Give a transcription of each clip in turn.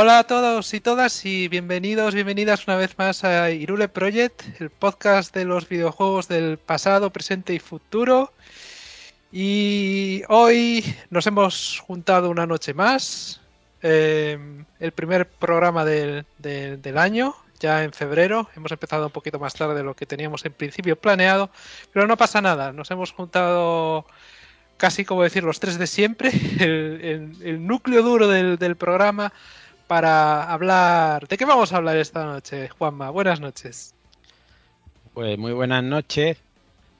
Hola a todos y todas y bienvenidos, bienvenidas una vez más a Irule Project, el podcast de los videojuegos del pasado, presente y futuro. Y hoy nos hemos juntado una noche más, eh, el primer programa del, del, año, ya en febrero. Hemos empezado un poquito más tarde de lo que teníamos en principio planeado, pero no pasa nada, nos hemos juntado casi como decir los tres de siempre, el, el, núcleo duro del programa para hablar. ¿De qué vamos a hablar esta noche, Juanma? Buenas noches. Pues muy buenas noches.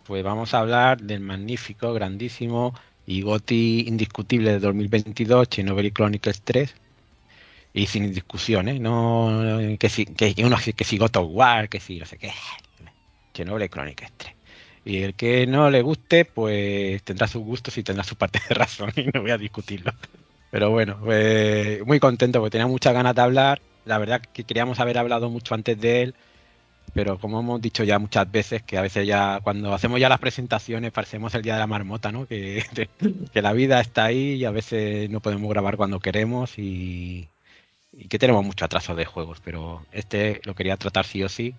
Pues vamos a hablar del magnífico, grandísimo y goti indiscutible de 2022, Chernobyl Chronicles 3. Y sin discusión, ¿eh? No, que si, que, uno que si God of War, que si no sé qué. Chernobyl Chronicles 3. Y el que no le guste, pues tendrá sus gustos y tendrá su parte de razón y no voy a discutirlo. Pero bueno, pues muy contento porque tenía muchas ganas de hablar. La verdad que queríamos haber hablado mucho antes de él, pero como hemos dicho ya muchas veces, que a veces ya cuando hacemos ya las presentaciones parecemos el día de la marmota, ¿no? Que, que la vida está ahí y a veces no podemos grabar cuando queremos y, y que tenemos mucho atraso de juegos, pero este lo quería tratar sí o sí,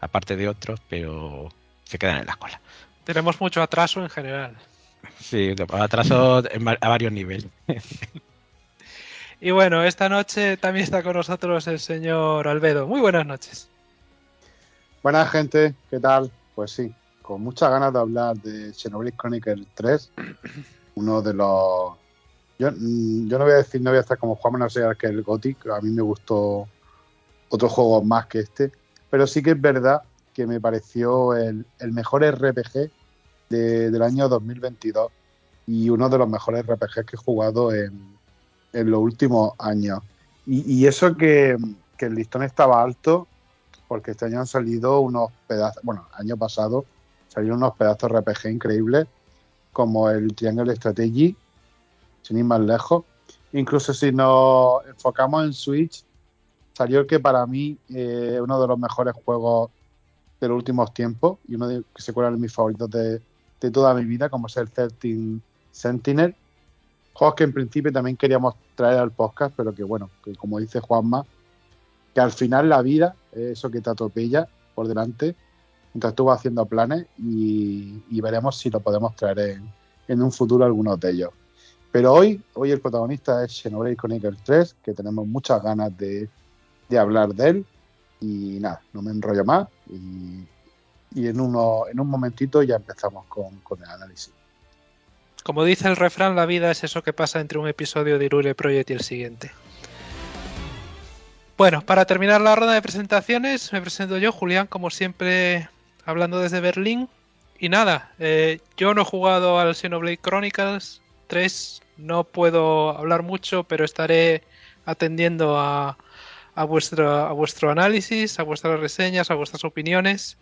aparte de otros, pero se quedan en la cola. Tenemos mucho atraso en general. Sí, atraso a varios niveles. Y bueno, esta noche también está con nosotros el señor Albedo. Muy buenas noches. Buenas gente, ¿qué tal? Pues sí, con muchas ganas de hablar de Xenoblade Chronicles 3, uno de los... Yo, yo, no voy a decir, no voy a estar como Juan Manuel que el Gothic, a mí me gustó otros juegos más que este, pero sí que es verdad que me pareció el, el mejor RPG de, del año 2022 y uno de los mejores RPGs que he jugado en, en los últimos años. Y, eso que, que, el listón estaba alto, porque este año han salido unos pedazos, bueno, año pasado salieron unos pedazos RPG increíbles, como el Triangle Strategy, sin ir más lejos. Incluso si nos enfocamos en Switch, salió el que para mí es eh, uno de los mejores juegos de los últimos tiempos y uno de, que se cuela de mis favoritos de, de, toda mi vida, como es el 13 Sentinel. Juegos que en principio también queríamos traer al podcast, pero que bueno, que como dice Juanma, que al final la vida es eso que te atropella por delante mientras tú vas haciendo planes y, veremos si lo podemos traer en, un futuro algunos de ellos. Pero hoy, hoy el protagonista es Xenoblade Chronicles 3, que tenemos muchas ganas de, hablar de él. Y nada, no me enrollo más y, en, uno, en un momentito ya empezamos con el análisis. Como dice el refrán, la vida es eso que pasa entre un episodio de Irule Project y el siguiente. Bueno, para terminar la ronda de presentaciones, me presento yo, Julián, como siempre, hablando desde Berlín. Y nada, eh, yo no he jugado al Xenoblade Chronicles 3, no puedo hablar mucho, pero estaré atendiendo a, a, vuestro, a vuestro análisis, a vuestras reseñas, a vuestras opiniones,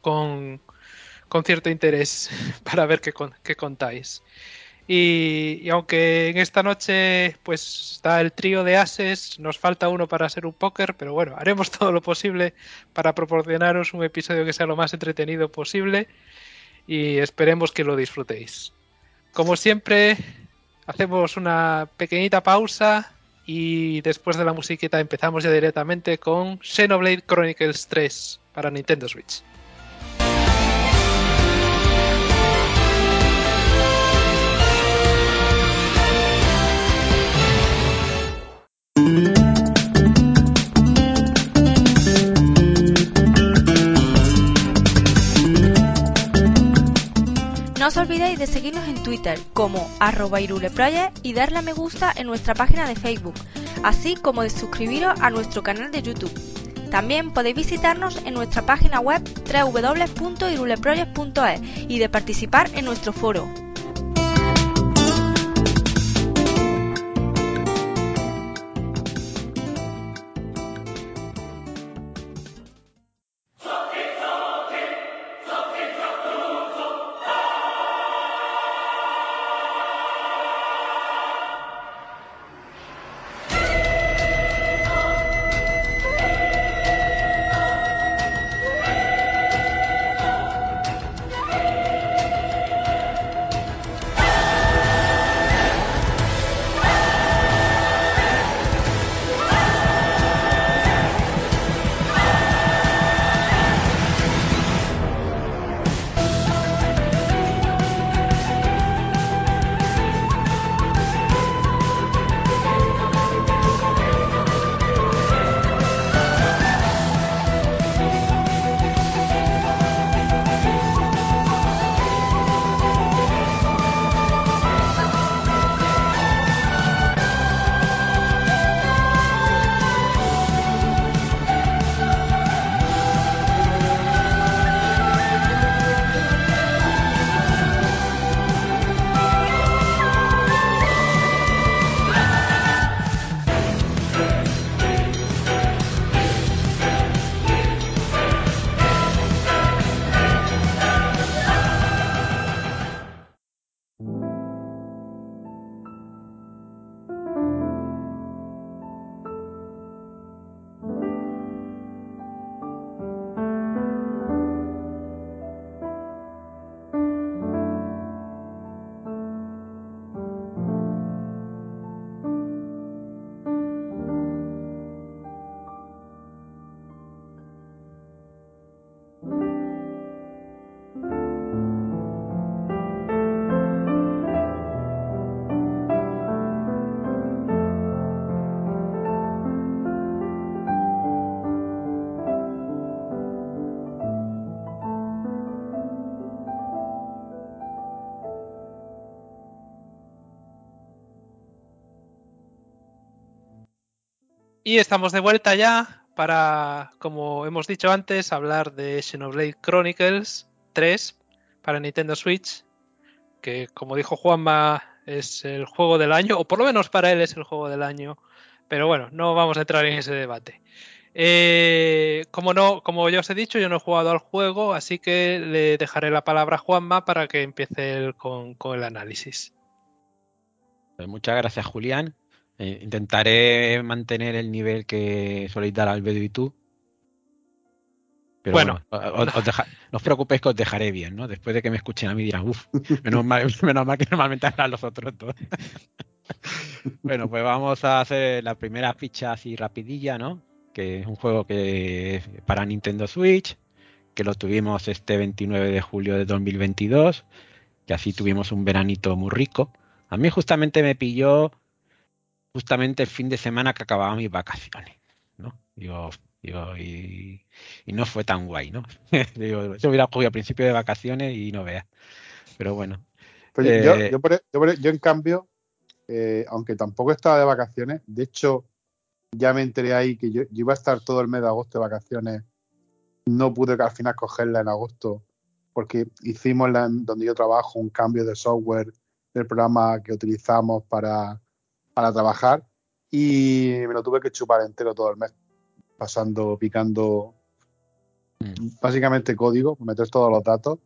con, con cierto interés para ver qué, contáis. Y, y, aunque en esta noche pues está el trío de ases, nos falta uno para ser un póker, pero bueno, haremos todo lo posible para proporcionaros un episodio que sea lo más entretenido posible y esperemos que lo disfrutéis. Como siempre, hacemos una pequeñita pausa y después de la musiquita empezamos ya directamente con Xenoblade Chronicles 3 para Nintendo Switch. Twitter como arroba iruleproject y darle me gusta en nuestra página de Facebook, así como de suscribiros a nuestro canal de YouTube. También podéis visitarnos en nuestra página web www.iruleproject.es y de participar en nuestro foro. Y estamos de vuelta ya para, como hemos dicho antes, hablar de Xenoblade Chronicles 3 para Nintendo Switch, que como dijo Juanma es el juego del año, o por lo menos para él es el juego del año, pero bueno, no vamos a entrar en ese debate. Eh, como no, como ya os he dicho, yo no he jugado al juego, así que le dejaré la palabra a Juanma para que empiece él con, el análisis. Pues muchas gracias, Julián. Eh, intentaré mantener el nivel que soléis dar Albedo y tú. Pero Bueno. bueno, os- os deja- no os preocupéis que os dejaré bien, ¿no? Después de que me escuchen a mí dirán, uff, menos mal, menos mal que normalmente hablan los otros dos. bueno, pues vamos a hacer la primera ficha así rapidilla, ¿no? Que es un juego que es para Nintendo Switch, que lo tuvimos este 29 de julio de 2022, que así tuvimos un veranito muy rico. A mí justamente me pilló justamente el fin de semana que acababa mis vacaciones, ¿no? Digo, digo, y, y no fue tan guay, ¿no? Digo, yo hubiera cogido a principio de vacaciones y no veas. Pero bueno, Pero yo- Eh, yo, yo por- e, yo por- yo, en cambio, eh, aunque tampoco estaba de vacaciones, de hecho, ya me enteré ahí que yo, yo iba a estar todo el mes de agosto de vacaciones. No pude al final cogerla en agosto porque hicimos la- donde yo trabajo un cambio de software del programa que utilizamos para, para trabajar y me lo tuve que chupar entero todo el mes, pasando, picando Mm. básicamente código, meter todos los datos.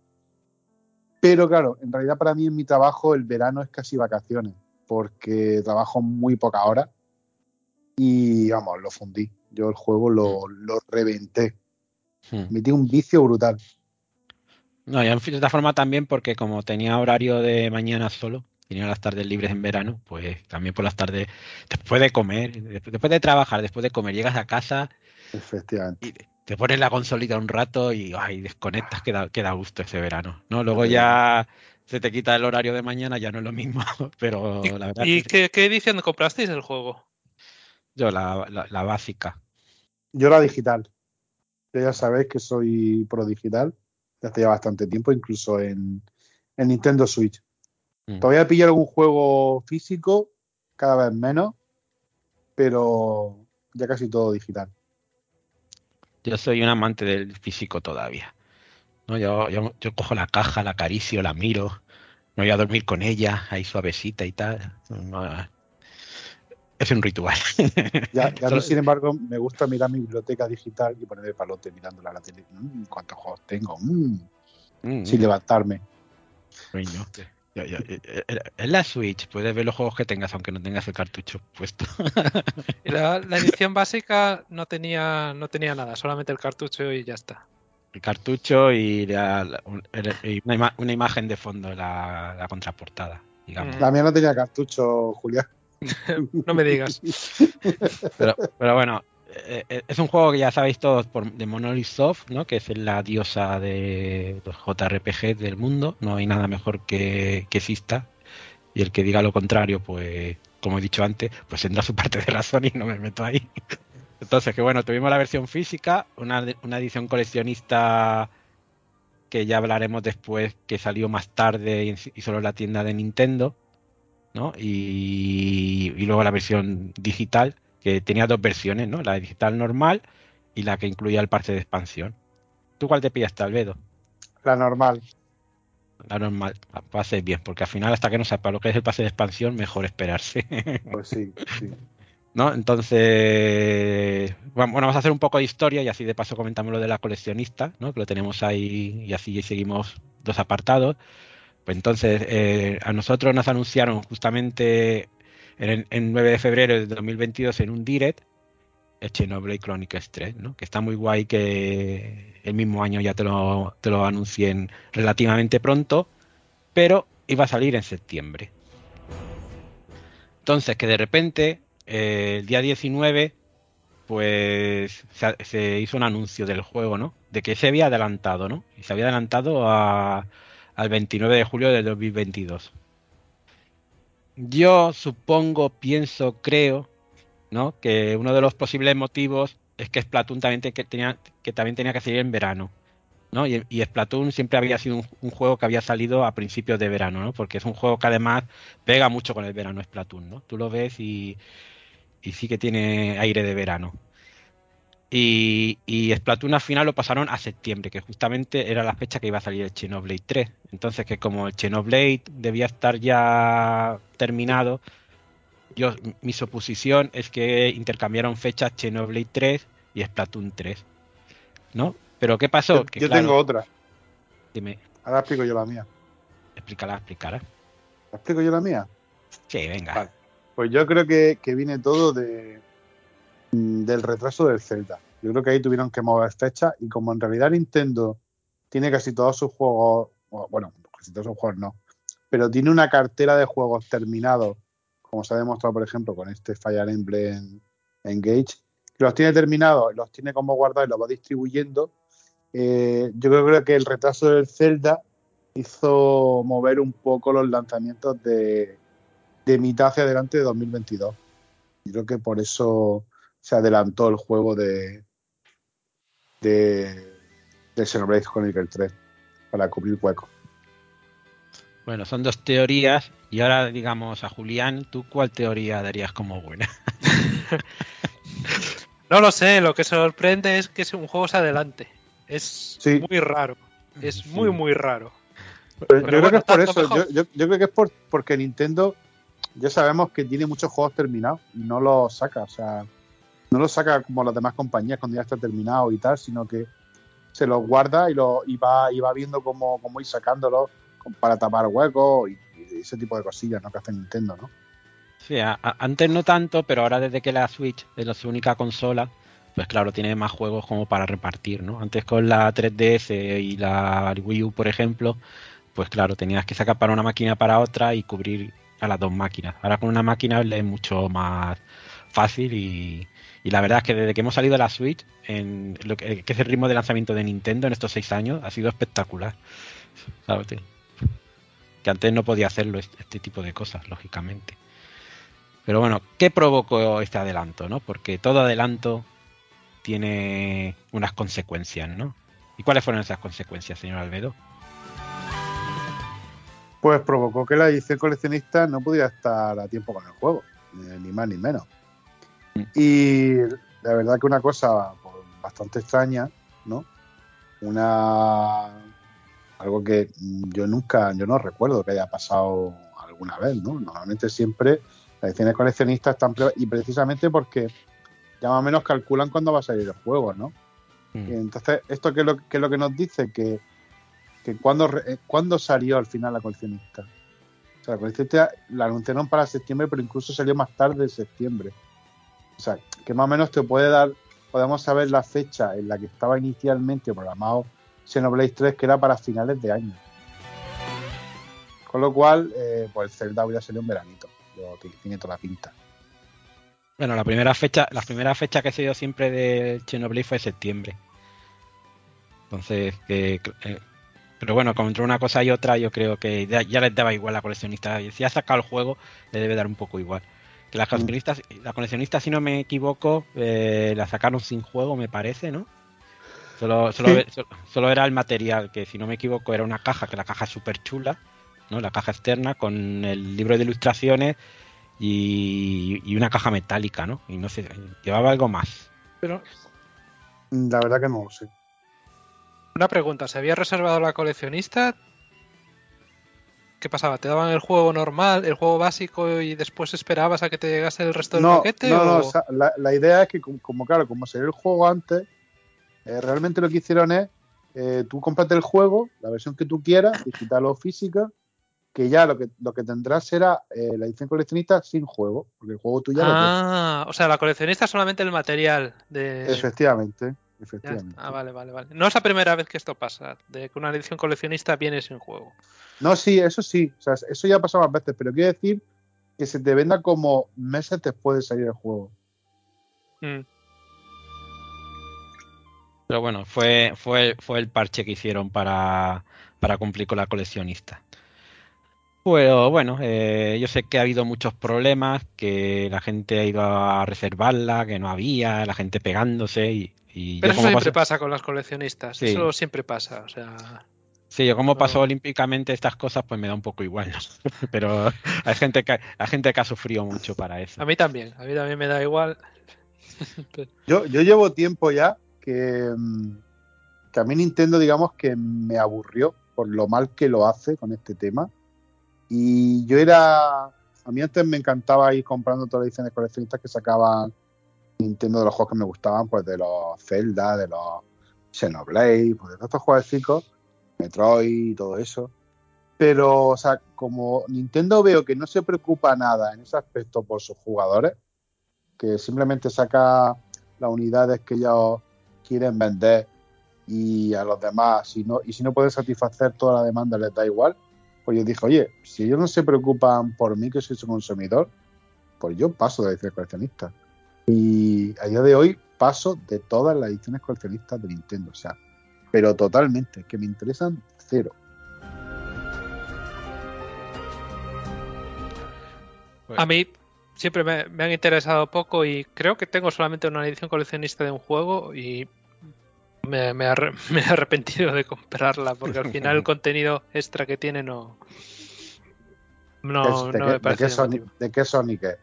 Pero claro, en realidad para mí en mi trabajo el verano es casi vacaciones, porque trabajo muy pocas horas y vamos, lo fundí. Yo el juego lo, lo reventé. hmm. Metí un vicio brutal. no, y en esta forma también porque como tenía horario de mañana solo, tenía las tardes libres en verano, pues también por las tardes, después de comer, después de trabajar, después de comer, llegas a casa Efectivamente. y te pones la consolita un rato y ay, desconectas, queda, queda gusto ese verano, ¿no? Luego ya se te quita el horario de mañana, ya no es lo mismo, pero la verdad ¿Y es que qué, qué edición comprasteis del juego? yo la, la, la básica. Yo la digital. Yo ya sabéis que soy pro digital desde hace ya bastante tiempo, incluso en, en Nintendo Switch. Mm. Todavía pillo algún juego físico, cada vez menos, pero ya casi todo digital. Yo soy un amante del físico todavía. ¿no? Yo, yo, yo cojo la caja, la acaricio, la miro, me voy a dormir con ella, ahí suavecita y tal. Es un ritual. Ya, ya sin embargo, me gusta mirar mi biblioteca digital y ponerme palote mirándola a la tele. Mm, ¿Cuántos juegos tengo? Mm, Mm, Sin levantarme. coño. Ya, ya, eh, eh, En la Switch puedes ver los juegos que tengas aunque no tengas el cartucho puesto. Y La, la edición básica no tenía, no tenía nada, solamente el cartucho y ya está. El cartucho y, la- la- un- el- y una, ima- una imagen de fondo, la, la contraportada, digamos. Mm. La mía no tenía cartucho, Julián. No me digas. Pero, pero bueno, es un juego que ya sabéis todos por, de Monolith Soft, ¿no? que es la diosa de los JRPG del mundo. No hay nada mejor que, que exista. Y el que diga lo contrario, pues, como he dicho antes, pues tendrá su parte de razón y no me meto ahí. Entonces, que bueno, tuvimos la versión física, una, edición coleccionista que ya hablaremos después, que salió más tarde y, y solo en la tienda de Nintendo, ¿no? Y, y luego la versión digital, que tenía dos versiones, ¿no? La digital normal y la que incluía el parche de expansión. ¿Tú cuál te pillaste, Albedo? La normal. La normal, ser bien, porque al final hasta que no sepa lo que es el pase de expansión, mejor esperarse. Pues sí, sí. ¿No? Entonces, bueno, vamos a hacer un poco de historia y así de paso comentamos lo de la coleccionista, ¿no? Que lo tenemos ahí y así seguimos dos apartados. Pues entonces, eh, a nosotros nos anunciaron justamente en el 9 de febrero de 2022 en un direct el Xenoblade Chronicles 3, ¿no? Que está muy guay que el mismo año ya te lo, te lo anuncien relativamente pronto, pero iba a salir en septiembre. Entonces, que de repente, eh, el día 19, pues se, se, hizo un anuncio del juego, ¿no? De que se había adelantado, ¿no? Y se había adelantado a, al 29 de julio de 2022. Yo supongo, pienso, creo, ¿no? Que uno de los posibles motivos es que Splatoon también, tenía, que también tenía que salir en verano. ¿no? Y, y, Splatoon siempre había sido un, un, juego que había salido a principios de verano, ¿no? Porque es un juego que además pega mucho con el verano Splatoon, ¿no? Tú lo ves y, y sí que tiene aire de verano. Y, y Splatoon al final lo pasaron a septiembre, que justamente era la fecha que iba a salir el Xenoblade 3. Entonces, que como el Xenoblade debía estar ya terminado, yo mi suposición es que intercambiaron fechas Xenoblade 3 y Splatoon 3. ¿No? Pero ¿qué pasó? Yo, Que, yo claro, tengo otra. Dime, Ahora explico yo la mía. explícala, explícala. ¿La explico yo la mía? Sí, venga. Vale. Pues yo creo que, que viene todo de del retraso del Zelda. Yo creo que ahí tuvieron que mover fechas y como en realidad Nintendo tiene casi todos sus juegos, bueno, casi todos sus juegos no, pero tiene una cartera de juegos terminados, como se ha demostrado, por ejemplo, con este Fire Emblem Engage, que los tiene terminados, los tiene como guardados y los va distribuyendo. Eh, yo creo que el retraso del Zelda hizo mover un poco los lanzamientos de, de mitad hacia adelante de 2022. Y creo que por eso se adelantó el juego de de, de Xenoblade Chronicles 3 para cubrir huecos. Bueno, son dos teorías y ahora digamos a Julián, ¿tú cuál teoría darías como buena? No lo sé, lo que sorprende es que un juego se adelante. Es Sí. muy raro. Es Sí. muy, muy raro. Pero yo creo que es por eso. yo- yo creo que es por, porque Nintendo ya sabemos que tiene muchos juegos terminados y no los saca. O sea, no los saca como las demás compañías cuando ya está terminado y tal, sino que se los guarda y, lo, y, va, y va viendo cómo, cómo ir sacándolos para tapar huecos y, ese tipo de cosillas ¿no? que hace Nintendo, ¿no? Sí, antes no tanto, pero ahora desde que la Switch es su única consola, pues claro, tiene más juegos como para repartir, ¿no? Antes con la 3DS y la Wii U, por ejemplo, pues claro, tenías que sacar para una máquina para otra y cubrir a las dos máquinas. Ahora con una máquina es mucho más fácil y, y la verdad es que desde que hemos salido de la Switch, en lo que, es el ritmo de lanzamiento de Nintendo en estos seis años, ha sido espectacular. ¿Sabes? Que antes no podía hacerlo este, este tipo de cosas, lógicamente. Pero bueno, ¿qué provocó este adelanto? ¿no? Porque todo adelanto tiene unas consecuencias, ¿no? ¿Y cuáles fueron esas consecuencias, señor Albedo? Pues provocó que la edición coleccionista no pudiera estar a tiempo con el juego, ni más ni menos. Y la verdad que una cosa pues, bastante extraña, ¿no? Una algo que yo nunca, yo no recuerdo que haya pasado alguna vez, ¿no? Normalmente siempre las ediciones coleccionistas están y precisamente porque ya más o menos calculan cuándo va a salir el juego, ¿no? Mm. Y entonces, ¿esto qué es lo, qué es lo que nos dice? Que, que cuando, eh, ¿cuándo salió al final la coleccionista? O sea, la coleccionista la anunciaron para septiembre, pero incluso salió más tarde de septiembre. O sea, que más o menos te puede dar, podemos saber la fecha en la que estaba inicialmente programado Xenoblade 3, que era para finales de año. Con lo cual, eh, pues el Zelda hubiera salido en veranito. Yo- tiene toda la pinta. Bueno, la primera fecha, la primera fecha que se dio siempre de Chernobyl fue septiembre. Entonces, que, eh, pero bueno, como entre una cosa y otra, yo creo que ya, les daba igual a la coleccionista. Y Si ha sacado el juego, le debe dar un poco igual. Que las coleccionistas, la coleccionista, si no me equivoco, eh, la sacaron sin juego, me parece, ¿no? Solo, solo, Sí. solo- solo era el material, que si no me equivoco era una caja, que la caja es súper chula, ¿no? La caja externa con el libro de ilustraciones y, y una caja metálica, ¿no? Y no sé, llevaba algo más. Pero La verdad que no lo sé. una pregunta, ¿se había reservado la coleccionista? ¿Qué pasaba? ¿Te daban el juego normal, el juego básico y después esperabas a que te llegase el resto del no, paquete? no, no, o- o sea, la, la idea es que como, como, claro, como salió el juego antes, eh, realmente lo que hicieron es eh, tú cómprate el juego, la versión que tú quieras, digital o física, que ya lo que, lo que tendrás será eh, la edición coleccionista sin juego, porque el juego tú ya lo tienes. Ah, o sea, la coleccionista es solamente el material de... Efectivamente, efectivamente. Ah, vale, vale, vale. No es la primera vez que esto pasa, de que una edición coleccionista viene sin juego. No, sí, eso sí, o sea, eso ya ha pasado más veces, pero quiere decir que se te venda como meses después de salir el juego. Mm. Pero bueno, fue, fue, fue el parche que hicieron para, para cumplir con la coleccionista. Pero bueno, eh, yo sé que ha habido muchos problemas, que la gente ha ido a reservarla, que no había, la gente pegándose y, y Pero yo eso como siempre pas- pasa con las coleccionistas, Sí. eso siempre pasa, o sea... Sí, yo como paso olímpicamente estas cosas, pues me da un poco igual, ¿no? Pero hay gente que hay gente que ha sufrido mucho para eso. A mí también, a mí también me da igual. Yo, yo llevo tiempo ya que, mm, que a mí Nintendo, digamos, que me aburrió por lo mal que lo hace con este tema. Y yo era. A mí antes me encantaba ir comprando todas las ediciones coleccionistas que sacaban Nintendo de los juegos que me gustaban, pues de los Zelda, de los Xenoblade, pues de todos estos juegos Metroid y todo eso. Pero, o sea, como Nintendo veo que no se preocupa nada en ese aspecto por sus jugadores, que simplemente saca las unidades que ellos quieren vender y a los demás, si no, y si no puede satisfacer toda la demanda, les da igual. Pues yo dije, oye, si ellos no se preocupan por mí, que soy su consumidor, pues yo paso de ediciones coleccionistas. Y a día de hoy paso de todas las ediciones coleccionistas de Nintendo. O sea, pero totalmente, que me interesan cero. A mí siempre me, me, han interesado poco y creo que tengo solamente una edición coleccionista de un juego y me, me, he, me, he arrepentido de comprarla porque al final el contenido extra que tiene no. No, ¿De, no me parece. ¿de, qué Sonic, ¿De qué Sonic es?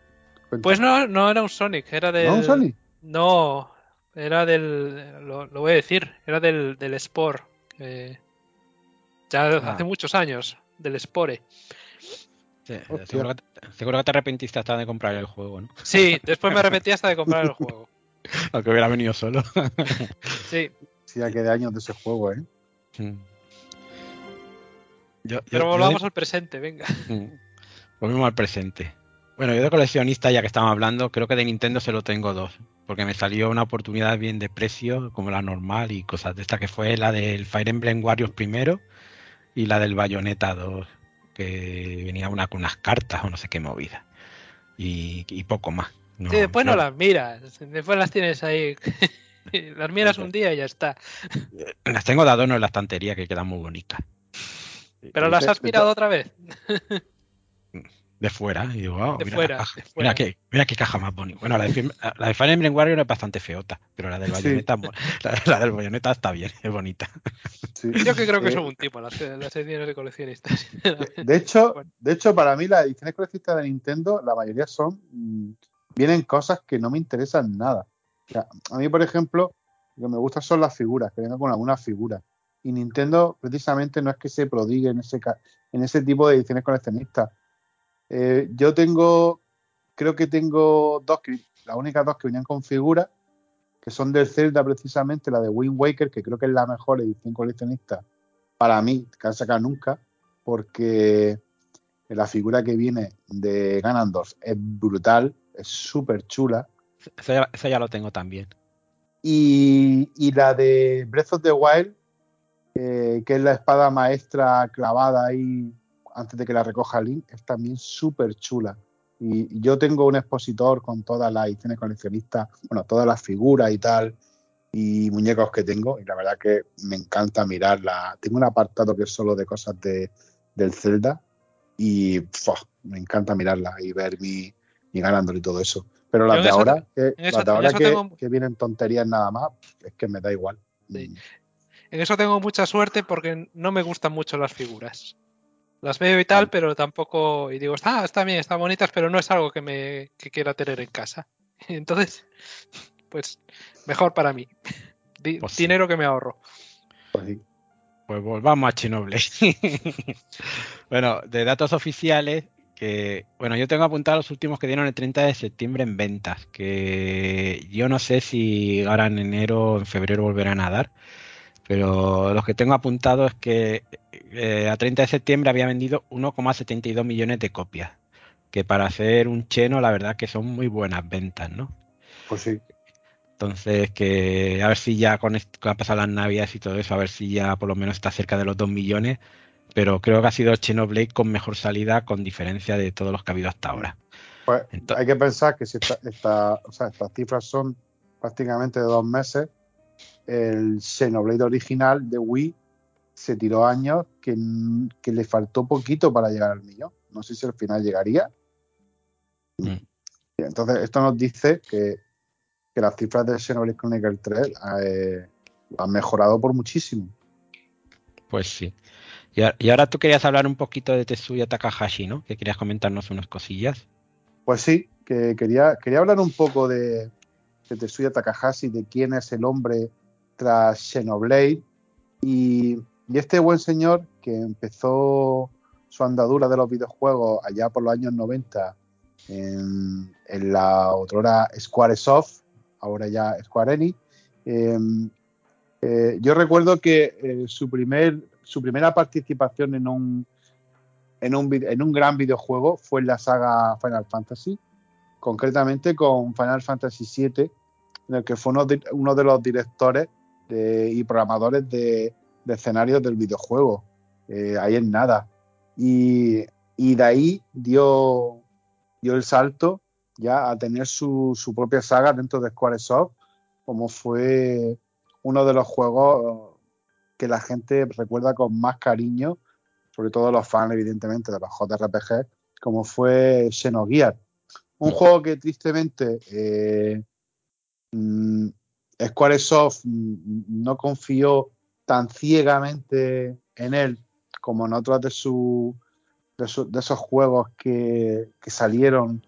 Pues no, no era un Sonic, era del. ¿No un Sonic? No, era del. Lo, lo voy a decir, era del, del Spore. Eh, ya ah. hace muchos años, del Spore. Sí, seguro, que te, seguro, que te, arrepentiste hasta de comprar el juego, ¿no? Sí, después me arrepentí hasta de comprar el juego. Aunque hubiera venido solo. sí. Sí, ya queda años de ese juego, ¿eh? Yo, Pero yo, volvamos yo... al presente, venga. Mm. Volvemos al presente. Bueno, yo de coleccionista, ya que estamos hablando, creo que de Nintendo se lo tengo dos. Porque me salió una oportunidad bien de precio, como la normal y cosas de esta, que fue la del Fire Emblem Warriors primero y la del Bayonetta 2, que venía una con unas cartas o no sé qué movida. Y, y poco más. No, sí, después no, no las miras, después las tienes ahí. las miras un día y ya está. Las tengo de adorno en la estantería que quedan muy bonitas. ¿Pero las has mirado otra vez? de fuera y digo, oh, de mira, fuera, caja, de fuera. Mira, qué, mira qué caja más bonita. Bueno, la de, la de Fire Emblem Warrior es bastante feota, pero la del Bayonetta, sí. la, la, del Bayonetta está bien, es bonita. Sí. Yo que creo que eh, son un tipo las, las ediciones de coleccionistas. De hecho, bueno. de hecho, para mí las ediciones coleccionistas de Nintendo, la mayoría son mmm, vienen cosas que no me interesan nada. O sea, a mí, por ejemplo, lo que me gusta son las figuras, que vengan con alguna figura. Y Nintendo, precisamente, no es que se prodigue en ese, en ese tipo de ediciones coleccionistas. Eh, yo tengo, creo que tengo dos, las únicas dos que venían con figuras, que son del Zelda precisamente, la de Wind Waker, que creo que es la mejor edición coleccionista para mí, que han sacado nunca, porque la figura que viene de Ganondorf es brutal, es súper chula. Esa ya, esa ya, lo tengo también. Y, y, la de Breath of the Wild, eh, que es la espada maestra clavada ahí antes de que la recoja Link, es también súper chula. Y yo tengo un expositor con todas las ediciones coleccionistas, bueno, todas las figuras y tal, y muñecos que tengo, y la verdad que me encanta mirarla. Tengo un apartado que es solo de cosas de, del Zelda, y me encanta mirarla y ver mi, mi ganándolo y todo eso. Pero las de ahora, que, eso, las de ahora que, tengo... que, vienen tonterías nada más, es que me da igual. Sí. En eso tengo mucha suerte porque no me gustan mucho las figuras. Las veo y tal, pero tampoco. Y digo, está, está bien, están bonitas, pero no es algo que me que quiera tener en casa. Entonces, pues mejor para mí. Pues dinero sí. que me ahorro. Pues, sí. pues volvamos a Chinoble. bueno, de datos oficiales, que bueno, yo tengo apuntado los últimos que dieron el 30 de septiembre en ventas, que yo no sé si ahora en enero o en febrero volverán a dar, pero los que tengo apuntado es que eh, a 30 de septiembre había vendido 1,72 millones de copias, que para hacer un cheno la verdad que son muy buenas ventas, ¿no? Pues sí. Entonces, que a ver si ya con esto que han pasado las navidades y todo eso, a ver si ya por lo menos está cerca de los 2 millones pero creo que ha sido el Xenoblade con mejor salida con diferencia de todos los que ha habido hasta ahora. Pues Entonces, hay que pensar que si esta, esta, o sea, estas cifras son prácticamente de dos meses, el Xenoblade original de Wii se tiró años que, que, le faltó poquito para llegar al millón. No sé si al final llegaría. Mm. Entonces, esto nos dice que, que las cifras de Xenoblade Chronicle 3 eh, han mejorado por muchísimo. Pues sí. Y ahora tú querías hablar un poquito de Tetsuya Takahashi, ¿no? Que querías comentarnos unas cosillas. Pues sí, que quería, quería hablar un poco de, de Tetsuya Takahashi, de quién es el hombre tras Xenoblade. Y, y este buen señor que empezó su andadura de los videojuegos allá por los años 90 en, en la otrora Squaresoft, ahora ya Square Enix. Eh, eh, yo recuerdo que eh, su, primer, su primera participación en un, en, un, en un gran videojuego fue en la saga Final Fantasy, concretamente con Final Fantasy VII, en el que fue uno de, uno de los directores de, y programadores de, de, escenarios del videojuego. Eh, ahí en nada. Y, y, de ahí dio, dio el salto ya a tener su, su propia saga dentro de Squaresoft, como fue uno de los juegos que la gente recuerda con más cariño, sobre todo los fans, evidentemente, de los JRPG, como fue Xenogears. Un juego que tristemente eh, mmm, Squaresoft no confió tan ciegamente en él como en otros de, su, de, esos juegos que, que, salieron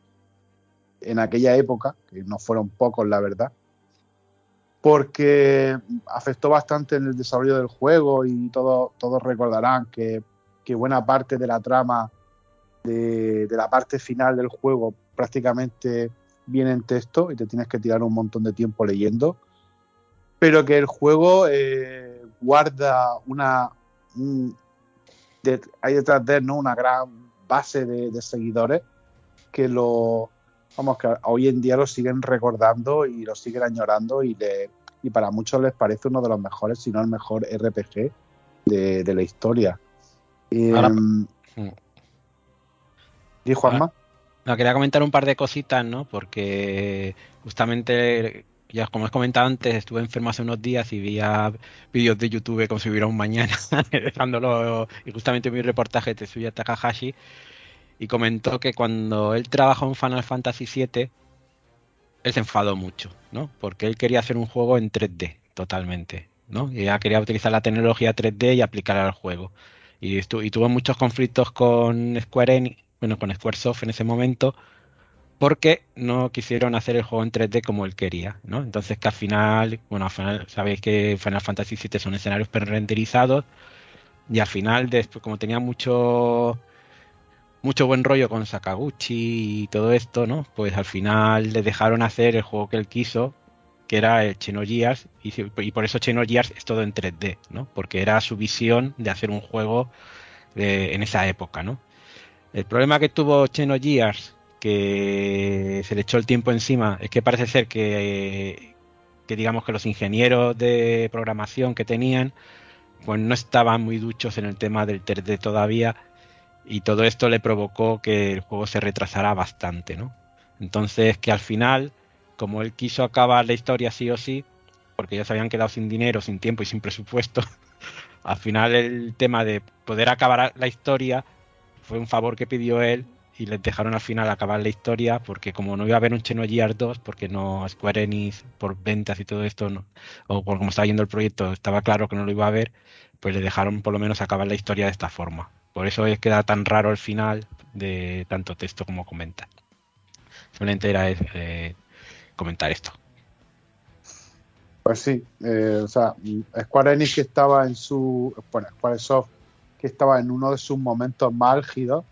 en aquella época, que no fueron pocos, la verdad, porque afectó bastante en el desarrollo del juego y todo, todos recordarán que, que, buena parte de la trama de, de, la parte final del juego prácticamente viene en texto y te tienes que tirar un montón de tiempo leyendo, pero que el juego eh, guarda una... Un, de, hay detrás de él ¿no? una gran base de, de seguidores que lo, vamos, que hoy en día lo siguen recordando y lo siguen añorando y, le, y para muchos les parece uno de los mejores, si no el mejor RPG de, de la historia. Ahora, ¿Y Juanma? No, quería comentar un par de cositas, ¿no? Porque justamente, ya como os comentado antes, estuve enfermo hace unos días y veía vídeos de YouTube como si hubiera un mañana, dejándolo, y justamente mi reportaje de Tetsuya Takahashi, y comentó que cuando él trabajó en Final Fantasy VII, él se enfadó mucho, ¿no? Porque él quería hacer un juego en 3D, totalmente, ¿no? Y ya quería utilizar la tecnología 3D y aplicarla al juego. Y, y tuvo muchos conflictos con Square Enix, bueno, con Squaresoft en ese momento, porque no quisieron hacer el juego en 3D como él quería, ¿no? Entonces que al final, bueno, al final sabéis que Final Fantasy VII son escenarios pre-renderizados y al final, después, como tenía mucho mucho buen rollo con Sakaguchi y todo esto, ¿no? Pues al final le dejaron hacer el juego que él quiso, que era el Xenogears, y, y por eso Xenogears es todo en 3D, ¿no? Porque era su visión de hacer un juego en esa época, ¿no? El problema que tuvo Xenogears, que se le echó el tiempo encima, es que parece ser que, que digamos que los ingenieros de programación que tenían, pues no estaban muy duchos en el tema del 3D todavía, y todo esto le provocó que el juego se retrasara bastante, ¿no? Entonces que al final, como él quiso acabar la historia sí o sí, porque ya se habían quedado sin dinero, sin tiempo y sin presupuesto, al final el tema de poder acabar la historia fue un favor que pidió él y les dejaron al final acabar la historia porque como no iba a haber un Xenogears 2 porque no Square Enix por ventas y todo esto o por como estaba yendo el proyecto estaba claro que no lo iba a ver pues le dejaron por lo menos acabar la historia de esta forma por eso es queda tan raro el final de tanto texto como comenta. Simplemente era eh, comentar esto. Pues sí, eh, o sea, Square Enix que estaba en su, bueno, Squaresoft que estaba en uno de sus momentos más álgidos,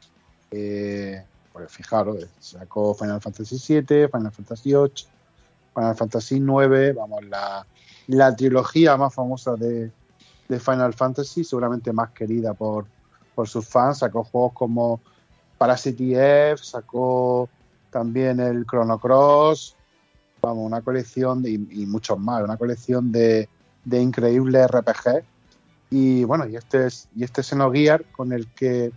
eh, pues fijaros, sacó Final Fantasy VII, Final Fantasy VIII, Final Fantasy IX, vamos, la, la trilogía más famosa de, de Final Fantasy, seguramente más querida por, por sus fans, sacó juegos como Parasite F, sacó también el Chrono Cross, vamos, una colección y, muchos más, una colección de, de, increíbles RPG. Y bueno, y este es, y este Xenogear con el que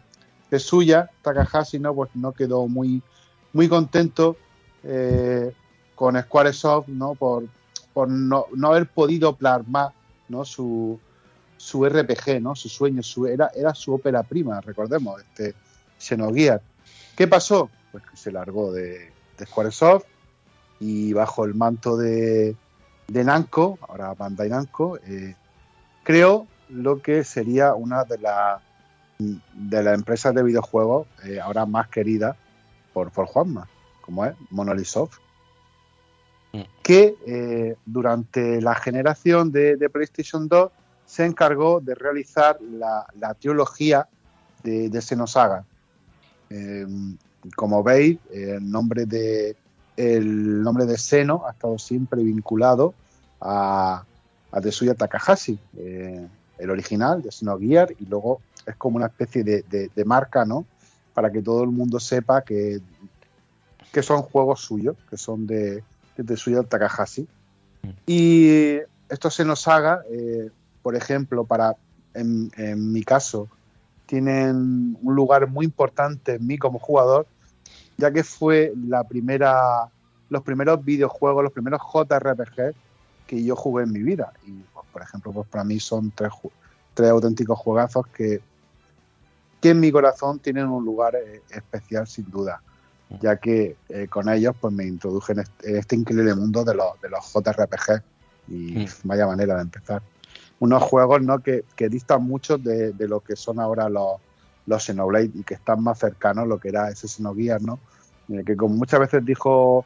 de suya, Takahashi no, pues no quedó muy, muy contento eh, con Squaresoft, ¿no? Por, por no, no haber podido plasmar ¿no? su, su RPG, ¿no? Su sueño, su, era, era su ópera prima, recordemos, este Xenogears. ¿Qué pasó? Pues que se largó de, de Squaresoft y bajo el manto de, de Namco, ahora Bandai Namco, eh, creó lo que sería una de, la, de las empresas de videojuegos eh, ahora más queridas por, por Juanma, como es Monolith Soft, Mm. que eh, durante la generación de, de PlayStation 2 se encargó de realizar la, la trilogía de, de Xenosaga. Eh, como veis, el nombre de el nombre de Xeno ha estado siempre vinculado a, a Tetsuya Takahashi, eh, el original de Xenogear, y luego es como una especie de, de- de marca, ¿no? Para que todo el mundo sepa que, que son juegos suyos, que son de, de Tetsuya Takahashi. Y estos Xenosaga, eh, por ejemplo, para en, en mi caso, tienen un lugar muy importante en mí como jugador, ya que fue la primera, los primeros videojuegos, los primeros JRPG que yo jugué en mi vida. Y, pues, por ejemplo, pues para mí son tres, tres auténticos juegazos que, que en mi corazón tienen un lugar eh, especial sin duda, ya que eh, con ellos pues me introduje en este, en este increíble mundo de los, de los JRPG y Mm. vaya manera de empezar. Unos juegos ¿no? que, que distan mucho de, de lo que son ahora los, los Xenoblade y que están más cercanos a lo que era ese Xenogears, ¿no? Eh, que como muchas veces dijo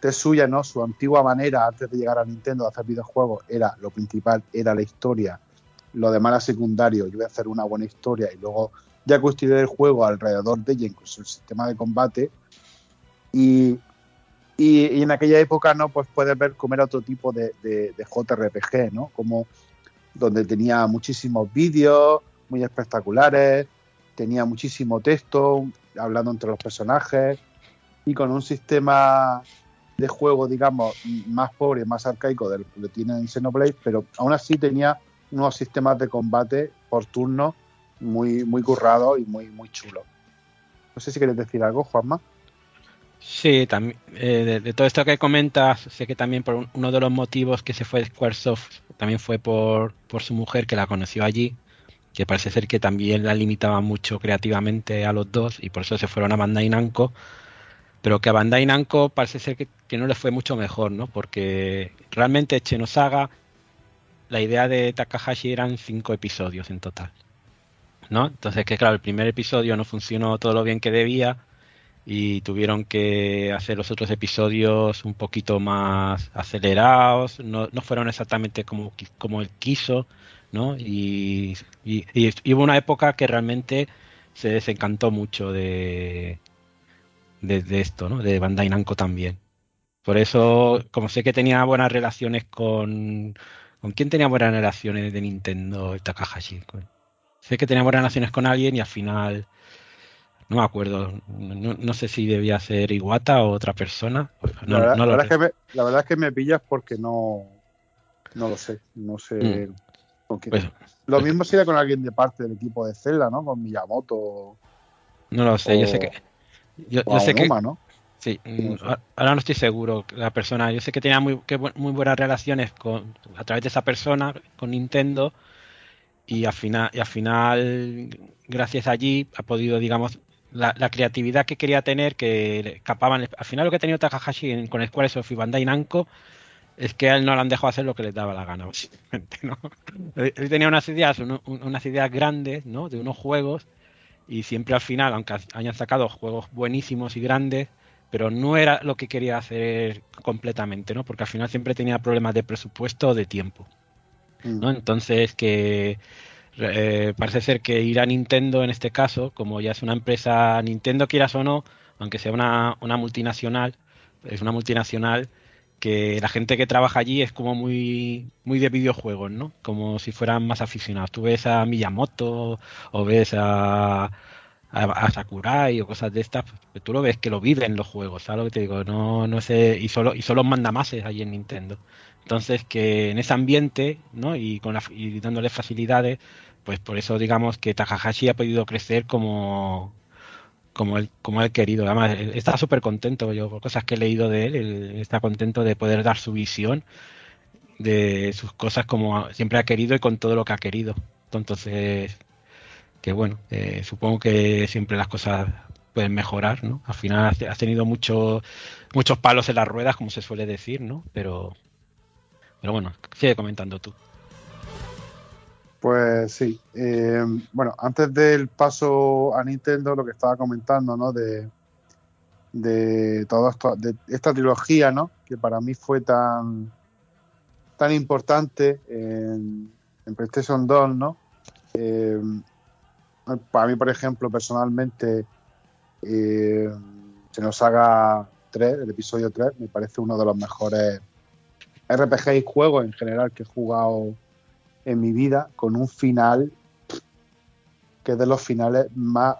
Tetsuya, ¿no? Su antigua manera antes de llegar a Nintendo de hacer videojuegos era lo principal, era la historia, lo demás era secundario, yo voy a hacer una buena historia y luego ya el juego alrededor de ella, incluso el sistema de combate. Y, y, en aquella época, ¿no? Pues puedes ver cómo era otro tipo de JRPG, ¿no? Como donde tenía muchísimos vídeos muy espectaculares, tenía muchísimo texto hablando entre los personajes y con un sistema de juego, digamos, más pobre, más arcaico del que tiene en Xenoblade, pero aún así tenía unos sistemas de combate por turno muy, muy currados y muy, muy chulos. No sé si quieres decir algo, Juanma. Sí, también eh, de, todo esto que comentas, sé que también por un- uno de los motivos que se fue de Squaresoft también fue por, por su mujer que la conoció allí, que parece ser que también la limitaba mucho creativamente a los dos y por eso se fueron a Bandai Namco, pero que a Bandai Namco parece ser que, que no le fue mucho mejor, ¿no? Porque realmente Xenosaga, la idea de Takahashi eran cinco episodios en total, ¿no? Entonces que claro, el primer episodio no funcionó todo lo bien que debía y tuvieron que hacer los otros episodios un poquito más acelerados, no, no fueron exactamente como, como él quiso, ¿no? Y, y- hubo una época que realmente se desencantó mucho de, de, de esto, ¿no? De Bandai Namco también. Por eso, como sé que tenía buenas relaciones con... ¿Con quién tenía buenas relaciones de Nintendo Takahashi? Con- Sé que tenía buenas relaciones con alguien y al final no me acuerdo. No, no sé si debía ser Iwata o otra persona. No, la, verdad, no la lo verdad es que me, la verdad es que me pillas porque no, no lo sé. No sé. con quién. pues, lo pues- mismo sería con alguien de parte del equipo de Zelda, ¿no? Con Miyamoto no lo sé. o, Yo sé que. Yo, yo sé que. ¿no? Sí, No mm, sé. ahora no estoy seguro. La persona, yo sé que tenía muy, que muy buenas relaciones con, a través de esa persona con Nintendo y al final, y al final gracias allí ha podido, digamos, la, la creatividad que quería tener, que escapaban. Al final lo que ha tenido Takahashi en- con Squaresoft y Bandai Namco es que a él no le han dejado hacer lo que les daba la gana, básicamente, ¿no? Él tenía unas ideas, unas ideas grandes, ¿no? De unos juegos y siempre al final, aunque hayan sacado juegos buenísimos y grandes, pero no era lo que quería hacer completamente, ¿no? Porque al final siempre tenía problemas de presupuesto o de tiempo. ¿No? Entonces que eh, parece ser que ir a Nintendo en este caso, como ya es una empresa, Nintendo quieras o no, aunque sea una, una multinacional, es una multinacional que la gente que trabaja allí es como muy muy de videojuegos, ¿no? Como si fueran más aficionados. Tú ves a Miyamoto o ves a, a, Sakurai o cosas de estas, pues tú lo ves que lo viven los juegos, ¿sabes lo que te digo? No, no sé, y solo, y solo manda máses allí en Nintendo. Entonces que en ese ambiente, ¿no? Y con la, y dándole facilidades, pues por eso digamos que Takahashi ha podido crecer como como él, como él querido. Además, está súper contento. Yo, por cosas que he leído de él, él está contento de poder dar su visión de sus cosas como siempre ha querido y con todo lo que ha querido. Entonces, que bueno, eh, supongo que siempre las cosas pueden mejorar, ¿no? Al final has tenido mucho, muchos palos en las ruedas, como se suele decir, ¿no? Pero, pero bueno, sigue comentando tú. Pues sí. Eh, bueno, antes del paso a Nintendo, lo que estaba comentando, ¿no? De, de todo esto, de esta trilogía, ¿no? Que para mí fue tan tan importante en, en PlayStation 2, ¿no? Eh, para mí, por ejemplo, personalmente, eh, se nos haga 3, el episodio 3, me parece uno de los mejores RPG y juegos en general que he jugado en mi vida, con un final que es de los finales más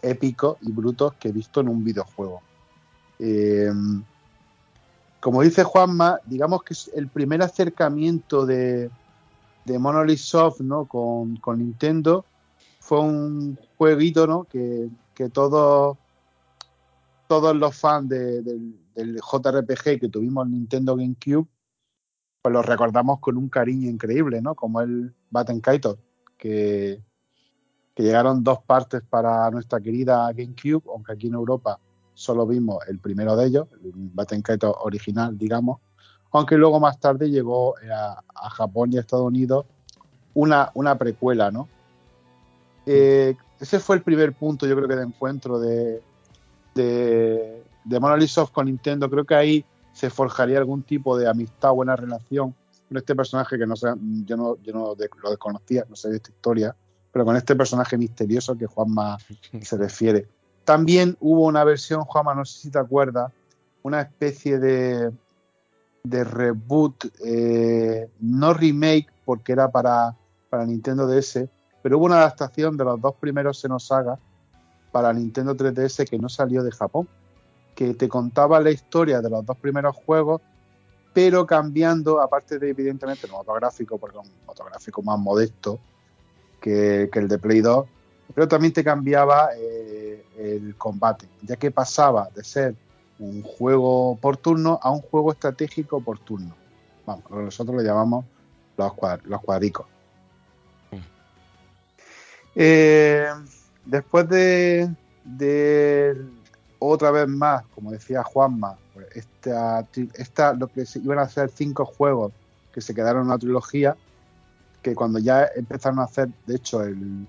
épicos y brutos que he visto en un videojuego. Eh, como dice Juanma, digamos que el primer acercamiento de, Monolith Soft ¿no? con, Nintendo fue un jueguito ¿no? que, que todos, todos los fans de, del, del JRPG que tuvimos en Nintendo GameCube, pues lo recordamos con un cariño increíble, ¿no? Como el Batten Kaitos, que, llegaron dos partes para nuestra querida GameCube, aunque aquí en Europa solo vimos el primero de ellos, el Batten original, digamos, aunque luego más tarde llegó a, a Japón y a Estados Unidos una, una precuela, ¿no? Eh, ese fue el primer punto, yo creo que de encuentro de, de, de Monolith Soft con Nintendo. Creo que ahí se forjaría algún tipo de amistad, buena relación con este personaje que no sé, yo no, yo no de, lo desconocía, no sé de esta historia, pero con este personaje misterioso que Juanma se refiere. También hubo una versión, Juanma, no sé si te acuerdas, una especie de, de reboot, eh, no remake, porque era para, para Nintendo DS, pero hubo una adaptación de los dos primeros Xenosaga para Nintendo 3DS que no salió de Japón, que te contaba la historia de los dos primeros juegos, pero cambiando, aparte de evidentemente el motográfico, porque es un motográfico más modesto que, que, el de Play 2, pero también te cambiaba eh, el combate, ya que pasaba de ser un juego por turno a un juego estratégico por turno. Vamos, nosotros le llamamos los, cuad los cuadricos. Eh, después de, de, otra vez más, como decía Juanma, pues esta, esta, lo que se, iban a ser cinco juegos que se quedaron en una trilogía, que cuando ya empezaron a hacer, de hecho, el,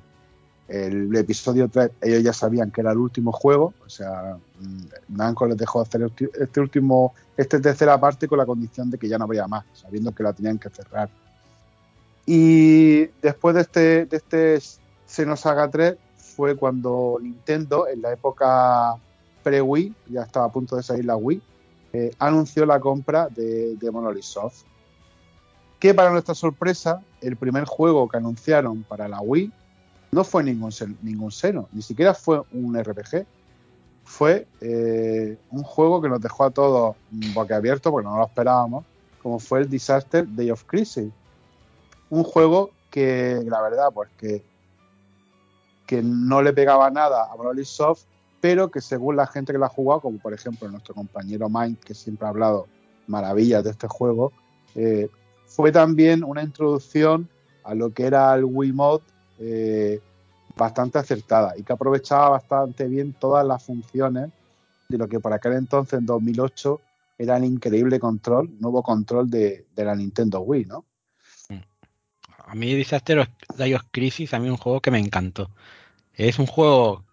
el episodio 3, ellos ya sabían que era el último juego, o sea, Namco les dejó hacer este último, esta tercera parte con la condición de que ya no habría más, sabiendo que la tenían que cerrar. Y después de este, de este Xenosaga 3 fue cuando Nintendo, en la época pre-Wii, ya estaba a punto de salir la Wii, eh, anunció la compra de, de Monolith Soft. Que para nuestra sorpresa, el primer juego que anunciaron para la Wii no fue ningún, ningún seno, ni siquiera fue un RPG. Fue eh, un juego que nos dejó a todos boquiabiertos, porque no lo esperábamos, como fue el Disaster Day of Crisis. Un juego que, la verdad, pues que que no le pegaba nada a Monolith Soft, pero que según la gente que la ha jugado, como por ejemplo nuestro compañero Mike, que siempre ha hablado maravillas de este juego, eh, fue también una introducción a lo que era el Wii Mode eh, bastante acertada y que aprovechaba bastante bien todas las funciones de lo que por aquel entonces, en 2008, era el increíble control, nuevo control de, la Nintendo Wii, ¿no? a mí Disaster of Crisis, a mí un juego que me encantó. Es un juego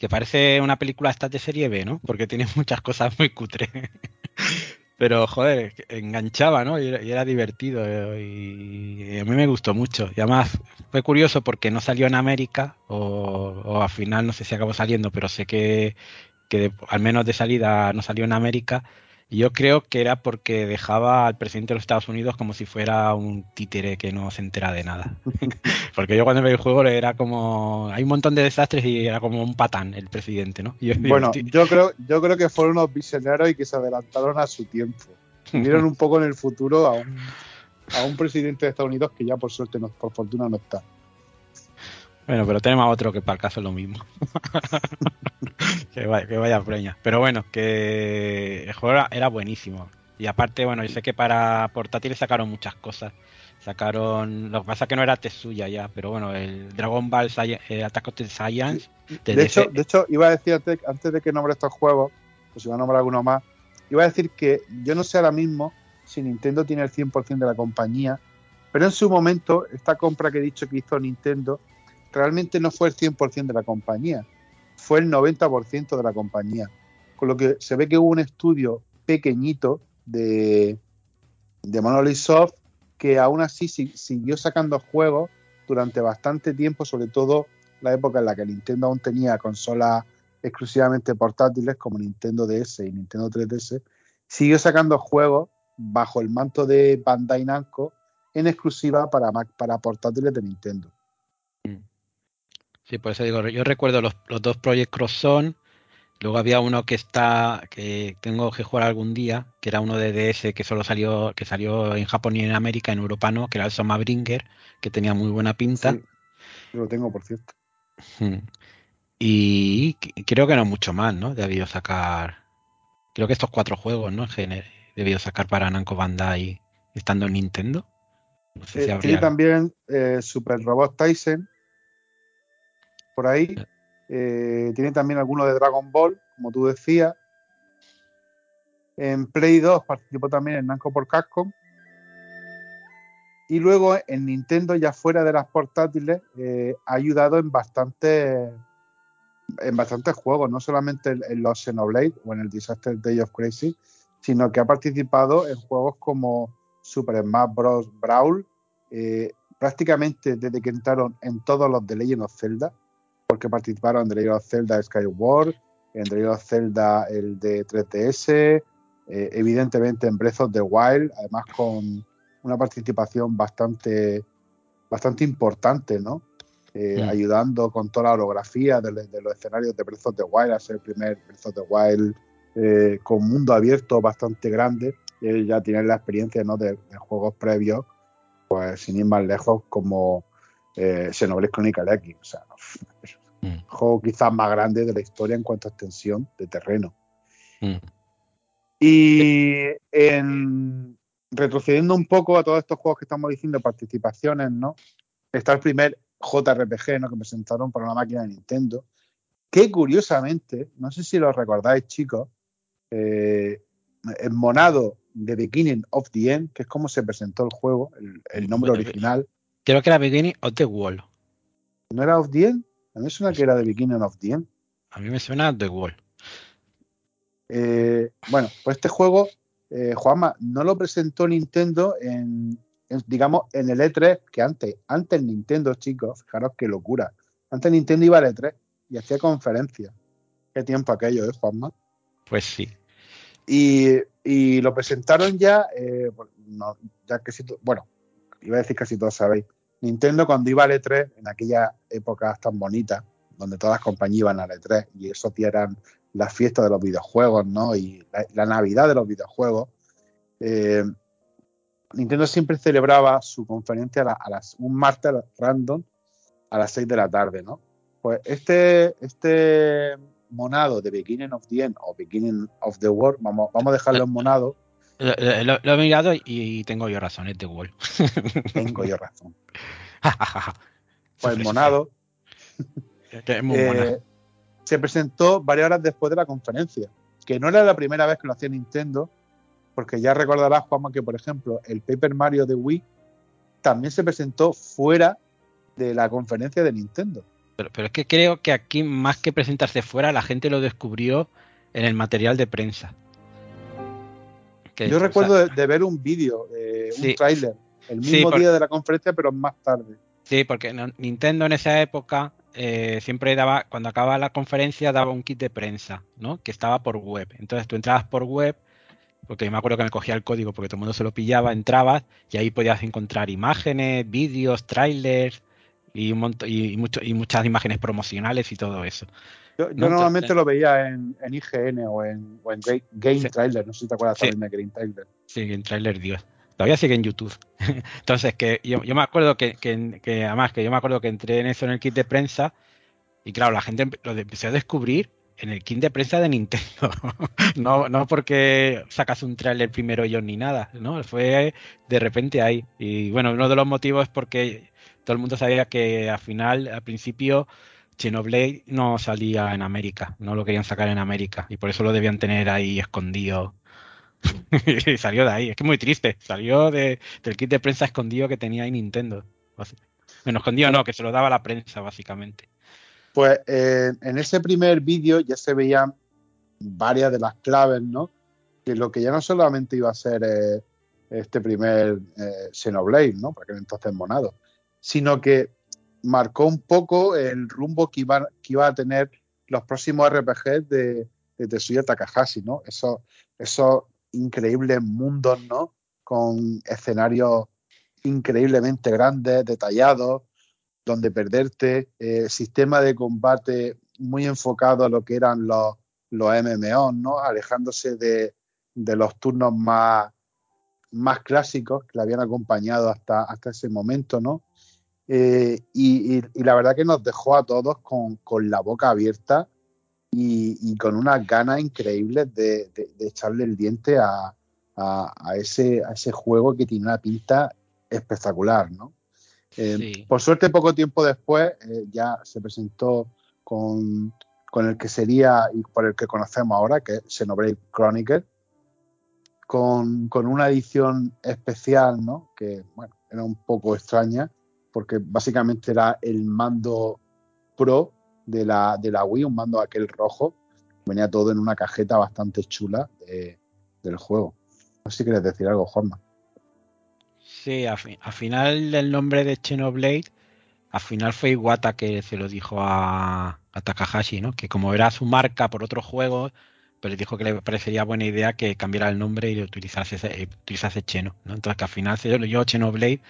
que parece una película esta de serie B, ¿no? Porque tiene muchas cosas muy cutre. Pero, joder, enganchaba, ¿no? Y era, divertido. eh, Y, a mí me gustó mucho. Y además fue curioso porque no salió en América, o, o al final no sé si acabó saliendo, pero sé que, que al menos de salida no salió en América. Yo creo que era porque dejaba al presidente de los Estados Unidos como si fuera un títere que no se entera de nada. porque yo cuando veía el juego era como. Hay un montón de desastres y era como un patán el presidente, ¿no? Yo, bueno, yo creo, yo creo que fueron unos visionarios y que se adelantaron a su tiempo. Vieron un poco en el futuro a un, a un presidente de Estados Unidos que ya por suerte, no, por fortuna, no está. Bueno, pero tenemos a otro que para el caso es lo mismo. que, vaya, que vaya preña. Pero bueno, que el juego era, era, buenísimo. Y aparte, bueno, yo sé que para portátiles sacaron muchas cosas. Sacaron. Lo que pasa es que no era Tetsuya ya, pero bueno, el Dragon Ball Sci eh, Attack of the Science. De, de, hecho, de hecho, iba a decirte, antes de que nombre estos juegos, pues iba a nombrar alguno más, iba a decir que yo no sé ahora mismo si Nintendo tiene el 100% de la compañía, Pero en su momento, esta compra que he dicho que hizo Nintendo realmente no fue el 100% de la compañía, fue el 90% de la compañía. Con lo que se ve que hubo un estudio pequeñito de, de Monolith Soft que aún así si- siguió sacando juegos durante bastante tiempo, sobre todo la época en la que Nintendo aún tenía consolas exclusivamente portátiles como Nintendo DS y Nintendo 3DS, siguió sacando juegos bajo el manto de Bandai Namco en exclusiva para, Mac- para portátiles de Nintendo. Sí, por eso digo, yo recuerdo los, los dos Project Cross Zone, luego había uno que está, que tengo que jugar algún día, que era uno de DS que solo salió, que salió en Japón y en América, en Europa no, que era el Soma Bringer, que tenía muy buena pinta. Sí, yo lo tengo, por cierto. Mm. Y creo que no mucho más, ¿no? Debió sacar. Creo que estos cuatro juegos, ¿no? Debió sacar para Namco Bandai estando en Nintendo. No sé Eh, si tiene habría. también eh, Super Robot Tyson por ahí. Eh, tiene también algunos de Dragon Ball, como tú decías. En Play 2 participó también en Namco por Capcom. Y luego en Nintendo, ya fuera de las portátiles, eh, ha ayudado en bastantes en bastantes juegos, no solamente en, en los Xenoblade o en el Disaster Day of Crazy, sino que ha participado en juegos como Super Smash Bros. Brawl, eh, prácticamente desde que entraron en todos los de Legend of Zelda, porque participaron en The Legend of Zelda Skyward, en The Legend of Zelda el de 3DS, eh, evidentemente en Breath of the Wild, además con una participación bastante, bastante importante, ¿no? Eh, Mm. ayudando con toda la orografía de, de los escenarios de Breath of the Wild, a ser el primer Breath of the Wild eh, con mundo abierto bastante grande. Ya tiene la experiencia ¿no? de, de juegos previos, pues sin ir más lejos, como eh, Xenoblade Chronicle X. O sea, Mm, juego quizás más grande de la historia en cuanto a extensión de terreno. mm. Y en, retrocediendo un poco a todos estos juegos que estamos diciendo, participaciones, ¿no? Está el primer JRPG, ¿no? Que presentaron para la máquina de Nintendo. Que curiosamente, no sé si lo recordáis, chicos, eh, el monado de Beginning of the End, que es como se presentó el juego, el, el nombre Bueno, original, Creo que era Beginning of the Wall. ¿no era of the End? A mí me suena que era de Beginning of the End. A mí me suena The Wall. Eh, bueno, pues este juego, eh, Juanma, no lo presentó Nintendo en, en, digamos, en el E3, que antes, antes Nintendo, chicos, fijaros qué locura. Antes Nintendo iba al E3 y hacía conferencias. Qué tiempo aquello, ¿eh, Juanma? Pues sí. Y, y lo presentaron ya, eh, no, ya que si, bueno, iba a decir casi todos sabéis. Nintendo cuando iba al E3, en aquellas épocas tan bonitas, donde todas las compañías iban al E3 y eso eran las fiestas de los videojuegos, ¿no? Y la, Navidad de los videojuegos. Eh, Nintendo siempre celebraba su conferencia a, a, las un martes random a las 6 de la tarde, ¿no? Pues este, este monado de Beginning of the End o Beginning of the World, vamos, vamos a dejarlo en monado. Lo, he mirado y tengo yo razón, es The Wall. tengo yo razón. pues el monado. Es muy eh, se presentó varias horas después de la conferencia, que no era la primera vez que lo hacía Nintendo, porque ya recordarás, Juanma, que por ejemplo el Paper Mario de Wii también se presentó fuera de la conferencia de Nintendo. Pero, pero, es que creo que aquí, más que presentarse fuera, la gente lo descubrió en el material de prensa. Que, Yo recuerdo sea, de, de, ver un vídeo, eh, un tráiler, el mismo sí, día de la conferencia, pero más tarde. Sí, porque Nintendo en esa época eh, siempre daba, cuando acababa la conferencia, daba un kit de prensa, ¿no? Que estaba por web. Entonces tú entrabas por web, porque yo me acuerdo que me cogía el código porque todo el mundo se lo pillaba, entrabas y ahí podías encontrar imágenes, vídeos, trailers y, un montón, y, mucho, y muchas imágenes promocionales y todo eso. Yo, yo ¿no? normalmente lo veía en, en, IGN o en, o en Game, Game sí. Trailer, no sé si te acuerdas sí. también de Game Trailer. Sí, Game Trailer, Dios. Todavía sigue en YouTube. Entonces, que yo, yo me acuerdo que, que, que, además, que yo me acuerdo que entré en eso en el kit de prensa y claro, la gente lo empezó a descubrir en el kit de prensa de Nintendo. no, no porque sacas un trailer primero yo ni nada, ¿no? Fue de repente ahí. Y bueno, uno de los motivos es porque todo el mundo sabía que al final, al principio, Xenoblade no salía en América, no lo querían sacar en América y por eso lo debían tener ahí escondido y salió de ahí. Es que es muy triste. Salió de, del kit de prensa escondido que tenía ahí Nintendo. Bueno, escondido no, que se lo daba la prensa, básicamente. Pues eh, en ese primer vídeo ya se veían varias de las claves, ¿no? Que lo que ya no solamente iba a ser eh, este primer eh, Xenoblade, ¿no? Porque entonces monado, sino que marcó un poco el rumbo que iba, que iba a tener los próximos RPGs de, de Tetsuya Takahashi, ¿no? Esos, esos increíbles mundos, ¿no? Con escenarios increíblemente grandes, detallados, donde perderte, eh, sistema de combate muy enfocado a lo que eran los, los MMO, ¿no? Alejándose de, de los turnos más, más clásicos que le habían acompañado hasta, hasta ese momento, ¿no? Eh, y, y, y, la verdad que nos dejó a todos con, con la boca abierta y, y, con unas ganas increíbles de, de, de echarle el diente a, a, a, ese, a ese juego que tiene una pinta espectacular, ¿no? Eh, sí. Por suerte, poco tiempo después eh, ya se presentó con, con, el que sería y por el que conocemos ahora, que es Xenoblade Chronicle, con, con, una edición especial, ¿no? Que, bueno, era un poco extraña, porque básicamente era el mando Pro de la, de la Wii, un mando aquel rojo. Venía todo en una cajeta bastante chula de, del juego. No sé si quieres decir algo, Juanma. Sí, al fi final el nombre de Xenoblade, al final fue Iwata que se lo dijo a, a, Takahashi, ¿no? Que como era su marca por otros juegos, le dijo que le parecería buena idea que cambiara el nombre y utilizase, eh, utilizase Cheno, ¿no? Entonces que al final se lo dio Xenoblade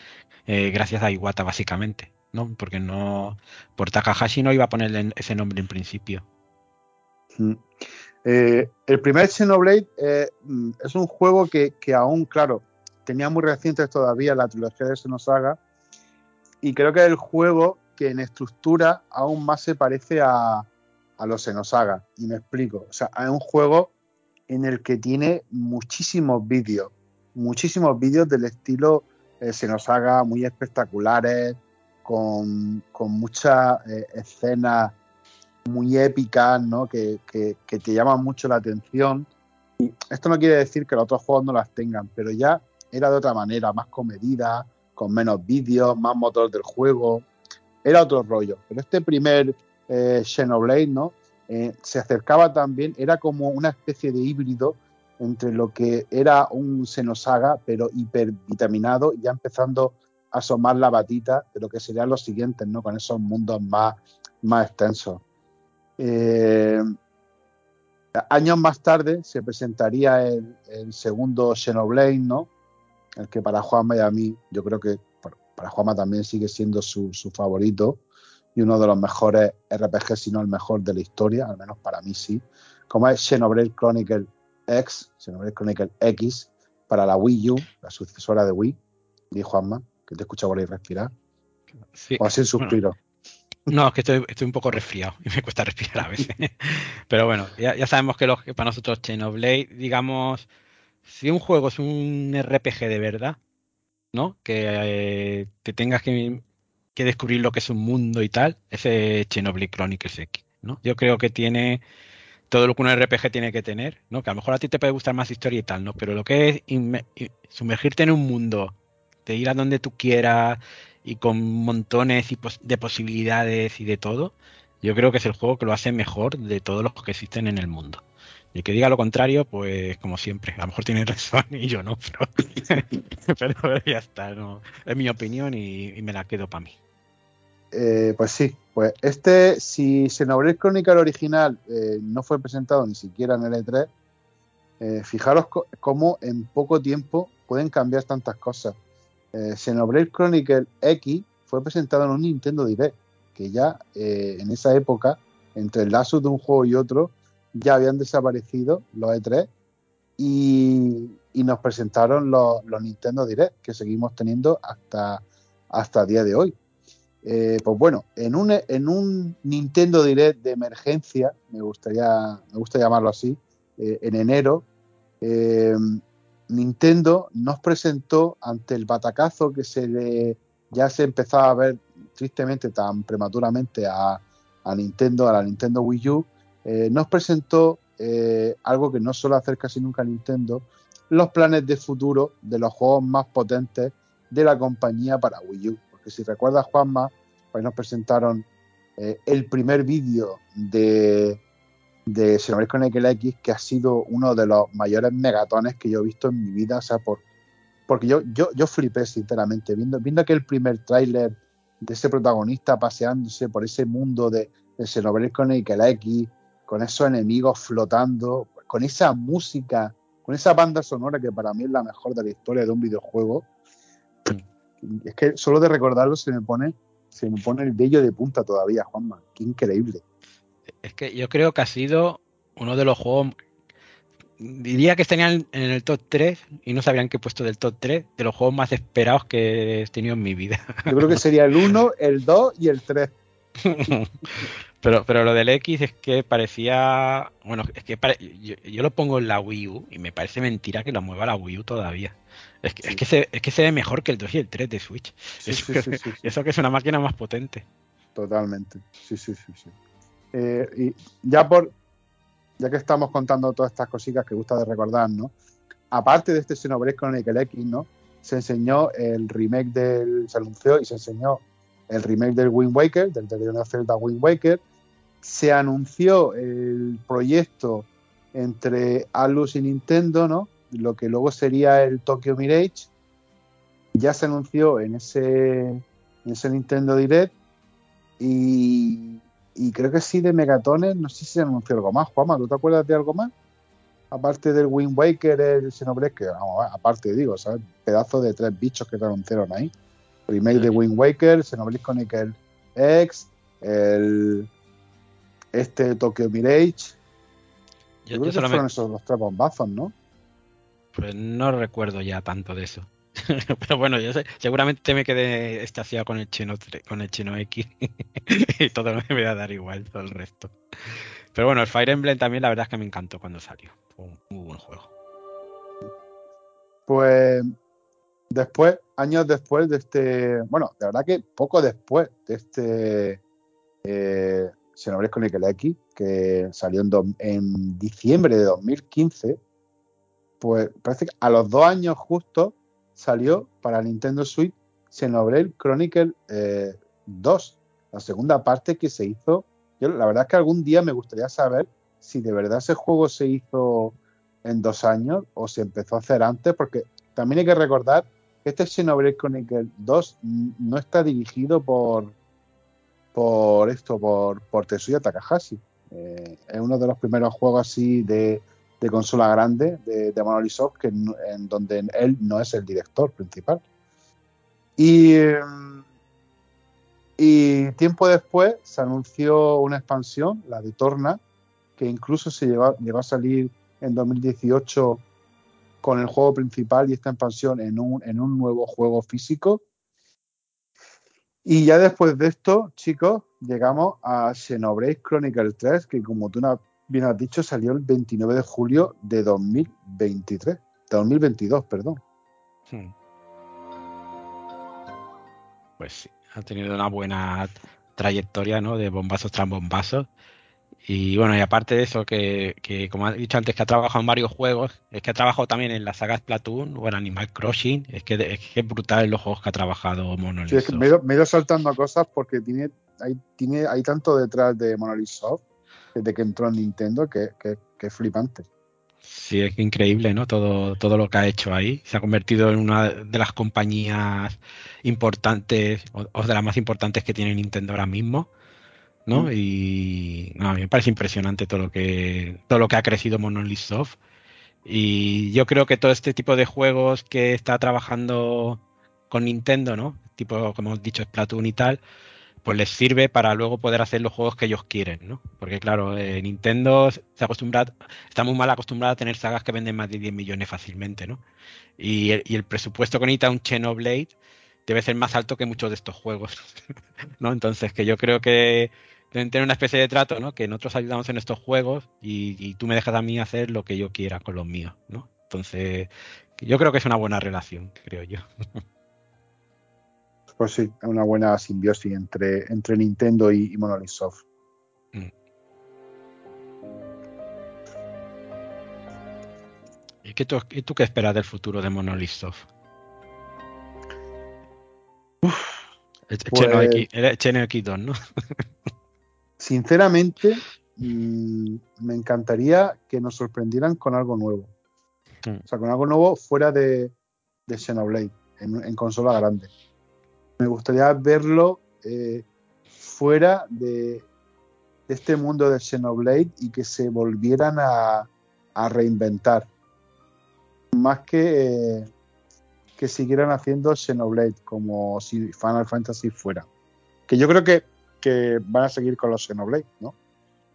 eh, gracias a Iwata básicamente, ¿no? Porque no por Takahashi no iba a ponerle ese nombre en principio. Mm. Eh, el primer Xenoblade eh, es un juego que, que aún, claro, tenía muy recientes todavía la trilogía de Xenosaga y creo que es el juego que en estructura aún más se parece a, a los Xenosaga y me explico, o sea, es un juego en el que tiene muchísimos vídeos, muchísimos vídeos del estilo eh, Xenosaga muy espectaculares, con, con muchas eh, escenas muy épicas, ¿no? Que, que, que, te llaman mucho la atención. Y esto no quiere decir que los otros juegos no las tengan, pero ya era de otra manera, más comedida, con menos vídeos, más motor del juego. Era otro rollo. Pero este primer eh, Xenoblade, ¿no? Eh, se acercaba también, era como una especie de híbrido entre lo que era un Xenosaga, pero hipervitaminado, ya empezando a asomar la batita de lo que serían los siguientes, ¿no? Con esos mundos más, más extensos. Eh, años más tarde se presentaría el, segundo Xenoblade, ¿no? El que para Juanma y a mí, yo creo que para Juanma también sigue siendo su, su favorito y uno de los mejores RPG, si no el mejor de la historia, al menos para mí sí, como es Xenoblade Chronicle X, Xenoblade Chronicle X, para la Wii U, la sucesora de Wii, y Juanma, que te escucha por ahí respirar. Sí, o sin suspiro. Bueno. No, es que estoy, estoy, un poco resfriado y me cuesta respirar a veces. Pero bueno, ya, ya sabemos que, los, que para nosotros Xenoblade, digamos, si un juego es un RPG de verdad, ¿no? Que eh, te tengas que, que, descubrir lo que es un mundo y tal, ese Xenoblade Chronicles X, ¿no? Yo creo que tiene todo lo que un RPG tiene que tener, ¿no? Que a lo mejor a ti te puede gustar más historia y tal, ¿no? Pero lo que es sumergirte en un mundo, de ir a donde tú quieras y con montones de posibilidades y de todo, yo creo que es el juego que lo hace mejor de todos los que existen en el mundo. Y que diga lo contrario, pues como siempre, a lo mejor tiene razón y yo no, pero, pero ya está, no, es mi opinión y, y me la quedo para mí. Eh, pues sí, pues este, si Xenoblade Chronicle original eh, no fue presentado ni siquiera en el E3, eh, fijaros cómo en poco tiempo pueden cambiar tantas cosas. Eh, Xenoblade Chronicle X fue presentado en un Nintendo Direct, que ya eh, en esa época, entre el lazo de un juego y otro, ya habían desaparecido los E3 y, nos presentaron los, los, Nintendo Direct, que seguimos teniendo hasta, hasta día de hoy. Eh, pues bueno, en un, en un, Nintendo Direct de emergencia, me gustaría, me gusta llamarlo así, eh, en enero, eh, Nintendo nos presentó ante el batacazo que se le, ya se empezaba a ver tristemente tan prematuramente a, a Nintendo, a la Nintendo Wii U, nos presentó algo que no suele hacer casi nunca Nintendo, los planes de futuro de los juegos más potentes de la compañía para Wii U. Porque si recuerdas, Juanma, pues nos presentaron eh, el primer vídeo de, de Xenoblade Chronicle X, que ha sido uno de los mayores megatones que yo he visto en mi vida. O sea, por, porque yo, yo, yo flipé, sinceramente, viendo, viendo aquel primer tráiler de ese protagonista paseándose por ese mundo de, de Xenoblade Chronicle X, con esos enemigos flotando, con esa música, con esa banda sonora que para mí es la mejor de la historia de un videojuego. Es que solo de recordarlo se me pone, se me pone el vello de punta todavía, Juanma. Qué increíble. Es que yo creo que ha sido uno de los juegos. Diría que estarían en el top 3 y no sabían qué he puesto del top 3 de los juegos más esperados que he tenido en mi vida. Yo creo que sería el 1, el 2 y el 3. Pero, pero lo del X es que parecía. Bueno, es que pare, yo, yo, lo pongo en la Wii U y me parece mentira que lo mueva la Wii U todavía. Es que, sí. es, que se, es que se ve mejor que el 2 y el 3 de Switch. Sí, eso, sí, que, sí, eso, que, es una máquina más potente. Totalmente. Sí, sí, sí. sí. Eh, y ya por. Ya que estamos contando todas estas cositas que gusta de recordar, ¿no? Aparte de este Xenoblade Chronicle X, ¿no? Se enseñó el remake del. Se anunció y se enseñó el remake del Wind Waker, del Legend of Zelda Wind Waker. Se anunció el proyecto entre Atlus y Nintendo, ¿no? Lo que luego sería el Tokyo Mirage. Ya se anunció en ese, en ese Nintendo Direct. Y, y, creo que sí de Megatones, no sé si se anunció algo más. Juanma, ¿tú te acuerdas de algo más? Aparte del Wind Waker, el Xenoblade, que vamos, aparte digo, ¿sabes? Pedazo de tres bichos que se anunciaron ahí remake de Wind Waker, Xenoblade Chronicle X, el este Tokyo Mirage. Yo, yo creo yo que solamente... fueron esos los tres bombazos, ¿no? Pues no recuerdo ya tanto de eso. Pero bueno, yo sé, seguramente me quedé estaciado con el Chino con el Chino X y todo me voy a dar igual todo el resto. Pero bueno, el Fire Emblem también la verdad es que me encantó cuando salió. Fue un muy buen juego. Pues después, años después de este, bueno, de verdad que poco después de este eh, Xenoblade Chronicle X, que salió en, en, diciembre de 2015, pues parece que a los dos años justo salió para Nintendo Switch Xenoblade Chronicle eh, 2, la segunda parte que se hizo. Yo la verdad es que algún día me gustaría saber si de verdad ese juego se hizo en dos años o se empezó a hacer antes, porque también hay que recordar este Xenoblade Chronicle 2 no está dirigido por por esto, por, por Tetsuya Takahashi. Eh, es uno de los primeros juegos así de, de consola grande de, de que en, donde él no es el director principal. Y, y tiempo después se anunció una expansión, la de Torna, que incluso se llegó a salir en 2018 con el juego principal y esta expansión en un, en un nuevo juego físico. Y ya después de esto, chicos, llegamos a Xenoblade Chronicle 3, que como tú bien has dicho, salió el 29 de julio de 2023, de 2022, perdón. Hmm. Pues sí, ha tenido una buena trayectoria, ¿no? De bombazos tras bombazos. Y bueno, y aparte de eso, que, que, como he dicho antes, que ha trabajado en varios juegos, es que ha trabajado también en la saga Splatoon o en Animal Crossing, es que es, que es brutal los juegos que ha trabajado Monolith sí, es que me, he ido, me, he ido, saltando cosas porque tiene hay, tiene, hay tanto detrás de Monolith Soft desde que entró en Nintendo que, que, que es flipante. Sí, es increíble, ¿no? Todo, todo lo que ha hecho ahí. Se ha convertido en una de las compañías importantes, o, o de las más importantes que tiene Nintendo ahora mismo. ¿no? Mm. Y no, a mí me parece impresionante todo lo que todo lo que ha crecido Monolith Soft. Y yo creo que todo este tipo de juegos que está trabajando con Nintendo, ¿no? Tipo, como hemos dicho, Splatoon y tal, pues les sirve para luego poder hacer los juegos que ellos quieren, ¿no? Porque claro, eh, Nintendo se acostumbra, está muy mal acostumbrado a tener sagas que venden más de 10 millones fácilmente, ¿no? Y el, y el presupuesto que necesita un Xenoblade debe ser más alto que muchos de estos juegos, ¿no? Entonces, que yo creo que deben tener una especie de trato, ¿no? Que nosotros ayudamos en estos juegos y, y, tú me dejas a mí hacer lo que yo quiera con los míos, ¿no? Entonces, yo creo que es una buena relación, creo yo. Pues sí, es una buena simbiosis entre, entre Nintendo y, y Monolith Soft. Mm. ¿Y ¿qué tú, ¿y tú qué esperas del futuro de Monolith Soft? Pues- Xenox- el Xenox X2, ¿no? Sinceramente, mm, me encantaría que nos sorprendieran con algo nuevo. Mm. O sea, con algo nuevo fuera de, de Xenoblade, en, en consola grande. Me gustaría verlo eh, fuera de, de este mundo de Xenoblade y que se volvieran a, a reinventar. Más que, eh, que siguieran haciendo Xenoblade como si Final Fantasy fuera. Que yo creo que, que van a seguir con los Xenoblade, ¿no?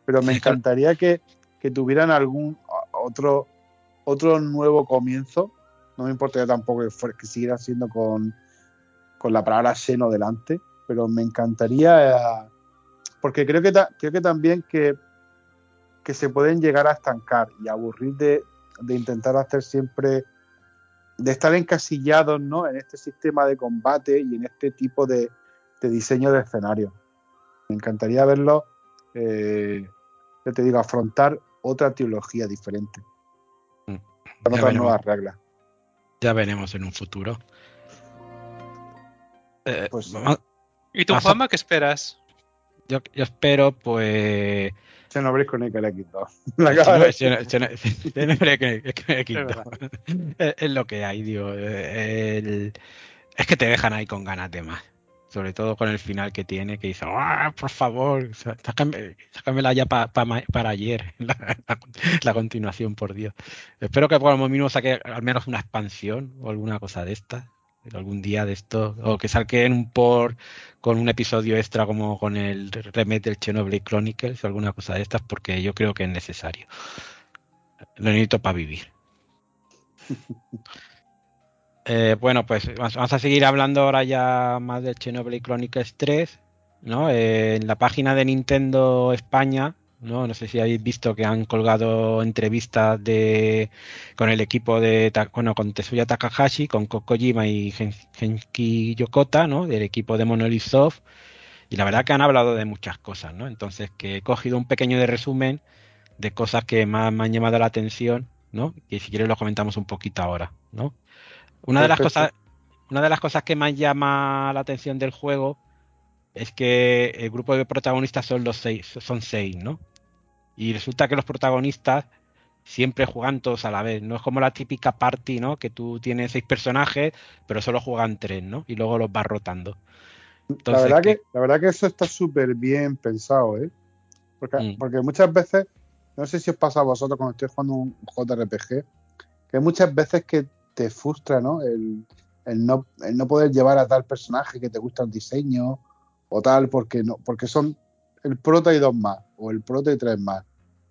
Pero me encantaría que, que tuvieran algún otro, otro nuevo comienzo. No me importaría tampoco que, fuera- que siguiera siendo con, con la palabra Xeno delante, pero me encantaría, porque creo que, creo que también que, que se pueden llegar a estancar y aburrir de, de intentar hacer siempre, de estar encasillados ¿no? en este sistema de combate y en este tipo de, de diseño de escenario. Me encantaría verlo, eh, ya te digo, afrontar otra teología diferente, Mm. con Ya otras veremos. nuevas reglas. Ya veremos en un futuro. Eh, Pues ¿Y tú, Pasa- Juanma, qué esperas? yo, yo espero, pues. Xenoblade Chronicle X2. La acaba de Xeno- decir. Xeno- Xeno- Xenoblade X2. Es lo que hay, digo. el- es que te dejan ahí con ganas de más. Sobre todo con el final que tiene, que dice, "Ah, por favor, sácame, sácamela ya pa- para ayer, la, la- la continuación, por Dios. Espero que por lo mínimo saque al menos una expansión o alguna cosa de esta, algún día de esto, o que saquen un por con un episodio extra como con el remake del Chernobyl Chronicles o alguna cosa de estas, porque yo creo que es necesario. Lo necesito para vivir. Eh, bueno, pues vamos a seguir hablando ahora ya más del Chernobyl Chronicles 3, ¿no? Eh, en la página de Nintendo España, ¿no? No sé si habéis visto que han colgado entrevistas de con el equipo de bueno, con Tetsuya Takahashi, con Kokojima y Gen- Genki Yokota, ¿no? Del equipo de Monolith Soft. Y la verdad que han hablado de muchas cosas, ¿no? Entonces que he cogido un pequeño de resumen de cosas que más me han llamado la atención, ¿no? Y si quieres lo comentamos un poquito ahora, ¿no? Una de las Perfecto. cosas, una de las cosas que más llama la atención del juego es que el grupo de protagonistas son los seis, son seis, ¿no? Y resulta que los protagonistas siempre juegan todos a la vez. No es como la típica party, ¿no? Que tú tienes seis personajes, pero solo juegan tres, ¿no? Y luego los vas rotando. la, verdad que, la verdad que eso está súper bien pensado, ¿eh? Porque, Mm. porque muchas veces, no sé si os pasa a vosotros cuando estoy jugando un JRPG, que muchas veces que te frustra, ¿no? El, el no, el no poder llevar a tal personaje que te gusta el diseño o tal, porque no, porque son el prota y dos más, o el prota y tres más.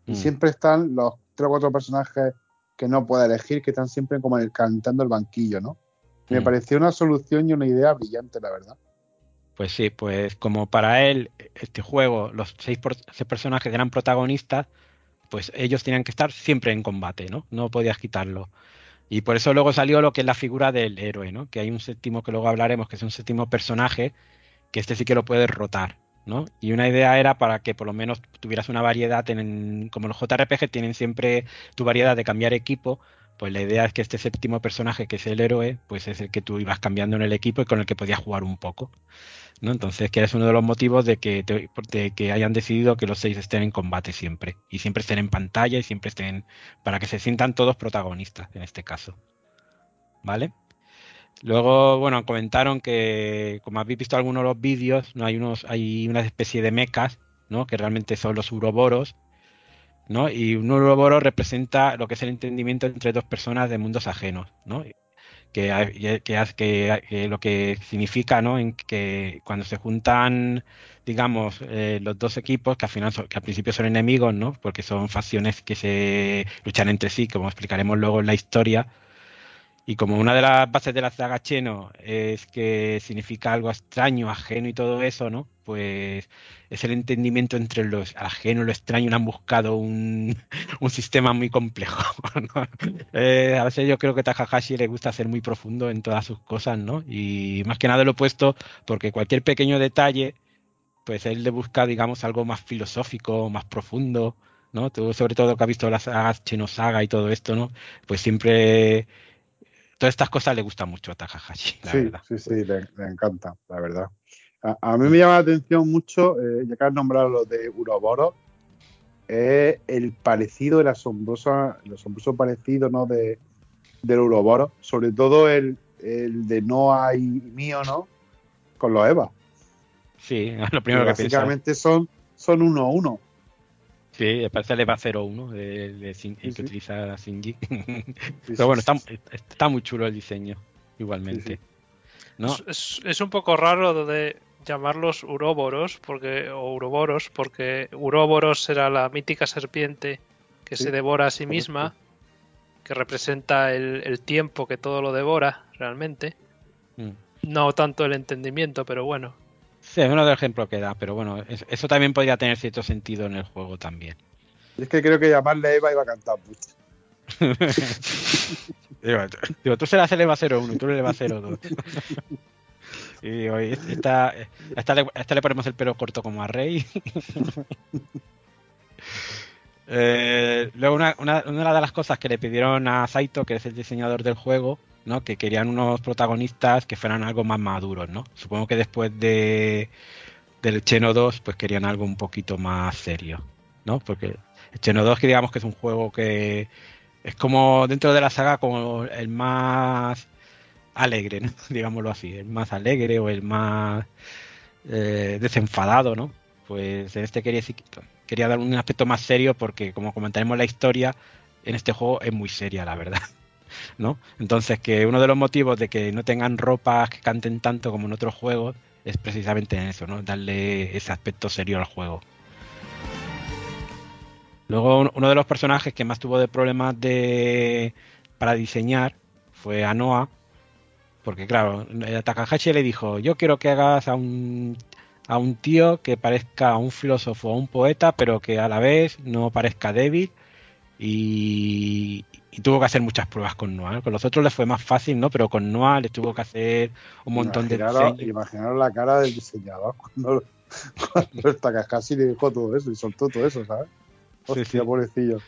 Y Mm. siempre están los tres o cuatro personajes que no puede elegir, que están siempre como el, cantando el banquillo, ¿no? Me Mm. pareció una solución y una idea brillante, la verdad. Pues sí, pues como para él, este juego, los seis, por- seis personajes eran protagonistas, pues ellos tenían que estar siempre en combate, ¿no? No podías quitarlo. Y por eso luego salió lo que es la figura del héroe, ¿no? Que hay un séptimo que luego hablaremos, que es un séptimo personaje, que este sí que lo puedes rotar, ¿no? Y una idea era para que por lo menos tuvieras una variedad, en, como los JRPG tienen siempre tu variedad de cambiar equipo, pues la idea es que este séptimo personaje, que es el héroe, pues es el que tú ibas cambiando en el equipo y con el que podías jugar un poco. ¿no? Entonces, que es uno de los motivos de que, te- de que hayan decidido que los seis estén en combate siempre. Y siempre estén en pantalla y siempre estén. para que se sientan todos protagonistas en este caso. ¿Vale? Luego, bueno, comentaron que, como habéis visto algunos de los vídeos, ¿no? hay unos, hay una especie de mechas, ¿no? Que realmente son los uroboros, ¿no? Y un uroboro representa lo que es el entendimiento entre dos personas de mundos ajenos, ¿no? que, que, que, que lo que significa ¿no? en que cuando se juntan digamos eh, los dos equipos que al final son, que al principio son enemigos no porque son facciones que se luchan entre sí como explicaremos luego en la historia y como una de las bases de la saga Cheno es que significa algo extraño, ajeno y todo eso, ¿no? Pues es el entendimiento entre lo ajeno y lo extraño. Han buscado un, un sistema muy complejo. ¿no? Eh, a veces yo creo que Takahashi le gusta ser muy profundo en todas sus cosas, ¿no? Y más que nada lo he puesto porque cualquier pequeño detalle, pues él le busca, digamos, algo más filosófico, más profundo, ¿no? Tú, sobre todo que has visto las sagas Chinosaga y todo esto, ¿no? Pues siempre todas estas cosas le gustan mucho a Takahashi, la sí, verdad. sí, sí, le, le encanta, la verdad. A, a mí me llama la atención mucho, eh, ya que has nombrado lo de Uroboros, es el parecido, el asombroso, el asombroso parecido ¿no? de, del Uroboros, sobre todo el, el de Noah y mío, ¿no? Con los Eva. Sí, lo primero que, pienso. Básicamente son, son uno a uno. Sí, parece el EVA 01, el, de, Sí, que sí. utiliza Shinji. Pero bueno, está, muy chulo el diseño, igualmente. Sí, ¿No? Es, un poco raro de llamarlos uróboros, porque, o uroboros, porque uróboros era la mítica serpiente que Sí, se devora a sí misma, que representa el, el tiempo que todo lo devora, realmente. Mm. No tanto el entendimiento, pero bueno. Sí, es uno de los ejemplos que da, pero bueno, es- eso también podría tener cierto sentido en el juego también. Y es que creo que llamarle Eva iba a cantar mucho. digo, digo, tú serás el EVA 01 y tú el EVA 02. y digo, y esta, le, esta le ponemos el pelo corto como a Rey. Eh, luego una, una, una de las cosas que le pidieron a Saito, que es el diseñador del juego, ¿no? que querían unos protagonistas que fueran algo más maduros, ¿no? Supongo que después de del Cheno 2, pues querían algo un poquito más serio, ¿no? Porque el Cheno 2, que digamos que es un juego que es como dentro de la saga como el más alegre, ¿no? digámoslo así, el más alegre o el más eh, desenfadado, ¿no? Pues en este quería, quería dar un aspecto más serio porque como comentaremos la historia, en este juego es muy seria, la verdad. ¿No? Entonces que uno de los motivos de que no tengan ropas que canten tanto como en otros juegos es precisamente en eso, ¿no? Darle ese aspecto serio al juego. Luego uno de los personajes que más tuvo de problemas de para diseñar fue a Noah, porque claro, Takahashi le dijo, yo quiero que hagas a un a un tío que parezca un filósofo o un poeta, pero que a la vez no parezca débil y, y tuvo que hacer muchas pruebas con Noah. Con los otros les fue más fácil, ¿no? Pero con Noah le tuvo que hacer un montón imaginaros, de Imaginaros la cara del diseñador cuando, cuando el Takahashi le dijo todo eso y soltó todo eso, ¿sabes? Hostia, sí. pobrecillo.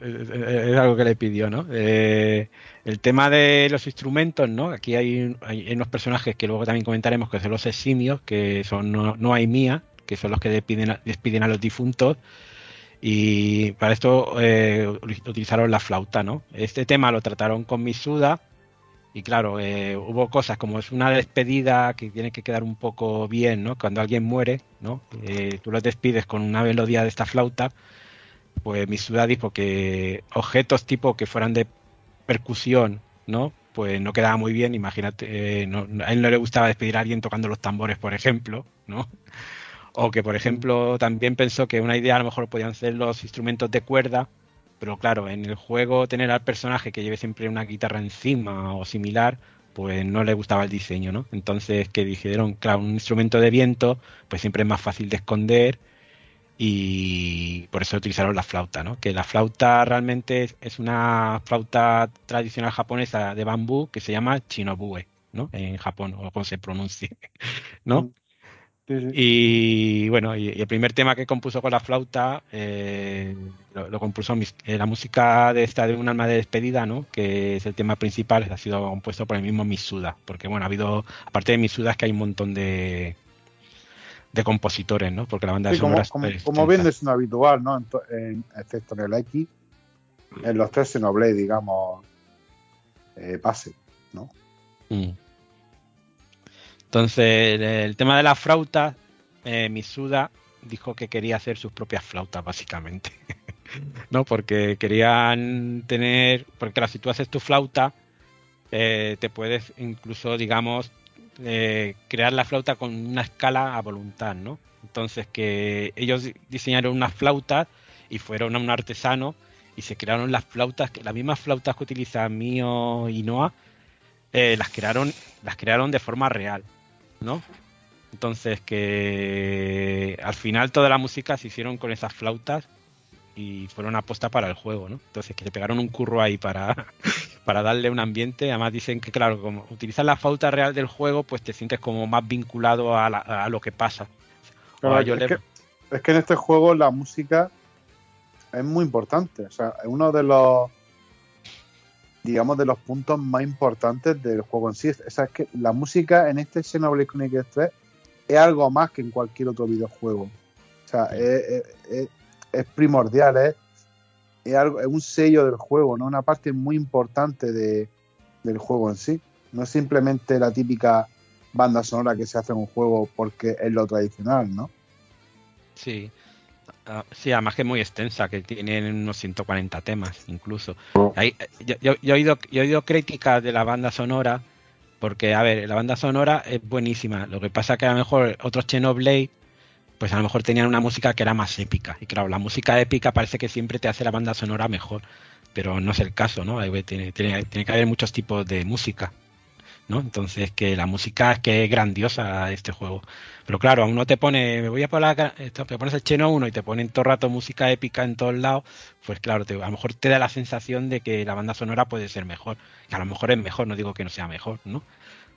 Es, es, algo que le pidió, ¿no? Eh, el tema de los instrumentos, ¿no? Aquí hay, hay, unos personajes que luego también comentaremos que son los eximios, que son no, no hay mía, que son los que despiden, despiden a los difuntos. Y para esto eh, utilizaron la flauta, ¿no? Este tema lo trataron con Misuda. Y claro, eh, hubo cosas como es una despedida que tiene que quedar un poco bien, ¿no? Cuando alguien muere, ¿no? Eh, tú lo despides con una melodía de esta flauta pues Misuda dijo que objetos tipo que fueran de percusión, ¿no? Pues no quedaba muy bien, imagínate, eh, no, a él no le gustaba despedir a alguien tocando los tambores, por ejemplo, ¿no? O que, por ejemplo, también pensó que una idea a lo mejor podían ser los instrumentos de cuerda, pero claro, en el juego tener al personaje que lleve siempre una guitarra encima o similar, pues no le gustaba el diseño, ¿no? Entonces que dijeron, claro, un instrumento de viento, pues siempre es más fácil de esconder y por eso utilizaron la flauta, ¿no? Que la flauta realmente es una flauta tradicional japonesa de bambú que se llama chinobue, ¿no? En Japón, o como se pronuncie, ¿no? Sí, sí. Y bueno, y, y, el primer tema que compuso con la flauta eh, lo, lo, compuso eh, la música de esta de un alma de despedida, ¿no? Que es el tema principal, ha sido compuesto por el mismo Misuda, porque bueno, ha habido, aparte de Misuda, es que hay un montón de de compositores, ¿no? Porque la banda sí, de como, como, como bien es un habitual, ¿no? En, en, excepto en el X, en los tres Xenoblade, digamos, eh, pase, ¿no? Mm. Entonces, el tema de la flauta, eh, dijo que quería hacer sus propias flautas, básicamente. ¿No? Porque querían tener. Porque claro, si tú haces tu flauta, eh, te puedes incluso, digamos, eh, crear la flauta con una escala a voluntad, ¿no? Entonces que ellos diseñaron unas flautas y fueron a un artesano y se crearon las flautas, las mismas flautas que utiliza Mio y Noah, eh, las crearon, las crearon de forma real, ¿no? Entonces que al final toda la música se hicieron con esas flautas y fueron aposta para el juego, ¿no? Entonces que le pegaron un curro ahí para, para darle un ambiente. Además dicen que, claro, como utilizas la flauta real del juego, pues te sientes como más vinculado a, la, a lo que pasa. Claro, es, le... que, es, que, en este juego la música es muy importante. O sea, es uno de los, digamos, de los puntos más importantes del juego en sí. O sea, es que la música en este Xenoblade Chronicles 3 es algo más que en cualquier otro videojuego. O sea, es, es- es- es primordial, es, es algo, es un sello del juego, ¿no? Una parte muy importante de- del juego en sí. No es simplemente la típica banda sonora que se hace en un juego porque es lo tradicional, ¿no? Sí. Ah, sí, además que es muy extensa, que tienen unos 140 temas incluso. Yo, he oído, yo críticas de la banda sonora, porque, a ver, la banda sonora es buenísima. Lo que pasa que a lo mejor otros Xenoblade, pues a lo mejor tenían una música que era más épica. Y claro, la música épica parece que siempre te hace la banda sonora mejor, pero no es el caso, ¿no? Tiene, tiene, tiene que haber muchos tipos de música. ¿no? Entonces que la música es que es grandiosa este juego. Pero claro, a uno te pone, me voy a poner, te pones el Cheno 1 y te ponen todo el rato música épica en todos lados, pues claro, te- a lo mejor te da la sensación de que la banda sonora puede ser mejor. Que a lo mejor es mejor, no digo que no sea mejor, ¿no?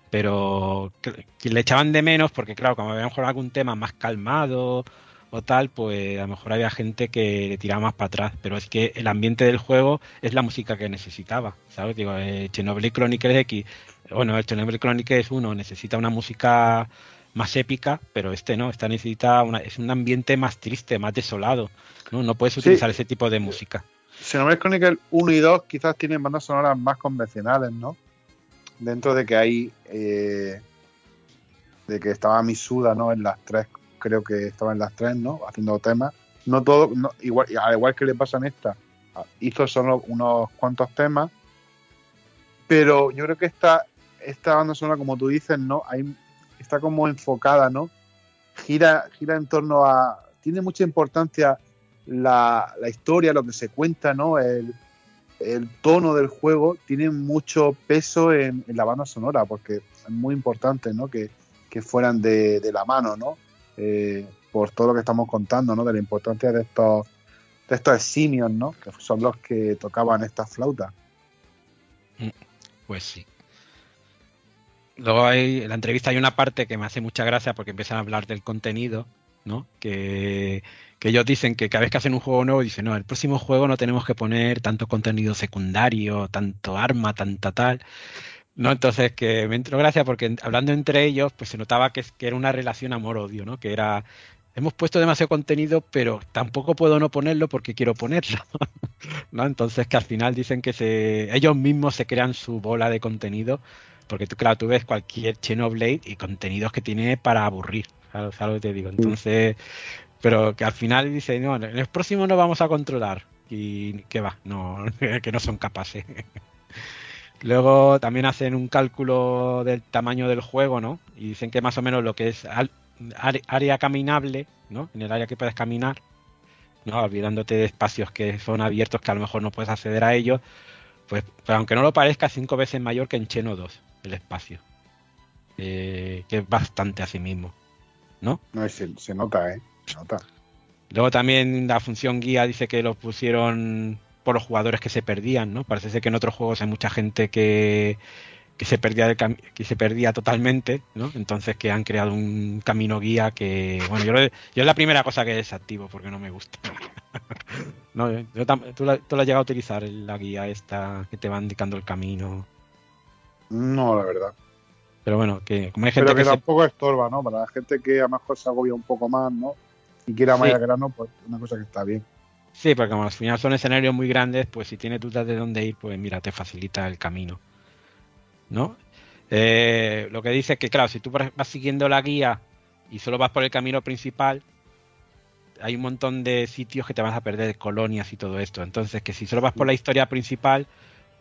Pero que, le echaban de menos porque claro, como había a lo mejor algún tema más calmado o tal, pues a lo mejor había gente que le tiraba más para atrás. Pero es que el ambiente del juego es la música que necesitaba, ¿sabes? Digo, eh, Chernobyl Chronicles X, bueno, el Chernobyl Chronicles 1 necesita una música más épica, pero este no, esta necesita una, es un ambiente más triste, más desolado, ¿no? No puedes Sí. utilizar ese tipo de música. Xenoblade Chronicles 1 y 2 quizás tienen bandas sonoras más convencionales, ¿no? Dentro de que hay. eh, de que estaba Misuda, ¿no? En las tres, creo que estaba en las tres, ¿no? Haciendo temas. No todo, no, igual, al igual que le pasa en esta, hizo solo unos cuantos temas. Pero yo creo que esta, esta banda sonora, como tú dices, ¿no? Hay, está como enfocada, ¿no? Gira, gira en torno a. Tiene mucha importancia la, la historia, lo que se cuenta, ¿no? El, el tono del juego tiene mucho peso en, la banda sonora, porque es muy importante, ¿no? Que, que fueran de, de la mano, ¿no? Eh, por todo lo que estamos contando, ¿no? De la importancia de estos, de estos simios, ¿no? Que son los que tocaban estas flautas. Pues sí. Luego hay, en la entrevista hay una parte que me hace mucha gracia porque empiezan a hablar del contenido, ¿no? Que, ellos dicen que cada vez que hacen un juego nuevo, dicen, no, el próximo juego no tenemos que poner tanto contenido secundario, tanto arma, tanta tal. No, entonces que me entró gracia porque hablando entre ellos, pues se notaba que, que era una relación amor-odio, ¿no? Que era, hemos puesto demasiado contenido, pero tampoco puedo no ponerlo porque quiero ponerlo. ¿no? Entonces que al final dicen que se, ellos mismos se crean su bola de contenido, porque tú, claro, tú ves cualquier Xenoblade y contenidos que tiene para aburrir, ¿sabes, ¿sabes lo que te digo? Entonces, pero que al final dice, no, en el próximo no vamos a controlar. Y que va, no, que no son capaces. Luego también hacen un cálculo del tamaño del juego, ¿no? Y dicen que más o menos lo que es área caminable, ¿no? En el área que puedes caminar, ¿no? Olvidándote de espacios que son abiertos que a lo mejor no puedes acceder a ellos, pues, pero aunque no lo parezca, cinco veces mayor que en Cheno 2, el espacio. Eh, que es bastante a sí mismo, ¿no? No, se, se nota, ¿eh? Se nota. Luego también la función guía dice que lo pusieron por los jugadores que se perdían, ¿no? Parece ser que en otros juegos hay mucha gente que, que se perdía cam- que se perdía totalmente, ¿no? Entonces que han creado un camino guía que, bueno, yo, lo- yo es la primera cosa que desactivo porque no me gusta. no, yo tam- ¿tú, la, tú la has llegado a utilizar la guía esta que te va indicando el camino. No, la verdad. Pero bueno, que como hay gente Pero que, que se- tampoco estorba, ¿no? Para la gente que a lo mejor se agobia un poco más, ¿no? Y quiera más Sí. al grano, pues una cosa que está bien. Sí, porque como al final son escenarios muy grandes, pues si tienes dudas de dónde ir, pues mira, te facilita el camino. ¿No? Eh, lo que dice es que, claro, si tú vas siguiendo la guía y solo vas por el camino principal, hay un montón de sitios que te vas a perder, colonias y todo esto. Entonces, que si solo vas por la historia principal,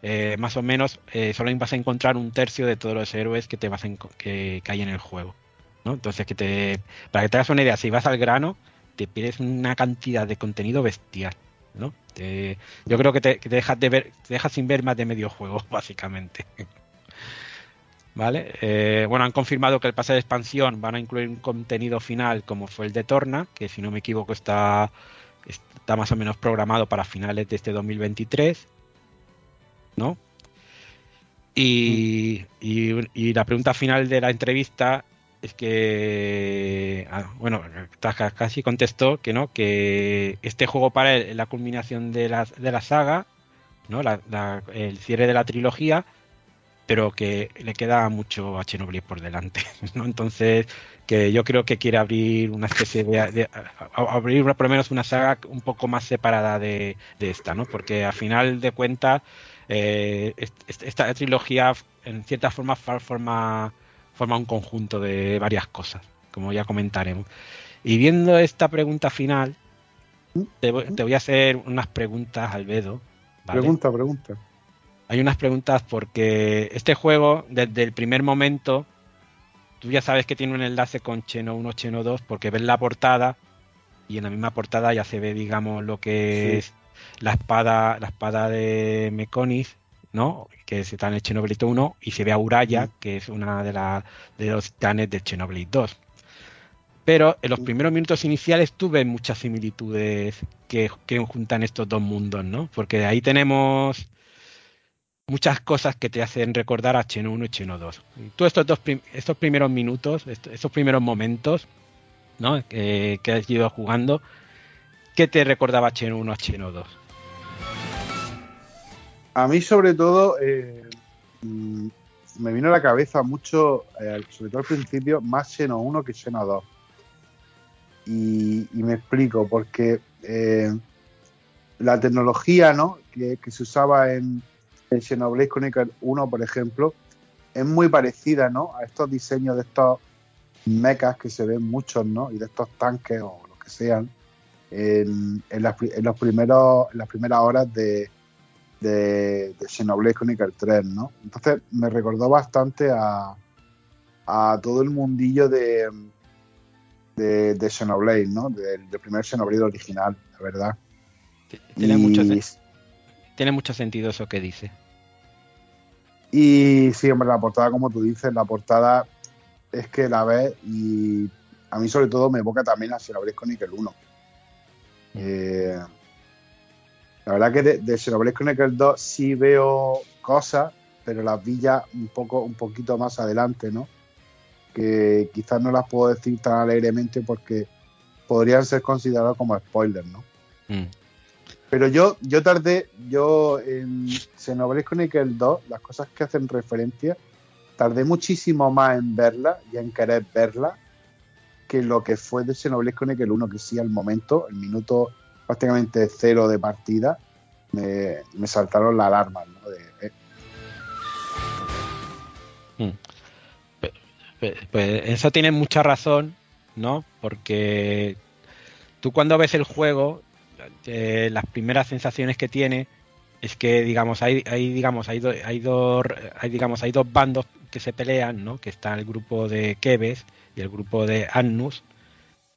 eh, más o menos, eh, solo vas a encontrar un tercio de todos los héroes que te vas a que, que hay en el juego. ¿no? Entonces, que te, para que te hagas una idea, si vas al grano, te pierdes una cantidad de contenido bestial. ¿no? Te- yo creo que te, que te dejas de ver, te dejas sin ver más de medio juego, básicamente. ¿Vale? Eh, bueno, han confirmado que el pase de expansión van a incluir un contenido final como fue el de Torna, que si no me equivoco está, está más o menos programado para finales de este 2023. ¿No? Y, y- la pregunta final de la entrevista es que, ah, bueno, casi contestó que no, que este juego para él es la culminación de la, de la saga, ¿no? el cierre de la trilogía, pero que le queda mucho a Chernobyl por delante, ¿no? Entonces, que yo creo que quiere abrir una especie de, abrir por lo menos una saga un poco más separada de, esta, ¿no? Porque a final de cuentas, eh, esta trilogía en cierta forma forma forma un conjunto de varias cosas, como ya comentaremos. Y viendo esta pregunta final, te, voy a hacer unas preguntas, Albedo. Pregunta, pregunta. Hay unas preguntas porque este juego, desde el primer momento, tú ya sabes que tiene un enlace con Cheno 1, Cheno 2, porque ves la portada y en la misma portada ya se ve, digamos, lo que es la espada, la espada de Meconis ¿no? Que está en el Chernobyl 1 y se ve a Uraya, mm. que es una de, las de los titanes de Chernobyl 2. Pero en los mm. primeros minutos iniciales tuve muchas similitudes que, que juntan estos dos mundos, ¿no? Porque ahí tenemos muchas cosas que te hacen recordar a Cheno 1 y Cheno 2. Tú estos dos estos primeros minutos, estos primeros momentos, ¿no? que has ido jugando, ¿qué te recordaba a Cheno 1 a Cheno 2? A mí, sobre todo, eh, me vino a la cabeza mucho, eh, sobre todo al principio, más Xeno 1 que Xeno 2. Y, me explico, porque eh, la tecnología ¿no? que, se usaba en, en Xenoblade Chronicle 1, por ejemplo, es muy parecida ¿no? a estos diseños de estos mechas que se ven muchos, ¿no? Y de estos tanques o lo que sean, en, las, los primeros, en las primeras horas de, de, de Xenoblade Chronicle 3, ¿no? Entonces me recordó bastante a, a todo el mundillo de, de, de Xenoblade, ¿no? Del, primer Xenoblade original, la verdad. Tiene, mucho, tiene mucho sentido eso que dice. Y sí, hombre, la portada, como tú dices, la portada es que la ves y a mí sobre todo me evoca también a Xenoblade Chronicle 1. Eh, la verdad que de, de Xenoblade Chronicles 2 sí veo cosas, pero las vi ya un, poco, un poquito más adelante, ¿no? Que quizás no las puedo decir tan alegremente porque podrían ser consideradas como spoilers, ¿no? Mm. Pero yo, yo tardé, yo en Xenoblade Chronicles 2, las cosas que hacen referencia, tardé muchísimo más en verla y en querer verla que lo que fue de Xenoblade Chronicles 1, que sí al momento, el minuto prácticamente cero de partida, me, saltaron la alarma. ¿no? Eh. Hmm. Pues, eso tiene mucha razón, ¿no? Porque tú cuando ves el juego, eh, las primeras sensaciones que tiene es que digamos hay, hay digamos hay, hay dos hay digamos hay dos bandos que se pelean no que está el grupo de Keves y el grupo de Annus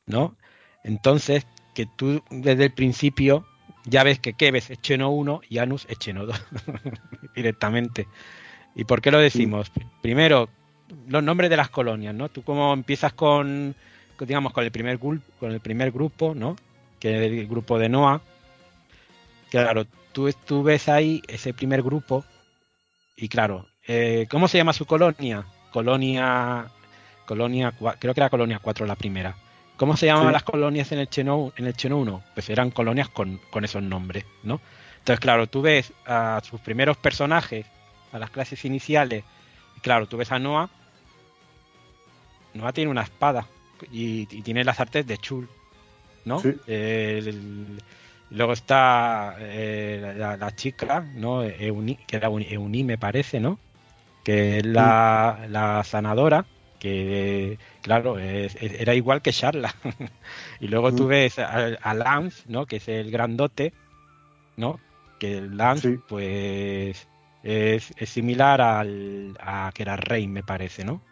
no entonces que tú desde el principio ya ves que Keves es Cheno 1 y Anus es Cheno 2 directamente. ¿Y por qué lo decimos? Primero, los nombres de las colonias, ¿no? Tú como empiezas con, digamos, con el primer, con el primer grupo, ¿no? Que es el grupo de Noah. Claro, tú, tú ves ahí ese primer grupo y claro, eh, ¿cómo se llama su colonia? Colonia, colonia, creo que era colonia 4 la primera. ¿Cómo se llamaban las colonias en el Cheno, en el Cheno 1? Pues eran colonias con, esos nombres, ¿no? Entonces, claro, tú ves a sus primeros personajes, a las clases iniciales, y claro, tú ves a Noah. Noah tiene una espada y, tiene las artes de Chul, ¿no? luego está eh, la, chica, ¿no? que era Euni, me parece, ¿no? Que es la, la sanadora que claro, era igual que Charla. y luego tú mm. ves a, Lance, ¿no? Que es el grandote, ¿no? Que Lance, pues, es, similar al, a que era Rey, me parece, ¿no?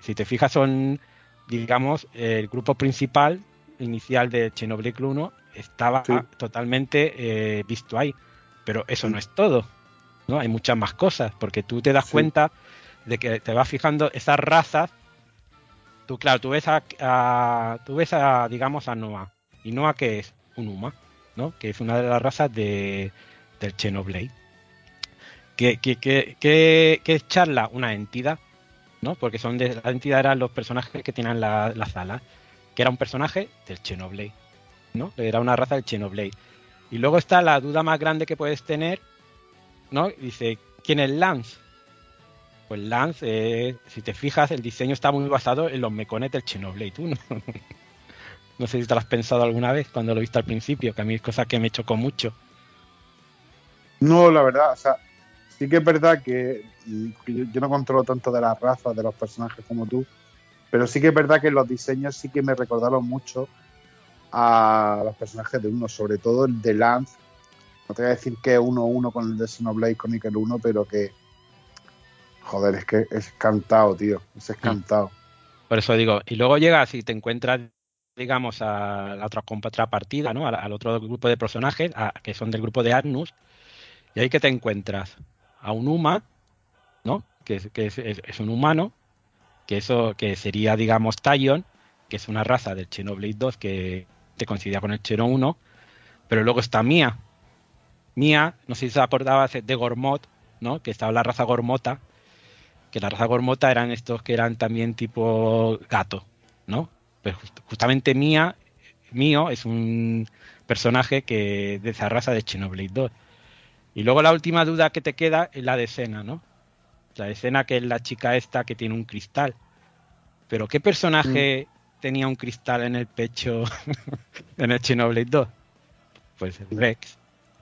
Si te fijas, son, digamos, el grupo principal inicial de Chernobyl 1 estaba totalmente eh, visto ahí. Pero eso no es todo, ¿no? Hay muchas más cosas, porque tú te das cuenta de que te vas fijando esas razas Tú, claro, tú ves a, tú ves a, digamos, a Noah. ¿Y Noah qué es? Un Uma, ¿no? Que es una de las razas de, del Xenoblade. ¿Qué, qué, qué, qué, es Charla? Una entidad, ¿no? Porque son de la entidad eran los personajes que tienen las la alas, que era un personaje del Xenoblade, ¿no? Era una raza del Xenoblade. Y luego está la duda más grande que puedes tener, ¿no? Dice, ¿quién es Lance? Pues Lance, eh, si te fijas, el diseño está muy basado en los mecones del Xenoblade 1. no sé si te lo has pensado alguna vez cuando lo viste al principio, que a mí es cosa que me chocó mucho. No, la verdad, o sea, sí que es verdad que, yo, no controlo tanto de las razas de los personajes como tú, pero sí que es verdad que los diseños sí que me recordaron mucho a los personajes de uno, sobre todo el de Lance. No te voy a decir que es uno uno con el de Xenoblade Chronicle 1, pero que. Joder, es que es cantado, tío. Es cantado. Por eso digo, y luego llegas y te encuentras, digamos, a la otra contrapartida, ¿no? Al, al, otro grupo de personajes, a, que son del grupo de Agnus, y ahí que te encuentras a un Uma, ¿no? Que, es, que es, es, es, un humano, que eso que sería, digamos, Talion, que es una raza del Xenoblade 2 que te coincidía con el Xeno 1, pero luego está Mia. Mia, no sé si se acordaba de Gormot, ¿no? Que estaba la raza Gormota, que la raza Gormota eran estos que eran también tipo gato, ¿no? Pues justamente Mia, Mio, es un personaje que de esa raza de Xenoblade 2. Y luego la última duda que te queda es la de Sena, ¿no? La escena que es la chica esta que tiene un cristal. Pero ¿qué personaje mm. tenía un cristal en el pecho en el Xenoblade 2? Pues el Rex,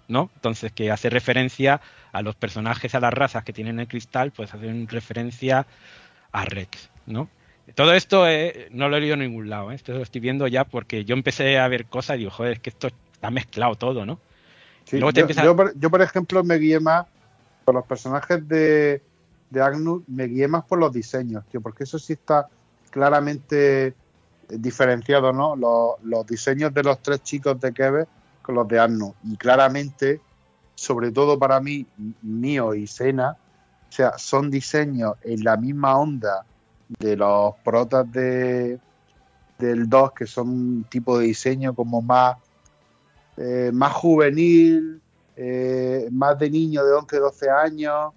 ¿no? Entonces que hace referencia a los personajes, a las razas que tienen el cristal, pues hacen referencia a Rex, ¿no? Todo esto eh, no lo he leído en ningún lado, ¿eh? esto lo estoy viendo ya porque yo empecé a ver cosas y digo, joder, es que esto está mezclado todo, ¿no? Sí, yo, empieza... yo, por, yo, por ejemplo, me guié más por los personajes de, de Agnus, me guié más por los diseños, tío, porque eso sí está claramente diferenciado, ¿no? Los, diseños de los tres chicos de Keve con los de Agnus. Y claramente, sobre todo para mí, mío y Sena, o sea, son diseños en la misma onda de los protas de del 2, que son un tipo de diseño como más eh, más juvenil, eh, más de niño de 11, 12 años,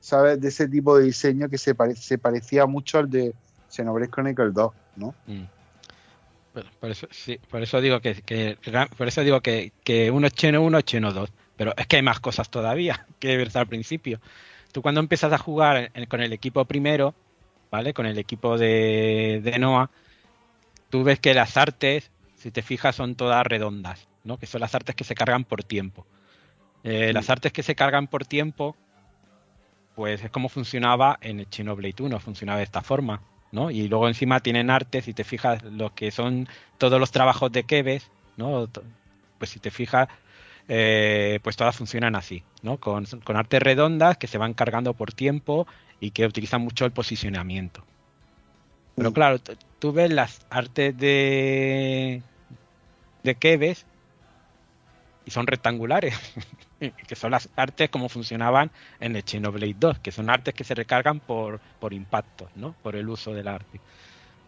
¿sabes? De ese tipo de diseño que se, pare se parecía mucho al de Xenoblade Chronicles 2, ¿no? Mm. Por, por, eso, sí, por eso digo que, que por eso digo que, que uno es Xeno 1 es Xeno 2, pero es que hay más cosas todavía que ver al principio. Tú cuando empiezas a jugar en, con el equipo primero, ¿vale? Con el equipo de, de Noah, tú ves que las artes, si te fijas, son todas redondas. ¿no? que son las artes que se cargan por tiempo. Eh, las artes que se cargan por tiempo, pues es como funcionaba en el Xenoblade 1, funcionaba de esta forma. ¿no? Y luego encima tienen artes, si te fijas, lo que son todos los trabajos de Keves, ¿no? pues si te fijas, eh, pues todas funcionan así, ¿no? Con, con, artes redondas que se van cargando por tiempo y que utilizan mucho el posicionamiento. Pero claro, tú ves las artes de, de Keves y son rectangulares, que son las artes como funcionaban en el Xenoblade 2, que son artes que se recargan por, por impactos, ¿no? Por el uso del arte.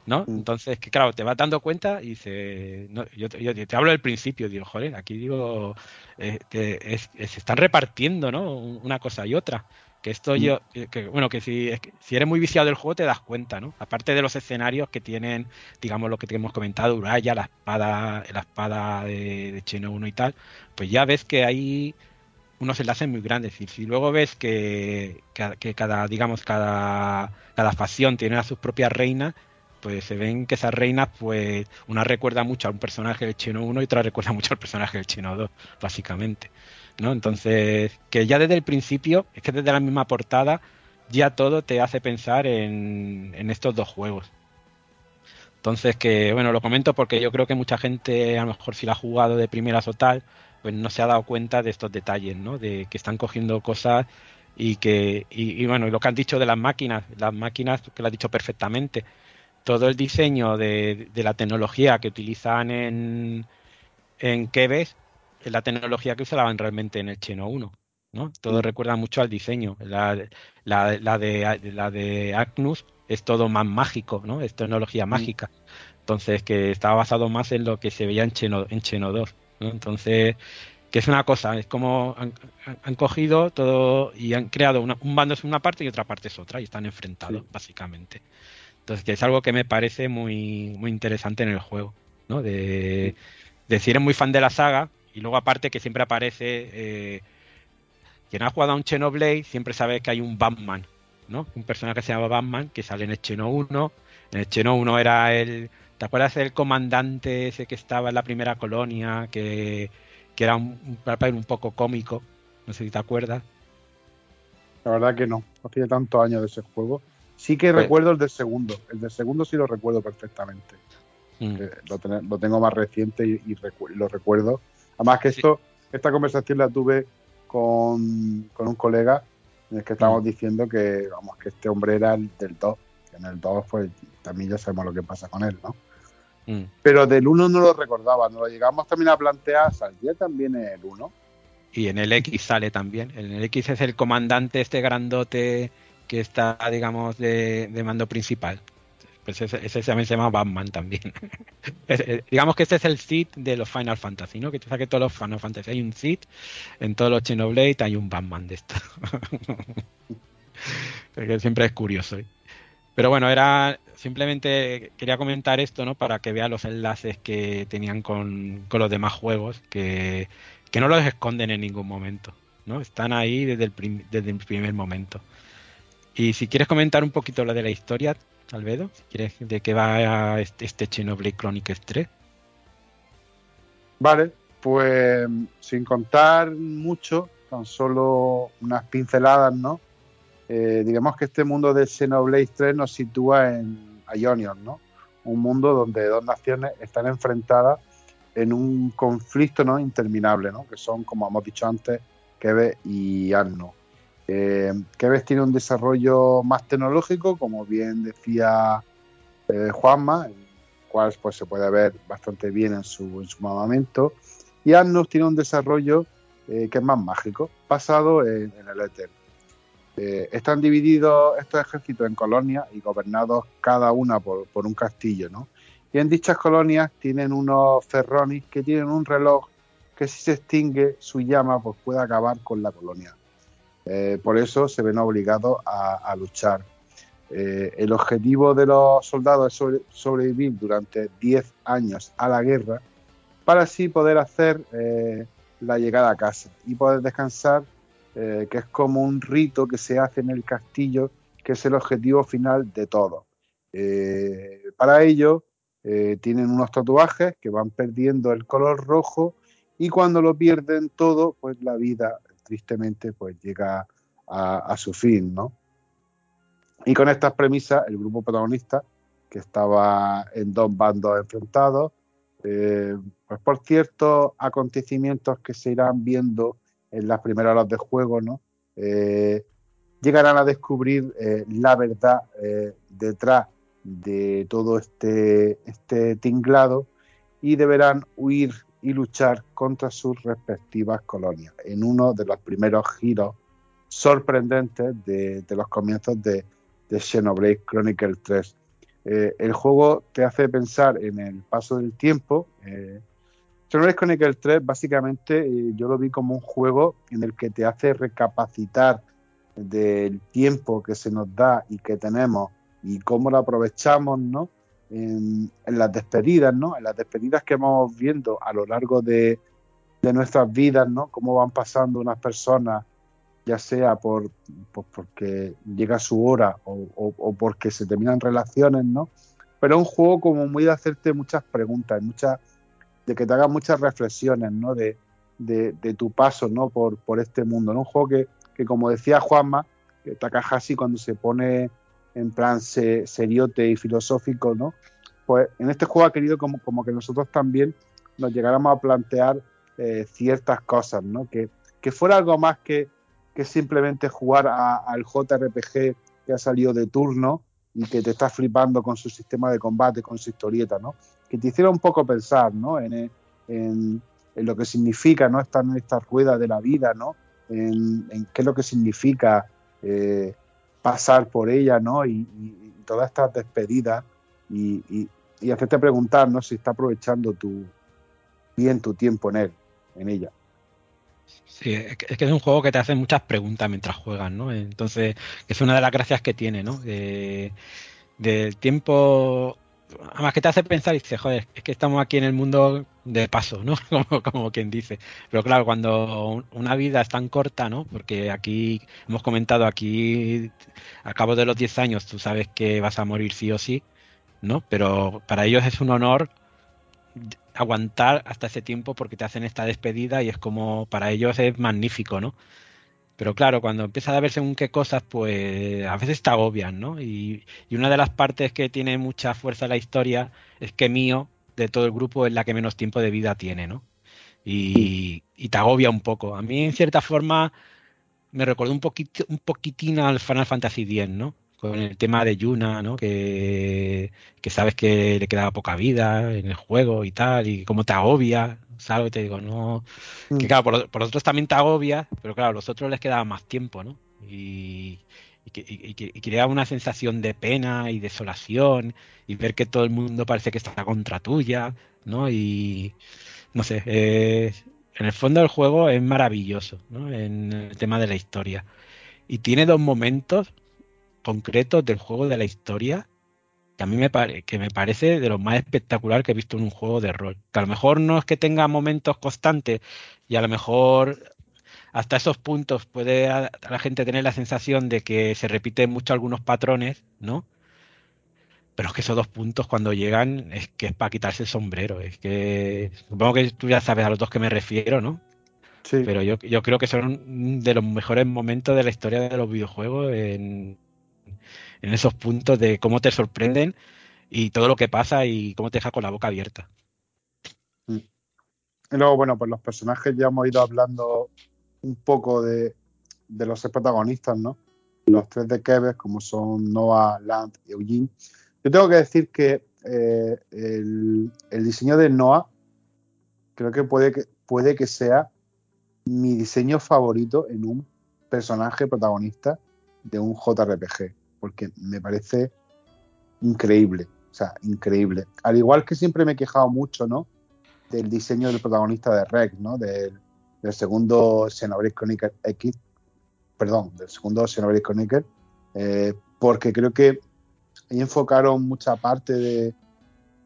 ¿no? Mm. Entonces, que claro, te vas dando cuenta y dice, no, yo, yo, te hablo del principio, digo, joder, aquí digo, eh, es, se están repartiendo, ¿no? Una cosa y otra. Que esto yo, que, bueno, que si, si eres muy viciado del juego te das cuenta, ¿no? Aparte de los escenarios que tienen, digamos, lo que te hemos comentado, Uraya, la espada, la espada de, de Cheno 1 y tal, pues ya ves que hay unos enlaces muy grandes. Y si luego ves que, cada, digamos, cada, cada facción tiene a sus propias reinas, pues se ven que esas reinas, pues una recuerda mucho a un personaje del Chino 1 y otra recuerda mucho al personaje del Chino 2, básicamente. ¿no? Entonces, que ya desde el principio, es que desde la misma portada, ya todo te hace pensar en, en estos dos juegos. Entonces, que bueno, lo comento porque yo creo que mucha gente, a lo mejor si la ha jugado de primeras o tal, pues no se ha dado cuenta de estos detalles, ¿no? De que están cogiendo cosas y que, y, y bueno, y lo que han dicho de las máquinas, las máquinas que lo has dicho perfectamente, todo el diseño de, de la tecnología que utilizan en, en Keves es la tecnología que usaban realmente en el Cheno 1. ¿no? Todo mm. recuerda mucho al diseño. La, la, la, de, la de Agnus es todo más mágico, ¿no? es tecnología mm. mágica. Entonces, que estaba basado más en lo que se veía en Cheno, en Cheno 2. ¿No? Entonces, que es una cosa, es como han, cogido todo y han creado un bando es una parte y otra parte es otra y están enfrentados, básicamente. Entonces, que es algo que me parece muy, muy interesante en el juego, ¿no? De, decir, eres muy fan de la saga y luego aparte que siempre aparece... Eh, quien ha jugado a un Xenoblade siempre sabe que hay un Batman, ¿no? Un personaje que se llama Batman que sale en el Xeno 1. En el Xeno 1 era el... ¿Te acuerdas del comandante ese que estaba en la primera colonia que que era un, papel un poco cómico. No sé si te acuerdas. La verdad que no, no tantos años de ese juego. Sí que pues- recuerdo el del segundo. El del segundo sí lo recuerdo perfectamente. Mm. Eh, lo, tengo más reciente y, lo recuerdo. Además que esto, esta conversación la tuve con, un colega en el que estábamos mm. diciendo que vamos que este hombre era el del 2. Que en el 2 pues también ya sabemos lo que pasa con él, ¿no? Mm. Pero del 1 no lo recordaba, no lo llegamos también a plantear, salía también el 1. Y en el X sale también. En el X es el comandante este grandote que está, digamos, de, mando principal. Pues ese, también se llama Batman también. Digamos que este es el Sith de los Final Fantasy, ¿no? Que te saque todos los Final Fantasy. Hay un Sith, en todos los Xenoblade hay un Batman de esto. siempre es curioso. ¿eh? Pero bueno, era simplemente quería comentar esto, ¿no? Para que vea los enlaces que tenían con, los demás juegos, que, no los esconden en ningún momento, ¿no? Están ahí desde el, desde el primer momento. Y si quieres comentar un poquito lo de la historia, Albedo, si quieres de qué va este, este Xenoblade Chronicles 3. Vale, pues sin contar mucho, tan solo unas pinceladas, ¿no? Eh, digamos que este mundo de Xenoblade 3 nos sitúa en Ionion, ¿no? Un mundo donde dos naciones están enfrentadas en un conflicto ¿no? interminable, ¿no? Que son, como hemos dicho antes, Kebe y Arno. Eh, tiene un desarrollo más tecnológico, como bien decía eh, Juanma, el cual pues, se puede ver bastante bien en su, en su Y Arno tiene un desarrollo eh, que es más mágico, basado en, en el éter. Eh, están divididos estos ejércitos en colonias y gobernados cada una por, un castillo, ¿no? Y en dichas colonias tienen unos ferronis que tienen un reloj que si se extingue su llama, pues puede acabar con la colonia. Eh, por eso se ven obligados a, luchar. Eh, el objetivo de los soldados es sobrevivir durante 10 años a la guerra para así poder hacer la llegada a casa y poder descansar eh, que es como un rito que se hace en el castillo, que es el objetivo final de todo. Eh, para ello, eh, tienen unos tatuajes que van perdiendo el color rojo y cuando lo pierden todo, pues la vida tristemente pues llega a, su fin, ¿no? Y con estas premisas, el grupo protagonista, que estaba en dos bandos enfrentados, pues por ciertos acontecimientos que se irán viendo en las primeras horas de juego, ¿no? Eh, llegarán a descubrir eh, la verdad eh, detrás de todo este, este tinglado y deberán huir y luchar contra sus respectivas colonias en uno de los primeros giros sorprendentes de, los comienzos de, de Xenoblade Chronicle 3. el juego te hace pensar en el paso del tiempo, Xenoblade Chronicle 3 básicamente eh, yo lo vi como un juego en el que te hace recapacitar del tiempo que se nos da y que tenemos y cómo lo aprovechamos, ¿no? En, las despedidas, ¿no? En las despedidas que vamos viendo a lo largo de, nuestras vidas, ¿no? Cómo van pasando unas personas, ya sea por, porque llega su hora o, o, porque se terminan relaciones, ¿no? Pero es un juego como muy de hacerte muchas preguntas, muchas de que te hagas muchas reflexiones, ¿no? De, tu paso, ¿no? Por, por este mundo, ¿no? Un juego que, como decía Juanma, que Takahashi cuando se pone en plan seriote y filosófico, ¿no? Pues en este juego ha querido como, como que nosotros también nos llegáramos a plantear eh, ciertas cosas, ¿no? Que, que fuera algo más que, que simplemente jugar al JRPG que ha salido de turno y que te está flipando con su sistema de combate, con su historieta, ¿no? Que te hiciera un poco pensar, ¿no? En, lo que significa, ¿no? Estar en esta rueda de la vida, ¿no? En, qué es lo que significa eh, pasar por ella, ¿no? Y, todas estas despedidas y, y, hacerte preguntar, ¿no? Si está aprovechando tu, bien tu tiempo en él, en ella. Sí, es que es un juego que te hace muchas preguntas mientras juegas, ¿no? Entonces, es una de las gracias que tiene, ¿no? De, del tiempo además que te hace pensar y dices, joder, es que estamos aquí en el mundo de paso, ¿no? Como, como, quien dice. Pero claro, cuando una vida es tan corta, ¿no? Porque aquí hemos comentado aquí, a cabo de los 10 años, tú sabes que vas a morir sí o sí, ¿no? Pero para ellos es un honor aguantar hasta ese tiempo porque te hacen esta despedida y es como, para ellos es magnífico, ¿no? Pero claro, cuando empieza a ver según qué cosas, pues a veces te agobian, ¿no? Y, una de las partes que tiene mucha fuerza la historia es que Mío, de todo el grupo, es la que menos tiempo de vida tiene, ¿no? Y, te agobia un poco. A mí, en cierta forma, me recordó un, poquito, un poquitín al Final Fantasy X, ¿no? Con el tema de Yuna, ¿no? Que, que sabes que le quedaba poca vida en el juego y tal, y cómo te agobia, ¿sabes? Te digo, no. Que mm. claro, por, por otros también te agobia, pero claro, a los otros les quedaba más tiempo, ¿no? Y, y, crea una sensación de pena y desolación y ver que todo el mundo parece que está contra tuya, ¿no? Y no sé, en el fondo del juego es maravilloso, ¿no? En el tema de la historia. Y tiene dos momentos concretos del juego de la historia que a mí me, que me parece de lo más espectacular que he visto en un juego de rol. Que a lo mejor no es que tenga momentos constantes y a lo mejor hasta esos puntos puede a, la gente tener la sensación de que se repiten mucho algunos patrones, ¿no? Pero es que esos dos puntos cuando llegan es que es para quitarse el sombrero. Es que supongo que tú ya sabes a los dos que me refiero, ¿no? Sí. Pero yo, yo creo que son de los mejores momentos de la historia de los videojuegos en, en esos puntos de cómo te sorprenden y todo lo que pasa y cómo te deja con la boca abierta. Mm. Y luego, bueno, pues los personajes ya hemos ido hablando un poco de, los protagonistas, ¿no? Los tres de Kevin, como son Noah, Land y Eugene. Yo tengo que decir que eh, el, diseño de Noah creo que puede, que puede que sea mi diseño favorito en un personaje protagonista de un JRPG porque me parece increíble, o sea, increíble. Al igual que siempre me he quejado mucho, ¿no? Del diseño del protagonista de Rex, ¿no? Del, segundo Xenoblade Chronicle X, perdón, del segundo Xenoblade Chronicle, eh, porque creo que ahí enfocaron mucha parte de,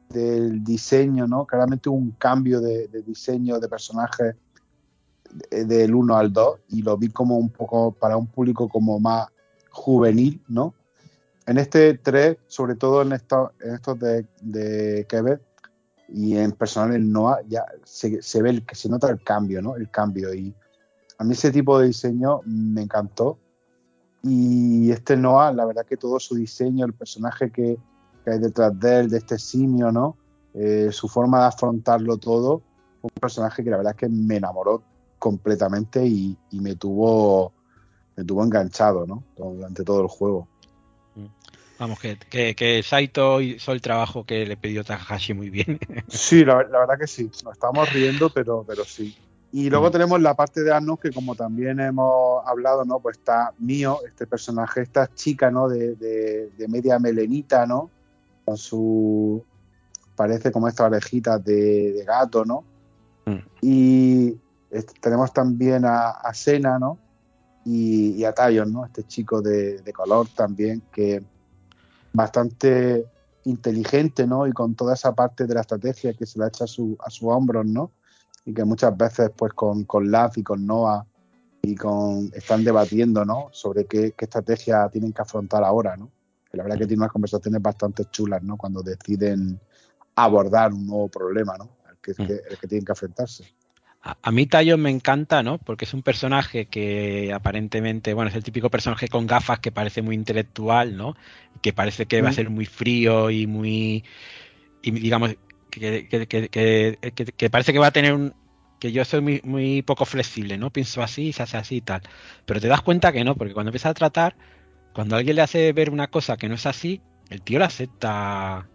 del diseño, ¿no? Claramente un cambio de, diseño de personaje del 1 al 2 y lo vi como un poco para un público como más juvenil, ¿no? En este 3, sobre todo en, estos de, de Quebec y en personal en Noah, ya se, ve el, que se nota el cambio, ¿no? El cambio. Y a mí ese tipo de diseño me encantó. Y este Noah, la verdad que todo su diseño, el personaje que, hay detrás de él, de este simio, ¿no? Eh, su forma de afrontarlo todo, un personaje que la verdad es que me enamoró completamente y, y me tuvo me tuvo enganchado, ¿no? Durante todo el juego. Vamos, que, que, Saito hizo el trabajo que le pidió Takahashi muy bien. Sí, la, verdad que sí. Nos estamos riendo, pero, pero sí. Y luego mm. tenemos la parte de Arnos, que como también hemos hablado, ¿no? Pues está Mío, este personaje, esta chica, ¿no? De, de, media melenita, ¿no? Con su. Parece como estas orejitas de, gato, ¿no? Mm. Y tenemos también a, a Sena, ¿no? Y, a Tayon, ¿no? Este chico de, de color también, que bastante inteligente, ¿no? Y con toda esa parte de la estrategia que se la echa a, su, a sus hombros, ¿no? Y que muchas veces, pues, con, con Laz y con Noah y con están debatiendo, ¿no? Sobre qué, estrategia tienen que afrontar ahora, ¿no? la verdad que tiene unas conversaciones bastante chulas, ¿no? Cuando deciden abordar un nuevo problema, ¿no? El que, mm. el que tienen que enfrentarse. A, mí Tayo me encanta, ¿no? Porque es un personaje que aparentemente, bueno, es el típico personaje con gafas que parece muy intelectual, ¿no? Que parece que va a ser muy frío y muy, y digamos, que, que, parece que va a tener un, que yo soy muy, muy poco flexible, ¿no? Pienso así, se hace así y tal. Pero te das cuenta que no, porque cuando empieza a tratar, cuando alguien le hace ver una cosa que no es así, el tío la acepta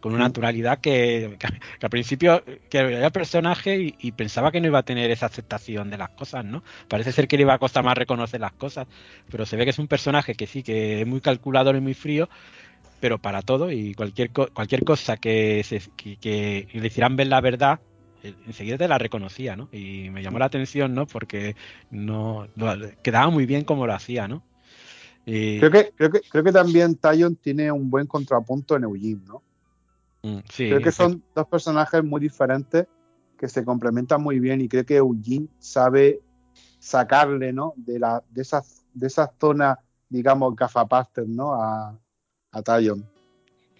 con una naturalidad que, al principio que era el personaje y, pensaba que no iba a tener esa aceptación de las cosas, ¿no? Parece ser que le iba a costar más reconocer las cosas, pero se ve que es un personaje que sí, que es muy calculador y muy frío, pero para todo y cualquier cualquier cosa que, se, que, le hicieran ver la verdad enseguida te la reconocía, ¿no? Y me llamó la atención, ¿no? Porque no, quedaba muy bien como lo hacía, ¿no? Creo, que, creo, que, creo que también Tyon tiene un buen contrapunto en Eugene, ¿no? Mm, creo que son dos personajes muy diferentes que se complementan muy bien y creo que Eugene sabe sacarle, ¿no? De, la, de, esas, de esas zonas, digamos, gafapaster, ¿no? A, a.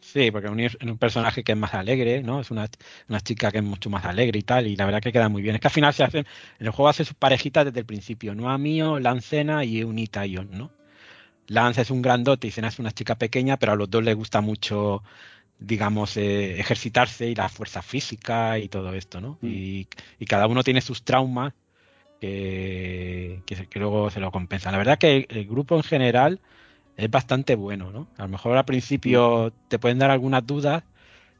Sí, porque es un, personaje que es más alegre, ¿no? Es una, chica que es mucho más alegre y tal, y la verdad que queda muy bien. Es que al final se hacen, en el juego hace sus parejitas desde el principio, no a Mío, Lancena y Unitaion, ¿no? Lance es un grandote y Cena es una chica pequeña, pero a los dos les gusta mucho, digamos, eh, ejercitarse y la fuerza física y todo esto, ¿no? Mm. Y, cada uno tiene sus traumas que, que, luego se lo compensan. La verdad que el grupo en general es bastante bueno, ¿no? A lo mejor al principio te pueden dar algunas dudas,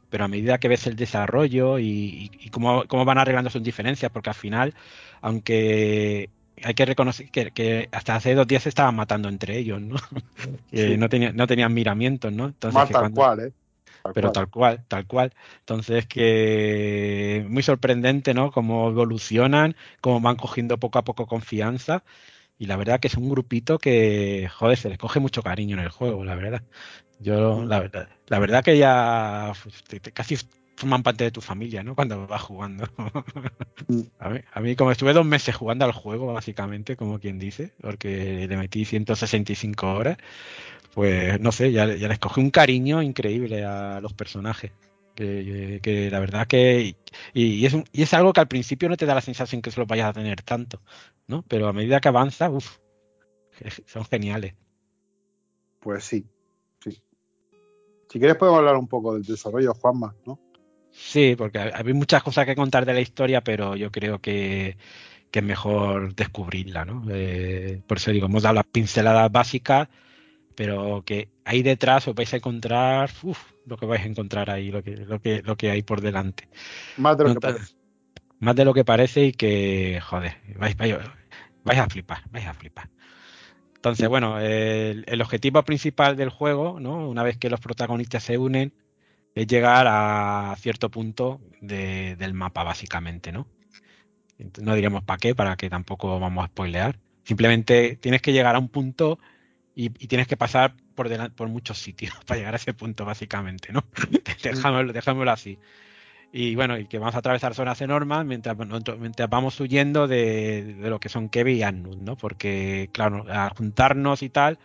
pero a medida que ves el desarrollo y, cómo, van arreglando sus diferencias, porque al final, aunque hay que reconocer que, hasta hace dos días se estaban matando entre ellos, ¿no? no, no tenían miramientos, ¿no? Entonces, cual, ¿eh? Pero tal cual, tal cual. Entonces, que muy sorprendente, ¿no? Cómo evolucionan, cómo van cogiendo poco a poco confianza y la verdad que es un grupito que, joder, se les coge mucho cariño en el juego, la verdad. Yo, la verdad, la verdad que ya casi forman parte de tu familia, ¿no? Cuando vas jugando. Mm. a, mí, a, mí, como estuve dos meses jugando al juego, básicamente, como quien dice, porque le metí 165 horas, pues no sé, ya, ya les coge un cariño increíble a los personajes. Que, la verdad que y, es, y es algo que al principio no te da la sensación que se lo vayas a tener tanto, ¿no? Pero a medida que avanza, uff, son geniales. Pues sí, sí. Si quieres podemos hablar un poco del desarrollo, Juanma, ¿no? Sí, porque hay muchas cosas que contar de la historia, pero yo creo que, es mejor descubrirla, ¿no? Eh, por eso digo, hemos dado las pinceladas básicas pero que ahí detrás os vais a encontrar lo que vais a encontrar ahí, lo que, lo que, lo que hay por delante. Más de lo que parece. Más de lo que parece y que, joder, vais, vais, a flipar, vais a flipar. Entonces, bueno, el, objetivo principal del juego, ¿no? Una vez que los protagonistas se unen, es llegar a cierto punto del mapa, básicamente, ¿no? No diremos para qué, para que tampoco vamos a spoilear. Simplemente tienes que llegar a un punto y, tienes que pasar por, por muchos sitios para llegar a ese punto, básicamente, ¿no? dejámoslo, así. Y bueno, y que vamos a atravesar zonas enormes mientras, mientras vamos huyendo de, lo que son Kevin y Annus, ¿no? Porque, claro, al juntarnos y tal,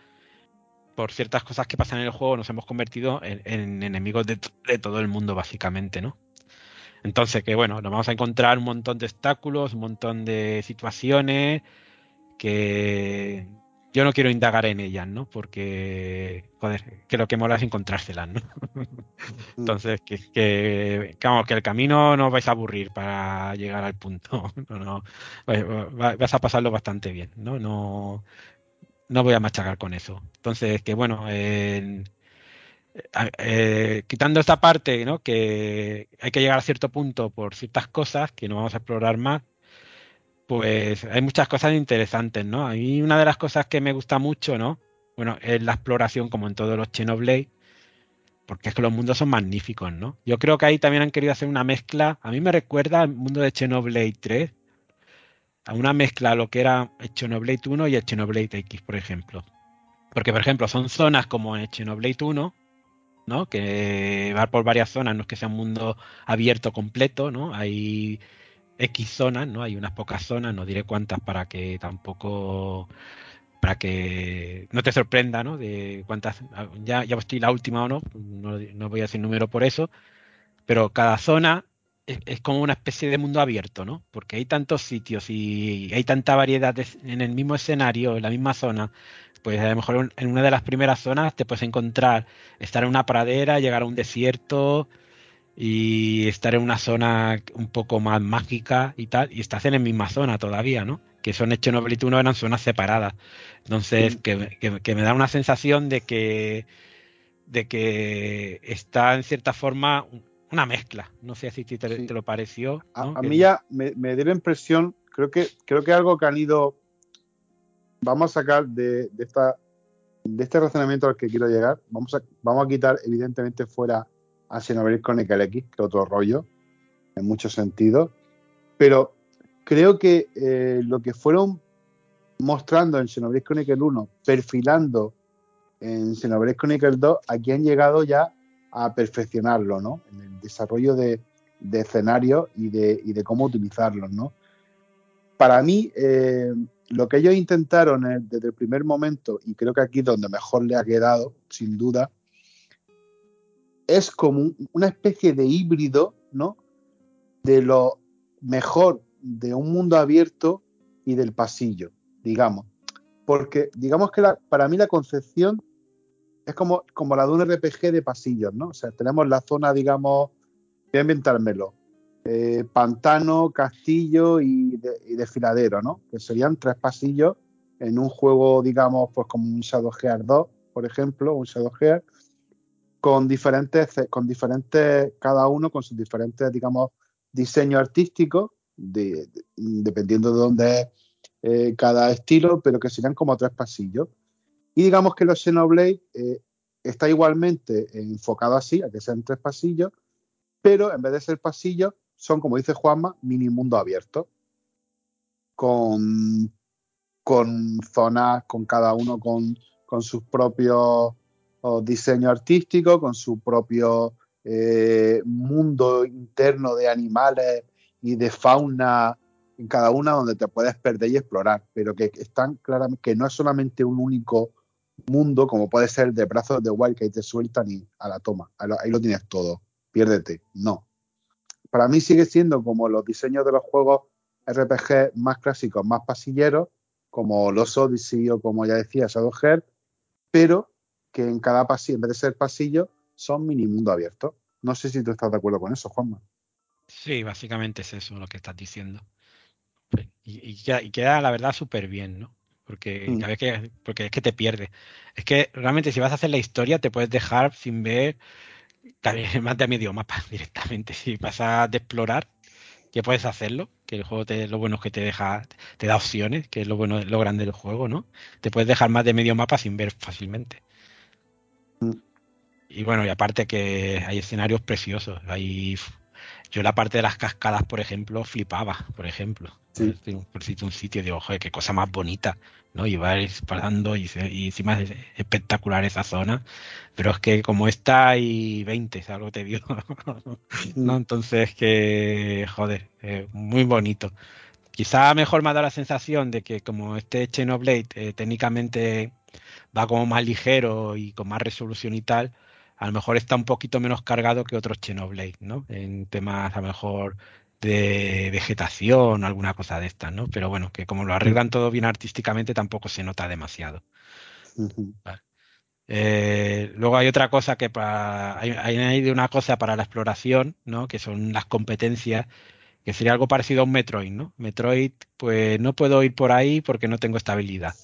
por ciertas cosas que pasan en el juego, nos hemos convertido en, enemigos de, de, todo el mundo, básicamente, ¿no? Entonces, que bueno, nos vamos a encontrar un montón de obstáculos, un montón de situaciones que, yo no quiero indagar en ellas, ¿no? Porque, joder, que lo que mola es encontrárselas, ¿no? Mm. Entonces, que, que, que el camino no os vais a aburrir para llegar al punto. No, no, vas a pasarlo bastante bien, ¿no? No, no voy a machacar con eso. Entonces, que bueno, eh, quitando esta parte, ¿no? Que hay que llegar a cierto punto por ciertas cosas que no vamos a explorar más, pues hay muchas cosas interesantes, ¿no? A mí una de las cosas que me gusta mucho, ¿no? Bueno, es la exploración como en todos los Xenoblade, porque es que los mundos son magníficos, ¿no? Yo creo que ahí también han querido hacer una mezcla, a mí me recuerda al mundo de Xenoblade 3, a una mezcla a lo que era el Xenoblade 1 y el X, por ejemplo. Porque, por ejemplo, son zonas como en Xenoblade 1, ¿no? Que va por varias zonas, no es que sea un mundo abierto completo, ¿no? Hay X zonas, ¿no? Hay unas pocas zonas, no diré cuántas para que tampoco para que no te sorprenda, ¿no? De cuántas ya ya estoy la última o no, no, voy a decir número por eso, pero cada zona es, como una especie de mundo abierto, ¿no? Porque hay tantos sitios y hay tanta variedad en el mismo escenario, en la misma zona. Pues a lo mejor en una de las primeras zonas te puedes encontrar estar en una pradera, llegar a un desierto, y estar en una zona un poco más mágica y tal, y estás en la misma zona todavía, ¿no? Que son hechos y no eran zonas separadas. Entonces, que, que, me da una sensación de que de que está en cierta forma una mezcla. No sé si te, te lo pareció. A, mí ya me, me, dio la impresión, creo que, creo que algo que han ido, vamos a sacar de, de, esta, de este razonamiento al que quiero llegar, vamos a, vamos a quitar evidentemente fuera a Xenoblade Chronicle X, que otro rollo, en muchos sentidos. Pero creo que eh, lo que fueron mostrando en Xenoblade Chronicle 1, perfilando en Xenoblade Chronicle 2, aquí han llegado ya a perfeccionarlo, ¿no? En el desarrollo de, escenarios y de, y de, cómo utilizarlos, ¿no? Para mí, eh, lo que ellos intentaron desde el primer momento, y creo que aquí es donde mejor le ha quedado, sin duda, es como una especie de híbrido, ¿no? De lo mejor de un mundo abierto y del pasillo, digamos. Porque digamos que la, para mí la concepción es como, como la de un RPG de pasillos, ¿no? O sea, tenemos la zona, digamos, voy a inventármelo, eh, pantano, castillo y, de, y, desfiladero, ¿no? Que serían tres pasillos en un juego, digamos, pues como un Shadow Heart 2, por ejemplo, un Shadow Heart, con diferentes, con diferentes, cada uno con sus diferentes, digamos, diseños artísticos, de, de, dependiendo de dónde es eh, cada estilo, pero que serían como tres pasillos. Y digamos que los Xenoblade eh, está igualmente enfocado así, a que sean tres pasillos, pero en vez de ser pasillos, son, como dice Juanma, mini mundo abierto, con, con zonas, con cada uno con, con sus propios diseños artísticos, con su propio eh, mundo interno de animales y de fauna en cada una donde te puedes perder y explorar, pero que están claramente, que no es solamente un único mundo como puede ser de brazos de Wild que te sueltan y a la toma, ahí lo tienes todo, piérdete, no. Para mí sigue siendo como los diseños de los juegos RPG más clásicos, más pasilleros, como los Odyssey o como ya decía Shadowhead, pero que en cada pasillo, en vez de ser pasillo, son mini mundo abierto. No sé si tú estás de acuerdo con eso, Juanma. Sí, básicamente es eso lo que estás diciendo. Y, y, queda, y queda, la verdad, súper bien, ¿no? Porque, mm. que, porque es que te pierde. Es que realmente si vas a hacer la historia te puedes dejar sin ver más de medio mapa directamente. Si pasas de explorar, que puedes hacerlo, que el juego te, lo bueno es que te deja, te da opciones, que es lo bueno, lo grande del juego, ¿no? Te puedes dejar más de medio mapa sin ver fácilmente. Mm. Y bueno, y aparte que hay escenarios preciosos. Hay yo la parte de las cascadas, por ejemplo, flipaba, por ejemplo. Sí. Por decirte un sitio, digo, joder, qué cosa más bonita, ¿no? Y vas parando y, y, encima es espectacular esa zona. Pero es que como está hay 20, es algo te digo. ¿no? Entonces que, joder, eh, muy bonito. Quizá mejor me ha dado la sensación de que como este Xenoblade eh, técnicamente va como más ligero y con más resolución y tal, a lo mejor está un poquito menos cargado que otros Xenoblade, ¿no? En temas a lo mejor de vegetación o alguna cosa de estas, ¿no? Pero bueno, que como lo arreglan todo bien artísticamente tampoco se nota demasiado. Uh -huh. vale. eh, luego hay otra cosa que para, hay, hay una cosa para la exploración, ¿no? Que son las competencias, que sería algo parecido a un Metroid, ¿no? Metroid, pues no puedo ir por ahí porque no tengo estabilidad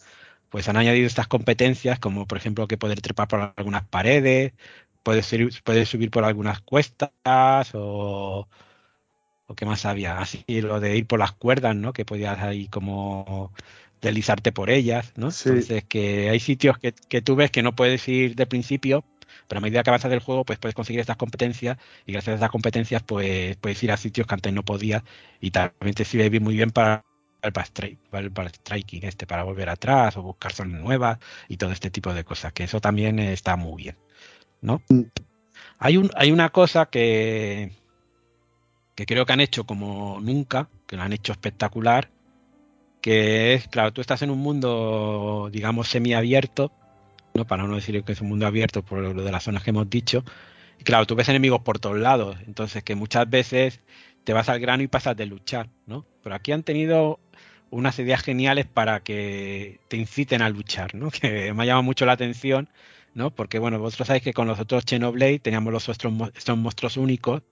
pues han añadido estas competencias, como por ejemplo que poder trepar por algunas paredes, puedes subir, puedes subir por algunas cuestas o, o qué más había, así lo de ir por las cuerdas, ¿no? Que podías ahí como deslizarte por ellas, ¿no? Sí. Entonces que hay sitios que, que, tú ves que no puedes ir de principio, pero a medida que avanzas del juego, pues puedes conseguir estas competencias y gracias a estas competencias, pues puedes ir a sitios que antes no podías y también te sirve muy bien para para, para, para striking este, para volver atrás o buscar zonas nuevas y todo este tipo de cosas, que eso también está muy bien, ¿no? Hay, un, hay una cosa que, que creo que han hecho como nunca, que lo han hecho espectacular, que es, claro, tú estás en un mundo, digamos, semiabierto, ¿no? Para no decir que es un mundo abierto por lo de las zonas que hemos dicho, y claro, tú ves enemigos por todos lados, entonces que muchas veces te vas al grano y pasas de luchar, ¿no? Pero aquí han tenido unas ideas geniales para que te inciten a luchar, ¿no? Que me ha llamado mucho la atención, ¿no? Porque, bueno, vosotros sabéis que con los otros Xenoblade teníamos los estos, estos monstruos únicos,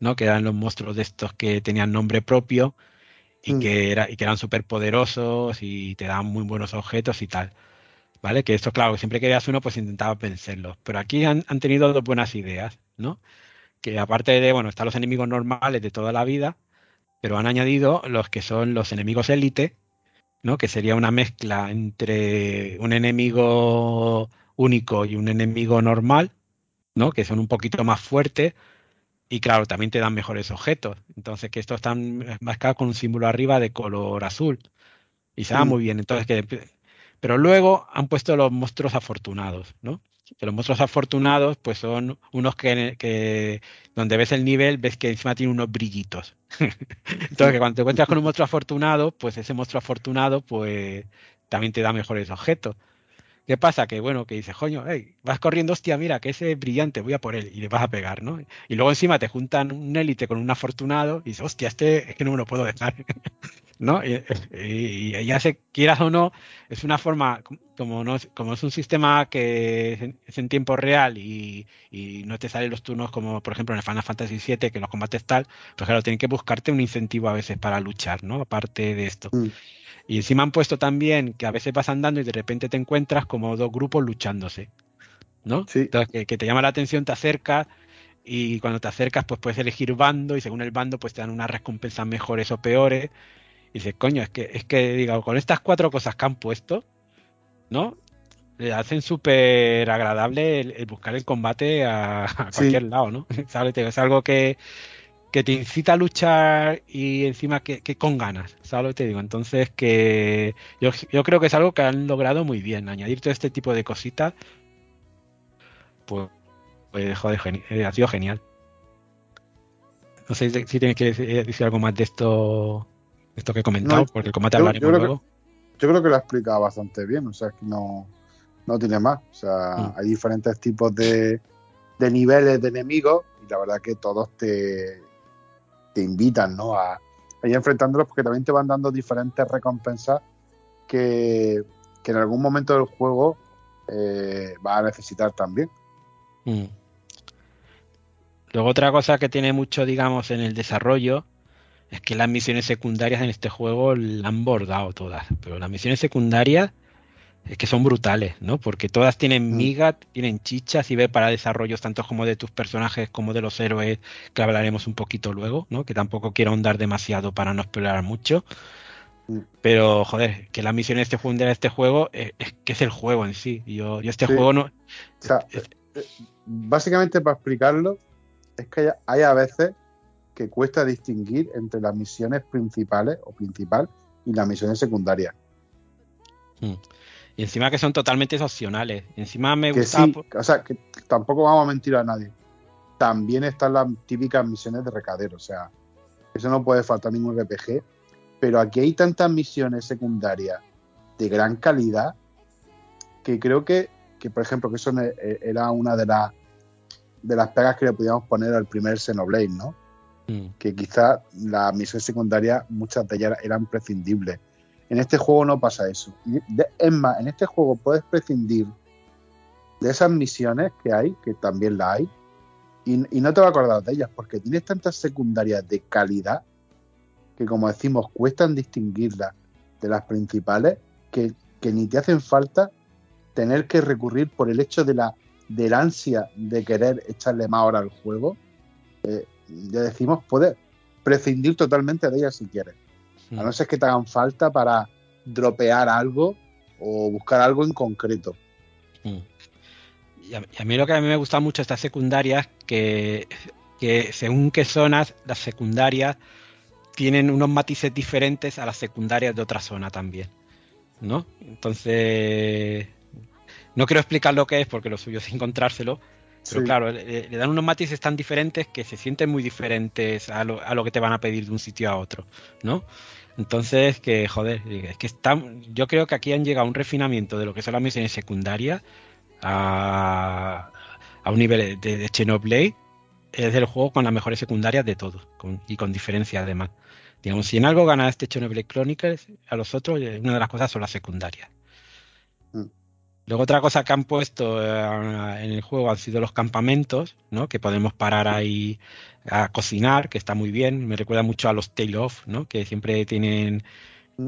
¿no? Que eran los monstruos de estos que tenían nombre propio y, mm. que, era, y que eran súper poderosos y te daban muy buenos objetos y tal. ¿Vale? Que esto, claro, siempre que veas uno, pues intentaba vencerlos. Pero aquí han, han tenido dos buenas ideas, ¿no? Que aparte de, bueno, están los enemigos normales de toda la vida, pero han añadido los que son los enemigos élite, ¿no? Que sería una mezcla entre un enemigo único y un enemigo normal, ¿no? Que son un poquito más fuertes, Y claro, también te dan mejores objetos. Entonces, que estos están marcados con un símbolo arriba de color azul. Y se va Mm. muy bien. Entonces, que, pero luego han puesto los monstruos afortunados, ¿no? Que los monstruos afortunados, pues son unos que, que donde ves el nivel, ves que encima tiene unos brillitos. Entonces, que cuando te encuentras con un monstruo afortunado, pues ese monstruo afortunado, pues también te da mejores objetos. ¿Qué pasa? Que bueno, que dices, coño, hey, vas corriendo, hostia, mira, que ese es brillante, voy a por él, y le vas a pegar, ¿no? Y luego encima te juntan un élite con un afortunado, y dices, hostia, este es que no me lo puedo dejar, ¿no? Y, y- y ya se quieras o no, es una forma, como no es, como es un sistema que es en, es en tiempo real y, y no te salen los turnos como, por ejemplo, en el Final Fantasy VII, que los combates tal, pues claro, tienen que buscarte un incentivo a veces para luchar, ¿no? Aparte de esto. Mm. Y encima han puesto también que a veces vas andando y de repente te encuentras como dos grupos luchándose, ¿no? Sí. Entonces, que, que te llama la atención, te acercas y cuando te acercas pues puedes elegir bando y según el bando pues te dan unas recompensas mejores o peores. Y dices, coño, es que, es que digo, con estas cuatro cosas que han puesto, ¿no? Le hacen súper agradable el, el buscar el combate a, a Sí. cualquier lado, ¿no? Es algo que, que te incita a luchar y encima que, que con ganas, ¿sabes lo que te digo? Entonces que yo, yo creo que es algo que han logrado muy bien, añadir todo este tipo de cositas, pues, pues joder, eh, ha sido genial. No sé si tienes que decir, eh, decir algo más de esto, de esto que he comentado, No, porque el combate yo- yo hablaremos que- luego. Yo creo que lo ha explicado bastante bien, o sea, es que no, no tiene más. O sea, Mm. hay diferentes tipos de, de niveles de enemigos y la verdad que todos te, te invitan ¿no? a, a ir enfrentándolos porque también te van dando diferentes recompensas que, que en algún momento del juego eh, vas a necesitar también. Mm. Luego otra cosa que tiene mucho, digamos, en el desarrollo es que las misiones secundarias en este juego la han bordado todas, pero las misiones secundarias es que son brutales, ¿no? Porque todas tienen Mm. miga, tienen chichas y ve para desarrollos tanto como de tus personajes como de los héroes, que hablaremos un poquito luego, ¿no? Que tampoco quiero ahondar demasiado para no explorar mucho. Mm. Pero, joder, que las misiones secundarias de este juego es, es que es el juego en sí. Yo, yo este Sí. juego no. O sea, es- eh, básicamente para explicarlo, es que hay, hay a veces que cuesta distinguir entre las misiones principales o principal y las misiones secundarias. Y encima que son totalmente opcionales. Encima me que gusta. sí, o sea, que tampoco vamos a mentir a nadie. También están las típicas misiones de recadero, o sea, eso no puede faltar ningún RPG, pero aquí hay tantas misiones secundarias de gran calidad que creo que, que por ejemplo, que eso eh, era una de las de las pegas que le podíamos poner al primer Xenoblade, ¿no? Mm, Que quizás las misiones secundarias, muchas de ellas eran prescindibles. En este juego no pasa eso. Es más, en este juego puedes prescindir de esas misiones que hay, que también las hay, y, no te vas a acordar de ellas, porque tienes tantas secundarias de calidad que, como decimos, cuestan distinguirlas de las principales, que, que ni te hacen falta tener que recurrir por el hecho de la del ansia de querer echarle más hora al juego. Eh, ya decimos, puedes prescindir totalmente de ellas si quieres. Mm. A no ser que te hagan falta para dropear algo o buscar algo en concreto. Mm. Y a, y a mí lo que a mí me gusta mucho estas secundarias que, que según qué zonas las secundarias tienen unos matices diferentes a las secundarias de otra zona también, ¿no? Entonces no quiero explicar lo que es porque lo suyo es encontrárselo, pero Sí. claro, le, le dan unos matices tan diferentes que se sienten muy diferentes a lo, a lo que te van a pedir de un sitio a otro, ¿no? Entonces, que joder, es que están, yo creo que aquí han llegado a un refinamiento de lo que son las misiones secundarias a, a un nivel de, de Xenoblade es el juego con las mejores secundarias de todos con- y con diferencia además. Digamos, si en algo gana este Xenoblade Chronicles, a los otros eh, una de las cosas son las secundarias. Luego otra cosa que han puesto eh, en el juego han sido los campamentos, ¿no? Que podemos parar ahí a cocinar, que está muy bien. Me recuerda mucho a los Tale of, ¿no? Que siempre tienen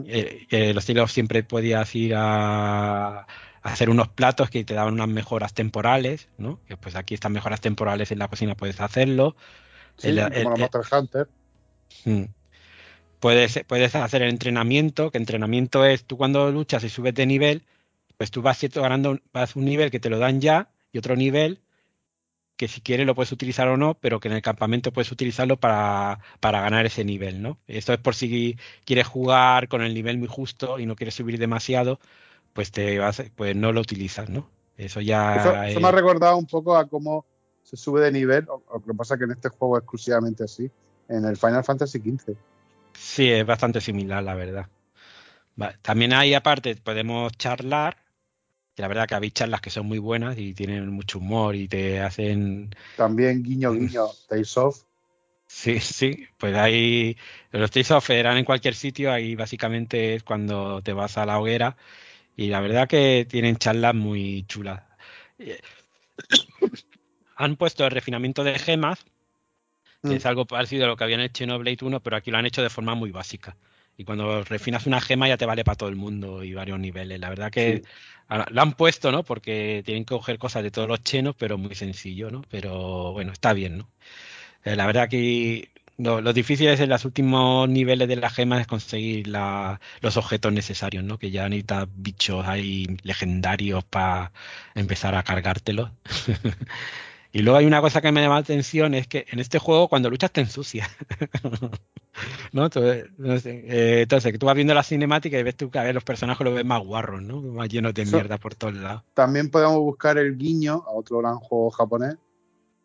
eh, eh, los Tale of siempre podías ir a, a hacer unos platos que te daban unas mejoras temporales, ¿no? Que pues aquí estas mejoras temporales en la cocina puedes hacerlo. Sí, El- como el- Monster Hunter. Mm. Puedes, puedes hacer el entrenamiento, que entrenamiento es tú cuando luchas y subes de nivel, pues tú vas cierto ganando un- vas un nivel que te lo dan ya y otro nivel que si quieres lo puedes utilizar o no, pero que en el campamento puedes utilizarlo para, para ganar ese nivel, ¿no? Esto es por si quieres jugar con el nivel muy justo y no quieres subir demasiado, pues te vas, pues no lo utilizas, ¿no? Eso ya. Eso, me ha recordado un poco a cómo se sube de nivel, lo que pasa que en este juego es exclusivamente así, en el Final Fantasy XV. Sí, es bastante similar, la verdad. También hay, aparte, podemos charlar. Que la verdad que hay charlas que son muy buenas y tienen mucho humor y te hacen. También guiño, guiño, Tales of. Sí, sí, pues ahí los Tales of eran en cualquier sitio, ahí básicamente es cuando te vas a la hoguera y la verdad que tienen charlas muy chulas. Eh, han puesto el refinamiento de gemas, que es mm. algo parecido a lo que habían hecho en Xenoblade 1, pero aquí lo han hecho de forma muy básica. Y cuando refinas una gema ya te vale para todo el mundo y varios niveles. La verdad que lo han puesto, ¿no? Porque tienen que coger cosas de todos los chenos, pero muy sencillo, ¿no? Pero bueno, está bien, ¿no? Eh, la verdad que lo, lo, difícil es en los últimos niveles de la gema es conseguir los objetos necesarios, ¿no? Que ya necesitas bichos ahí legendarios para empezar a cargártelos. y luego hay una cosa que me llama la atención, es que en este juego cuando luchas te ensucias. ¿No? Entonces, eh, entonces, que tú vas viendo la cinemática y ves tú que a ver, los personajes los ves más guarros, ¿no? Más llenos de mierda por todos lados. También podemos buscar el guiño a otro gran juego japonés,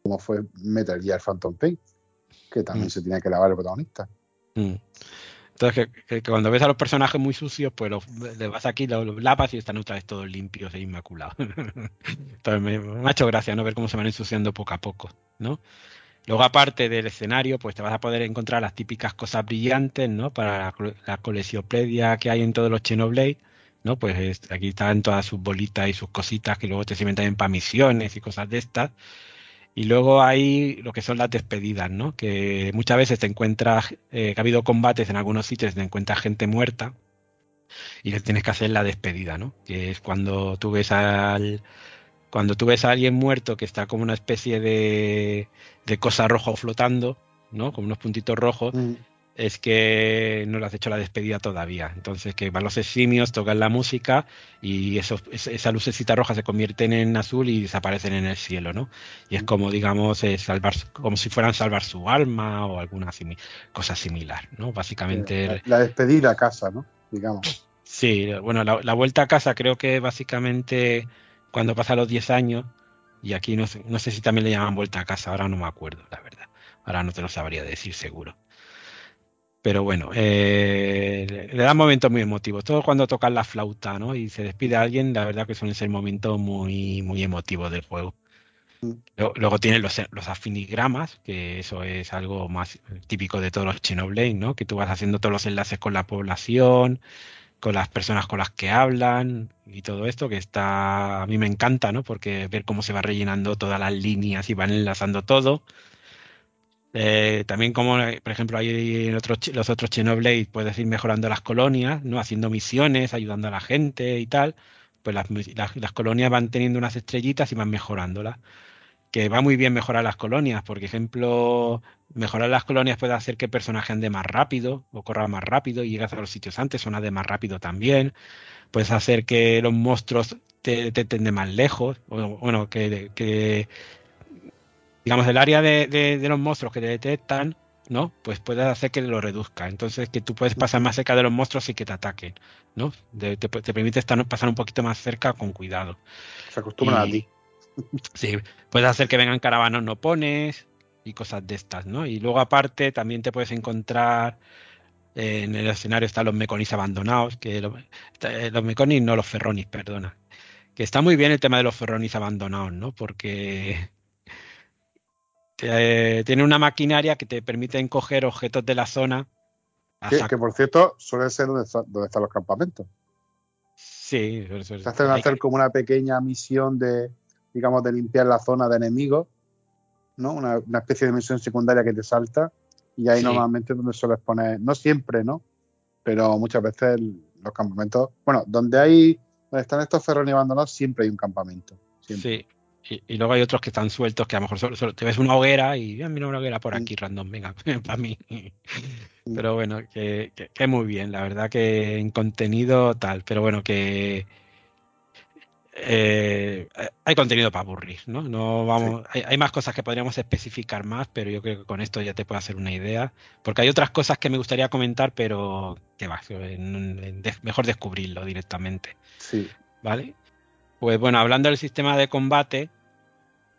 como fue Metal Gear Phantom Pain que también mm. se tiene que lavar el protagonista. Mm. Entonces, que, cuando ves a los personajes muy sucios, pues los, le vas aquí, los, lapas y están otra vez todos limpios e inmaculados. Entonces me, ha hecho gracia no ver cómo se van ensuciando poco a poco, ¿no? Luego, aparte del escenario, pues te vas a poder encontrar las típicas cosas brillantes, ¿no? Para la, la que hay en todos los Xenoblade, ¿no? Pues aquí están todas sus bolitas y sus cositas que luego te sirven también para misiones y cosas de estas. Y luego hay lo que son las despedidas, ¿no? Que muchas veces te encuentras, eh, que ha habido combates en algunos sitios, te encuentras gente muerta y le tienes que hacer la despedida, ¿no? Que es cuando tú ves al, cuando tú ves a alguien muerto que está como una especie de, de cosa roja flotando, ¿no? Como unos puntitos rojos. Mm es que no le has hecho la despedida todavía. Entonces, que van los simios, tocan la música y eso, esa lucecita roja se convierten en azul y desaparecen en el cielo, ¿no? Y es como, digamos, eh, salvar, como si fueran salvar su alma o alguna cosa similar, ¿no? Básicamente. La, despedida a casa, ¿no? Digamos. Sí, bueno, la, vuelta a casa creo que básicamente cuando pasa los 10 años, y aquí no sé, no sé si también le llaman vuelta a casa, ahora no me acuerdo, la verdad. Ahora no te lo sabría decir seguro. Pero bueno, eh, le da momentos muy emotivos. Todo cuando tocas la flauta, ¿no? Y se despide a alguien, la verdad que son ese momento muy, muy emotivo del juego. Mm. Luego, tiene los, los, afinigramas, que eso es algo más típico de todos los Xenoblade, ¿no? Que tú vas haciendo todos los enlaces con la población, con las personas con las que hablan y todo esto, que está, a mí me encanta, ¿no? Porque ver cómo se va rellenando todas las líneas y van enlazando todo. Eh, también como, eh, por ejemplo, hay en otros, los otros Xenoblade, puedes ir mejorando las colonias, ¿no? Haciendo misiones, ayudando a la gente y tal. Pues las, las, colonias van teniendo unas estrellitas y van mejorándolas. Que va muy bien mejorar las colonias. Por ejemplo, mejorar las colonias puede hacer que el personaje ande más rápido o corra más rápido y llegas a los sitios antes, o de más rápido también. Puedes hacer que los monstruos te, te, de más lejos. O, bueno, que digamos, el área de, los monstruos que te detectan, ¿no? Pues puedes hacer que lo reduzca. Entonces, que tú puedes pasar más cerca de los monstruos y que te ataquen, ¿no? te, permite estar, pasar un poquito más cerca con cuidado. Se acostumbran a ti. Sí, puedes hacer que vengan caravanos no pones y cosas de estas, ¿no? Y luego aparte también te puedes encontrar eh, en el escenario están los meconis abandonados, que eh, los meconis, no los ferronis, perdona. Que está muy bien el tema de los ferronis abandonados, ¿no? Porque eh, tiene una maquinaria que te permite encoger objetos de la zona. Que, por cierto suele ser donde, están los campamentos. Sí, se hacen hacer como una pequeña misión de, digamos, de limpiar la zona de enemigos, ¿no? Una, especie de misión secundaria que te salta y ahí normalmente donde sueles poner, no siempre, ¿no? Pero muchas veces los campamentos, bueno, donde hay, donde están estos ferrones abandonados siempre hay un campamento. Sí, y, luego hay otros que están sueltos que a lo mejor solo, te ves una hoguera y ah, mira una hoguera por aquí random, venga, para mí. Pero bueno, que, que, muy bien, la verdad que en contenido tal, pero bueno, que eh, hay contenido para aburrir, ¿no? No vamos, hay, más cosas que podríamos especificar más, pero yo creo que con esto ya te puedo hacer una idea, porque hay otras cosas que me gustaría comentar, pero que va, mejor descubrirlo directamente. Sí. ¿Vale? Pues bueno, hablando del sistema de combate,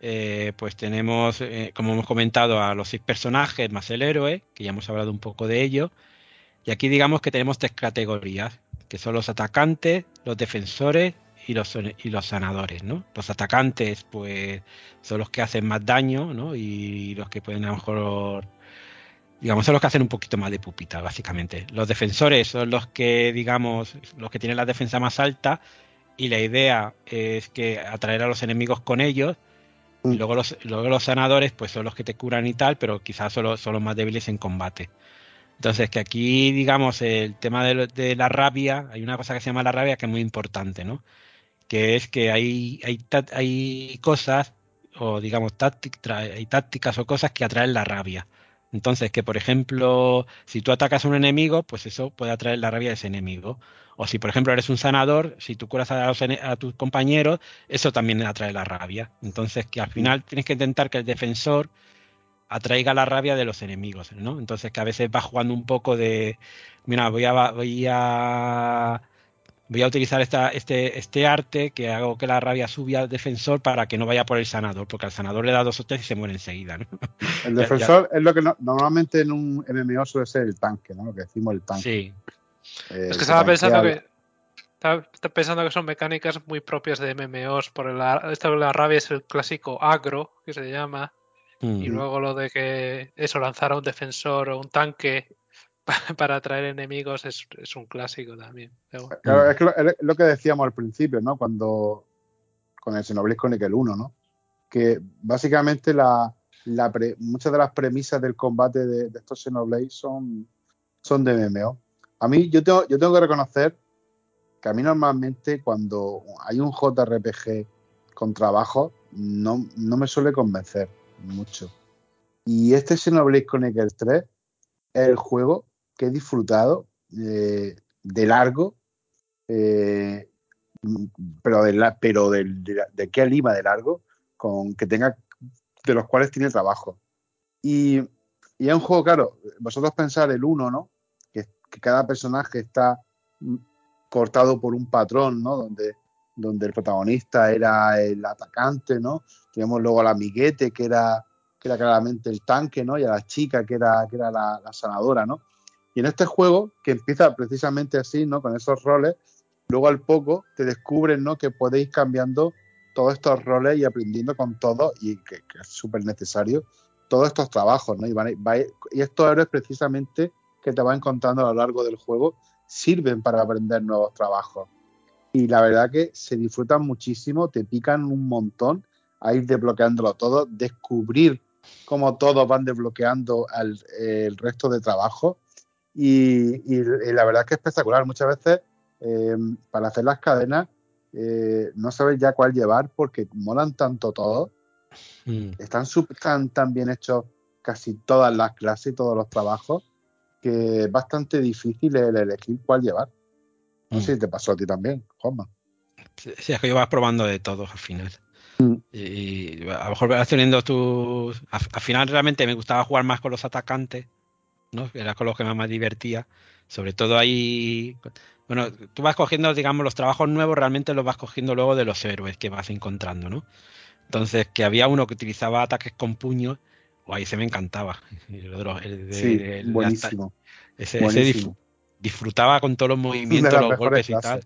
eh, pues tenemos, eh, como hemos comentado, a los seis personajes más el héroe, que ya hemos hablado un poco de ello, y aquí digamos que tenemos tres categorías, que son los atacantes, los defensores y los, y los sanadores, ¿no? Los atacantes, pues, son los que hacen más daño, ¿no? Y los que pueden a lo mejor, digamos, son los que hacen un poquito más de pupita, básicamente. Los defensores son los que, digamos, los que tienen la defensa más alta y la idea es que atraer a los enemigos con ellos. Y mm. luego los, luego los sanadores, pues son los que te curan y tal, pero quizás son son los más débiles en combate. Entonces, que aquí, digamos, el tema de, de, la rabia, hay una cosa que se llama la rabia que es muy importante, ¿no? que es que hay, hay, hay cosas, o digamos, hay tácticas o cosas que atraen la rabia. Entonces, que por ejemplo, si tú atacas a un enemigo, pues eso puede atraer la rabia de ese enemigo. O si, por ejemplo, eres un sanador, si tú curas a, a tus compañeros, eso también atrae la rabia. Entonces, que al final tienes que intentar que el defensor atraiga la rabia de los enemigos, ¿no? Entonces, que a veces va jugando un poco de, mira, voy a, voy a voy a utilizar esta, este, este arte que hago que la rabia suba al defensor para que no vaya por el sanador, porque al sanador le da dos o tres y se muere enseguida. ¿no? El defensor es lo que normalmente en un MMO suele ser el tanque, ¿no? Lo que decimos el tanque. Sí. Eh, es que estaba pensando que estaba pensando que son mecánicas muy propias de MMOs. Por la, esta la rabia es el clásico agro, que se llama. Y luego lo de que eso, lanzar a un defensor o un tanque para atraer enemigos es, un clásico también. Claro, es, lo, que decíamos al principio, ¿no? Cuando con el Xenoblade Chronicle 1, ¿no? Que básicamente la, muchas de las premisas del combate de, estos Xenoblade son, son de MMO. A mí, yo tengo, yo tengo que reconocer que a mí normalmente cuando hay un JRPG con trabajo, no, no me suele convencer mucho. Y este Xenoblade Chronicle 3 es el juego que he disfrutado eh, de largo, eh, pero, de, la, pero de, de, qué lima de largo, con que tenga, de los cuales tiene trabajo. Y, y es un juego, claro, vosotros pensar el uno, ¿no? Que, cada personaje está cortado por un patrón, ¿no? Donde, donde el protagonista era el atacante, ¿no? Tenemos luego al amiguete, que era, que era claramente el tanque, ¿no? Y a la chica, que era, que era la, la sanadora, ¿no? Y en este juego, que empieza precisamente así, ¿no? Con esos roles, luego al poco te descubren, ¿no? Que podéis cambiando todos estos roles y aprendiendo con todo, y que, es súper necesario, todos estos trabajos, ¿no? Y, y estos héroes precisamente que te vas encontrando a lo largo del juego sirven para aprender nuevos trabajos. Y la verdad que se disfrutan muchísimo, te pican un montón a ir desbloqueándolo todo, descubrir cómo todos van desbloqueando el resto de trabajos y, la verdad es que es espectacular. Muchas veces eh, para hacer las cadenas eh, no sabes ya cuál llevar porque molan tanto todos. Mm. Están tan, tan bien hechos casi todas las clases y todos los trabajos que es bastante difícil el elegir cuál llevar. No sé mm. si te pasó a ti también, Juanma. Sí, es que yo vas probando de todos al final. Mm. Y, a lo mejor vas teniendo tus. al, final realmente me gustaba jugar más con los atacantes era con lo que más me divertía. Sobre todo ahí, bueno, tú vas cogiendo, digamos, los trabajos nuevos, realmente los vas cogiendo luego de los héroes que vas encontrando, ¿no? Entonces, que había uno que utilizaba ataques con puños, o ahí se me encantaba. sí, buenísimo. ese, disfrutaba con todos los movimientos, los golpes y tal.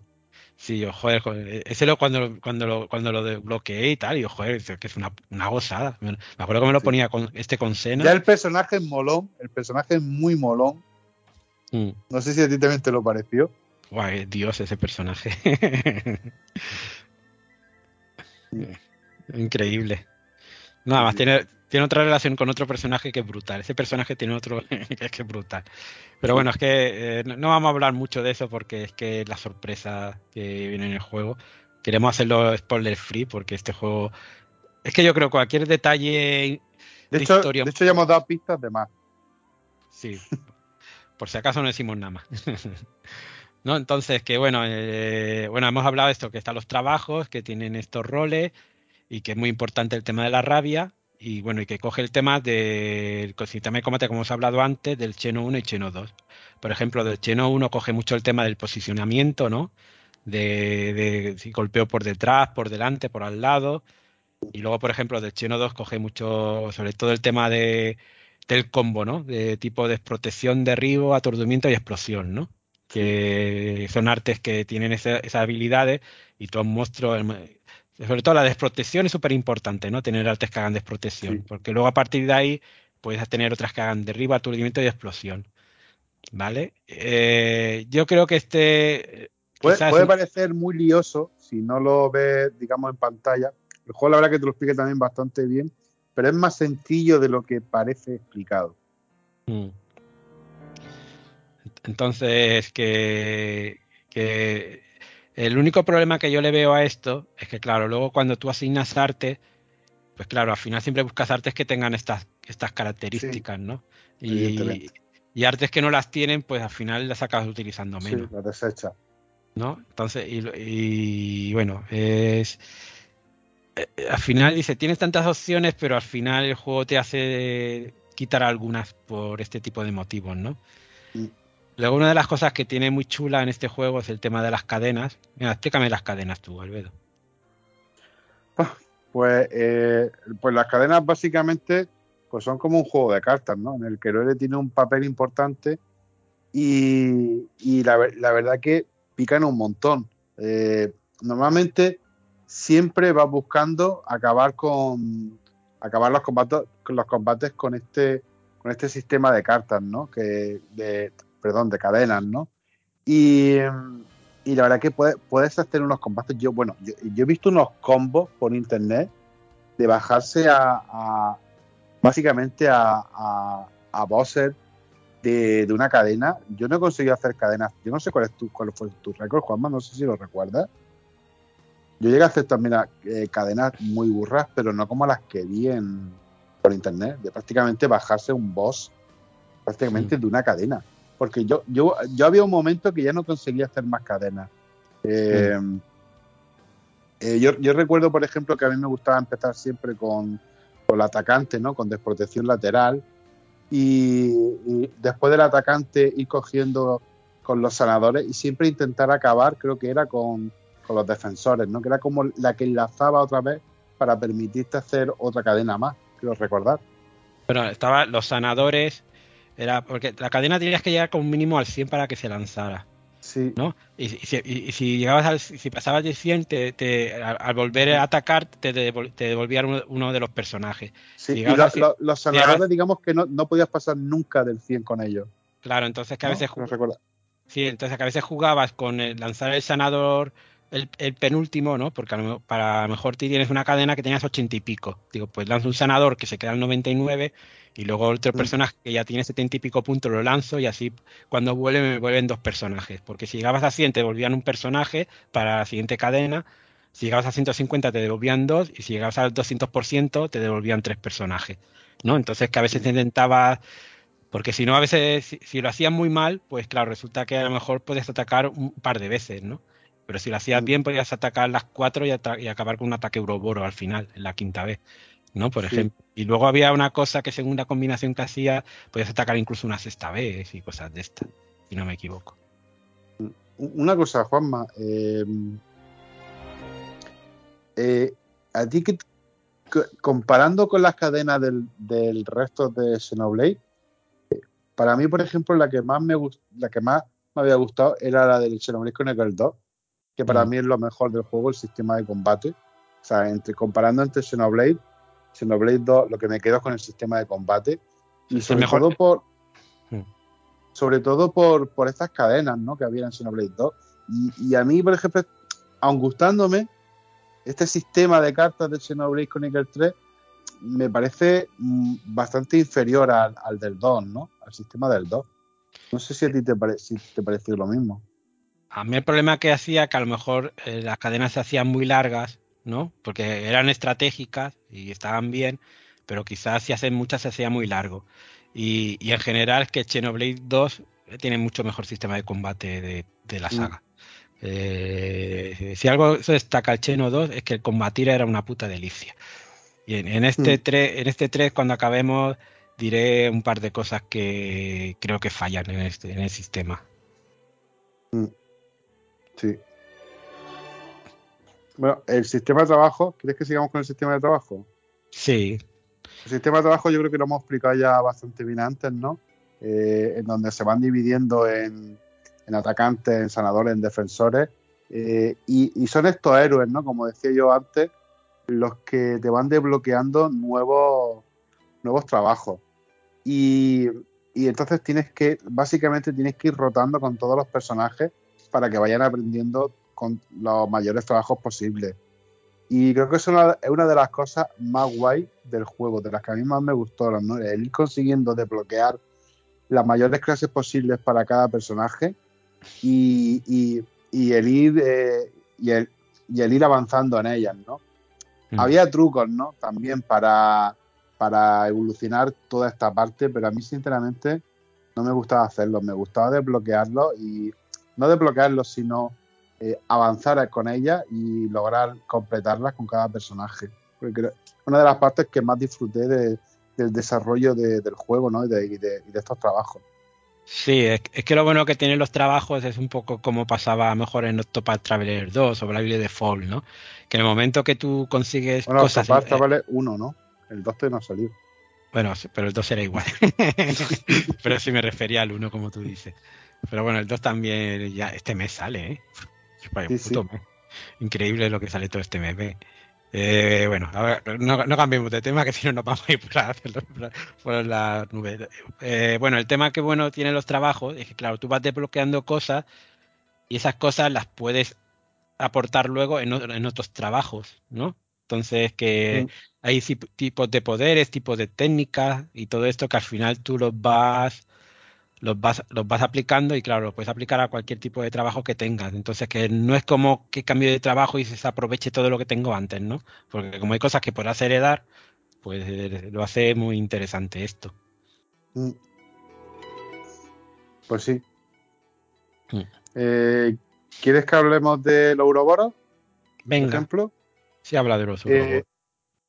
Sí, yo, joder, ese lo cuando, cuando, lo, cuando lo desbloqueé y tal, y yo, joder, que es una, una gozada. Me acuerdo que me lo ponía con este con Sena. Ya el personaje es molón, el personaje es muy molón. Mm. No sé si a ti también te lo pareció. Guay, Dios, ese personaje. Increíble. Nada más, tiene, tiene otra relación con otro personaje que es brutal. Ese personaje tiene otro que es brutal. Pero bueno, es que eh, no vamos a hablar mucho de eso porque es que la sorpresa que viene en el juego. Queremos hacerlo spoiler free porque este juego. Es que yo creo que cualquier detalle de, hecho, historia. De hecho, ya hemos dado pistas de más. Sí. Por si acaso no decimos nada más. ¿no? Entonces, que bueno, eh, bueno, hemos hablado de esto, que están los trabajos, que tienen estos roles y que es muy importante el tema de la rabia y bueno, y que coge el tema del de combate, como hemos hablado antes, del Cheno 1 y Cheno 2. Por ejemplo, del Cheno 1 coge mucho el tema del posicionamiento, ¿no? De, de si golpeo por detrás, por delante, por al lado. Y luego, por ejemplo, del Cheno 2 coge mucho, sobre todo el tema de, del combo, ¿no? De tipo de desprotección, derribo, aturdimiento y explosión, ¿no? Que son artes que tienen esas habilidades y todo un monstruo, sobre todo la desprotección es súper importante, ¿no? Tener artes que hagan desprotección, porque luego a partir de ahí puedes tener otras que hagan derribo, aturdimiento y explosión. ¿Vale? Eh, yo creo que este... Puede, parecer muy lioso si no lo ves, digamos, en pantalla. El juego la verdad que te lo explica también bastante bien, pero es más sencillo de lo que parece explicado. Mm. Entonces, que, que el único problema que yo le veo a esto es que, claro, luego cuando tú asignas arte, pues claro, al final siempre buscas artes que tengan estas, estas características, ¿no? Y, artes que no las tienen, pues al final las acabas utilizando menos. Sí, las desecha. ¿No? Entonces, y, bueno, es. Eh, al final dice, tienes tantas opciones, pero al final el juego te hace quitar algunas por este tipo de motivos, ¿no? Mm. Luego, una de las cosas que tiene muy chula en este juego es el tema de las cadenas. Mira, explícame las cadenas tú, Albedo. Ah, pues, eh, pues las cadenas básicamente pues son como un juego de cartas, ¿no? En el que el héroe tiene un papel importante y, la, verdad que pican un montón. Eh, normalmente siempre vas buscando acabar con acabar los combates, este con este sistema de cartas, ¿no? Que perdón, de cadenas, ¿no? Y, la verdad que puedes hacer unos combates. Yo, bueno, yo, he visto unos combos por internet de bajarse a, básicamente a, a, bosses de, una cadena. Yo no he conseguido hacer cadenas. Yo no sé cuál es tu, cuál fue tu récord, Juanma, no sé si lo recuerdas. Yo llegué a hacer también eh, cadenas muy burras, pero no como las que vi en, por internet, de prácticamente bajarse un boss prácticamente de una cadena porque yo, yo, yo había un momento que ya no conseguía hacer más cadenas. Eh, eh, yo, recuerdo, por ejemplo, que a mí me gustaba empezar siempre con, con el atacante, ¿no? Con desprotección lateral. Y, después del atacante ir cogiendo con los sanadores y siempre intentar acabar, creo que era con, con los defensores, ¿no? Que era como la que enlazaba otra vez para permitirte hacer otra cadena más, quiero recordar. Pero estaban los sanadores, era porque la cadena tenías que llegar con mínimo al 100 para que se lanzara. Sí. ¿no? Y, si llegabas al, si pasabas del 100, te, al, volver a atacar, te, devolvían uno, de los personajes. Sí, y los sanadores, digamos que no, no, podías pasar nunca del 100 con ellos. Claro, entonces que a veces. sí, entonces que a veces jugabas con lanzar el sanador el, penúltimo, ¿no? Porque para lo mejor tienes una cadena que tenías ochenta y pico. Digo, pues lanzo un sanador que se queda al 99 y luego otro mm. personaje que ya tiene setenta y pico puntos lo lanzo y así cuando vuelve me vuelven dos personajes. Porque si llegabas a 100 te devolvían un personaje para la siguiente cadena. Si llegabas a 150 te devolvían dos y si llegabas al 200% te devolvían tres personajes. ¿no? Entonces que a veces te intentaba porque si no, a veces, si, si, lo hacías muy mal, pues claro, resulta que a lo mejor puedes atacar un par de veces, ¿no? Pero si lo hacías mm. bien, podías atacar las cuatro y, acabar con un ataque Euroboro al final, en la quinta vez. ¿no? Por ejemplo. Y luego había una cosa que según la combinación que hacía, podías atacar incluso una sexta vez y cosas de estas, si no me equivoco. Una cosa, Juanma. Eh, eh, a ti que, comparando con las cadenas del, resto de Xenoblade, eh, para mí, por ejemplo, la que más me la que más me había gustado era la del Xenoblade Chronicles 2 que para mm. mí es lo mejor del juego, el sistema de combate. O sea, entre, comparando entre Xenoblade, Xenoblade 2, lo que me quedo es con el sistema de combate. Y sobre todo por. Mm. Sobre todo por, por estas cadenas ¿no? que había en Xenoblade 2. Y, a mí, por ejemplo, aun gustándome, este sistema de cartas de Xenoblade Chronicle 3 me parece mm, bastante inferior al, del 2, ¿no? Al sistema del 2. No sé si a ti te, parece si te pareció lo mismo. A mí el problema que hacía que a lo mejor eh, las cadenas se hacían muy largas, ¿no? Porque eran estratégicas y estaban bien, pero quizás si hacen muchas se hacía muy largo. Y, en general es que Xenoblade 2 tiene mucho mejor sistema de combate de, de la Mm. saga. Eh, si algo se destaca el Cheno 2 es que el combatir era una puta delicia. Y en, en este Mm. 3, en este 3, cuando acabemos, diré un par de cosas que creo que fallan en, este, en el sistema. Sí. Bueno, el sistema de trabajo, ¿quieres que sigamos con el sistema de trabajo? Sí, El sistema de trabajo yo creo que lo hemos explicado ya bastante bien antes, ¿no? Eh, en donde se van dividiendo en, en atacantes, en sanadores, en defensores. eh, y, y son estos héroes, ¿no? Como decía yo antes, los que te van desbloqueando nuevos, nuevos trabajos. Y, y entonces tienes que, básicamente tienes que ir rotando con todos los personajes para que vayan aprendiendo con los mayores trabajos posibles. Y creo que es una, es una de las cosas más guay del juego, de las que a mí más me gustó, ¿no? El ir consiguiendo desbloquear las mayores clases posibles para cada personaje y, y- y el ir eh, y, el, y el ir avanzando en ellas, ¿no? Mm. Había trucos, ¿no? También para, para evolucionar toda esta parte, pero a mí sinceramente no me gustaba hacerlo, me gustaba desbloquearlo y no desbloquearlo, sino eh, avanzar con ella y lograr completarlas con cada personaje. Porque creo- una de las partes que más disfruté de- del desarrollo de- del juego ¿no? y, de, y de- y de estos trabajos. Sí, es, es que lo bueno que tienen los trabajos es un poco como pasaba a lo mejor en Octopath Traveler 2 o Bravely Default, ¿no? Que en el momento que tú consigues Bueno, cosas... Octopath eh, vale uno, ¿no? El 2 todavía no ha salido. Bueno, pero el 2 era igual. pero sí me refería al 1, como tú dices. Pero bueno, el 2 también ya este mes sale, ¿eh? Vaya Sí, puto mes. Increíble lo que sale todo este mes. ¿eh? Eh, bueno, a ver, no, no cambiemos de tema, que si no nos vamos a ir por, la- por, las nubes. Eh, bueno, el tema que bueno tienen los trabajos es que, claro, tú vas desbloqueando cosas y esas cosas las puedes aportar luego en, en otros trabajos, ¿no? Entonces, que Mm. hay tip- tipos de poderes, tipos de técnicas y todo esto que al final tú los vas los vas, los vas aplicando y claro, lo puedes aplicar a cualquier tipo de trabajo que tengas. Entonces, que no es como que cambie de trabajo y se aproveche todo lo que tengo antes, ¿no? Porque como hay cosas que podrás heredar, pues eh, lo hace muy interesante esto. Mm. Pues sí. Mm. Eh, ¿Quieres que hablemos de los Ouroboros, por Venga, ejemplo? sí habla de los Eh, Ouroboros.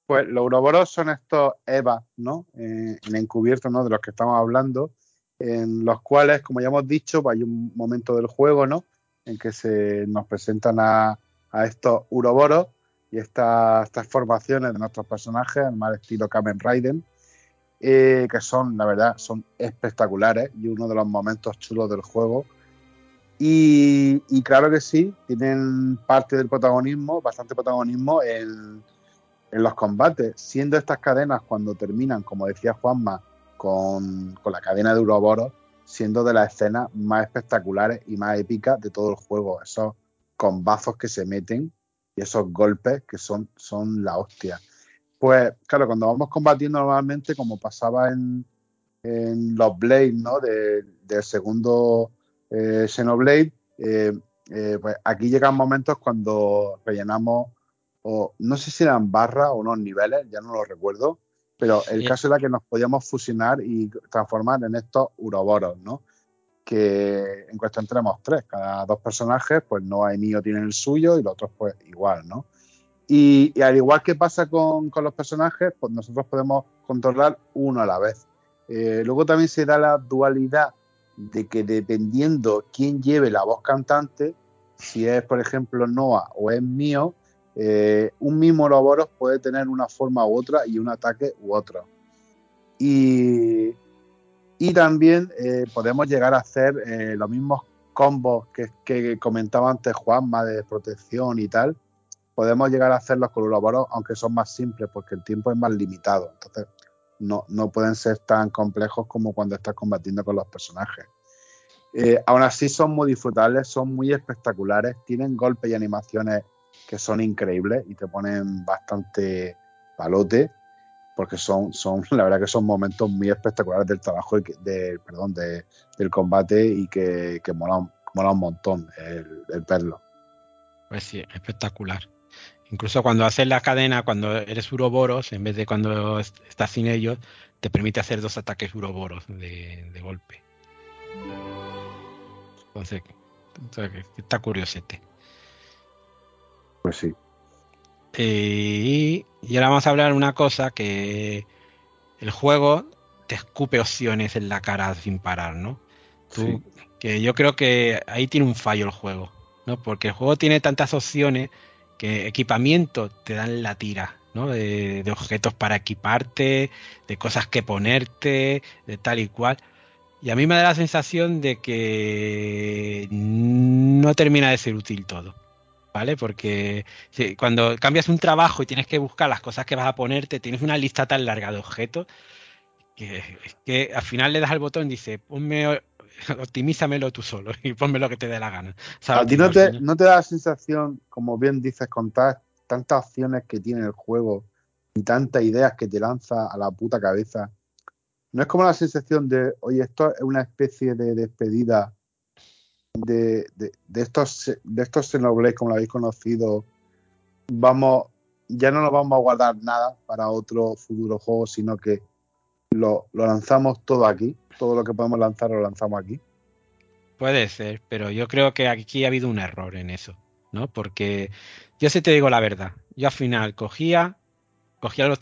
Pues los Ouroboros son estos EVA, ¿no? Eh, en encubierto, ¿no? De los que estamos hablando, en los cuales, como ya hemos dicho, pues hay un momento del juego, ¿no? En que se nos presentan a, a estos Ouroboros y estas, formaciones de nuestros personajes, al mal estilo Kamen Rider, eh, que son, la verdad, son espectaculares y uno de los momentos chulos del juego. Y, y claro que sí, tienen parte del protagonismo, bastante protagonismo en, en los combates, siendo estas cadenas cuando terminan, como decía Juanma, con, con la cadena de Uroboros, siendo de las escenas más espectaculares y más épicas de todo el juego. Esos combazos que se meten y esos golpes que son, son la hostia. Pues claro, cuando vamos combatiendo normalmente, como pasaba en, en los Blade, ¿no? De- del segundo eh, Xenoblade, eh, eh, pues aquí llegan momentos cuando rellenamos, o no sé si eran barras o unos niveles, ya no lo recuerdo, pero el Sí. caso era que nos podíamos fusionar y transformar en estos uroboros, ¿no? Que en cuestión tenemos tres, cada dos personajes, pues no hay mío tienen el suyo y los otros pues igual, ¿no? Y, y al igual que pasa con, con los personajes, pues nosotros podemos controlar uno a la vez. Eh, luego también se da la dualidad de que dependiendo quién lleve la voz cantante, si es por ejemplo Noah o es mío, eh, un mismo Ouroboros puede tener una forma u otra y un ataque u otro. Y, también eh, podemos llegar a hacer eh, los mismos combos que, comentaba antes Juanma de protección y tal. Podemos llegar a hacerlos con Ouroboros, aunque son más simples porque el tiempo es más limitado. Entonces, no, no pueden ser tan complejos como cuando estás combatiendo con los personajes. Aún así son muy disfrutables, son muy espectaculares, tienen golpes y animaciones que son increíbles y te ponen bastante palote porque son, son la verdad que son momentos muy espectaculares del trabajo y que- perdón, de- del combate y que, que mola, mola un montón el, el verlo. Pues sí, espectacular. Incluso cuando haces la cadena, cuando eres uroboros, en vez de cuando est- estás sin ellos, te permite hacer dos ataques uroboros de, de golpe. Entonces, entonces está curiosete. Pues sí. Y, y ahora vamos a hablar de una cosa que el juego te escupe opciones en la cara sin parar, ¿no? Tú, Sí. Que yo creo que ahí tiene un fallo el juego, ¿no? Porque el juego tiene tantas opciones que equipamiento te dan la tira, ¿no? De, de objetos para equiparte, de cosas que ponerte, de tal y cual. Y a mí me da la sensación de que no termina de ser útil todo. ¿Vale? Porque cuando cambias un trabajo y tienes que buscar las cosas que vas a ponerte, tienes una lista tan larga de objetos que, que al final le das al botón y dice, ponme, optimízamelo tú solo y ponme lo que te dé la gana. ¿Sabes? ¿A ti no te, no te da la sensación, como bien dices, con ta- tantas opciones que tiene el juego y tantas ideas que te lanza a la puta cabeza? ¿No es como la sensación de, oye, esto es una especie de despedida de, de, de estos de estos Xenoblade como lo habéis conocido? Vamos, ya no nos vamos a guardar nada para otro futuro juego, sino que lo, lo lanzamos todo aquí. Todo lo que podemos lanzar lo lanzamos aquí. Puede ser, pero yo creo que aquí ha habido un error en eso, ¿no? Porque yo sí te digo la verdad. Yo al final cogía, cogía los.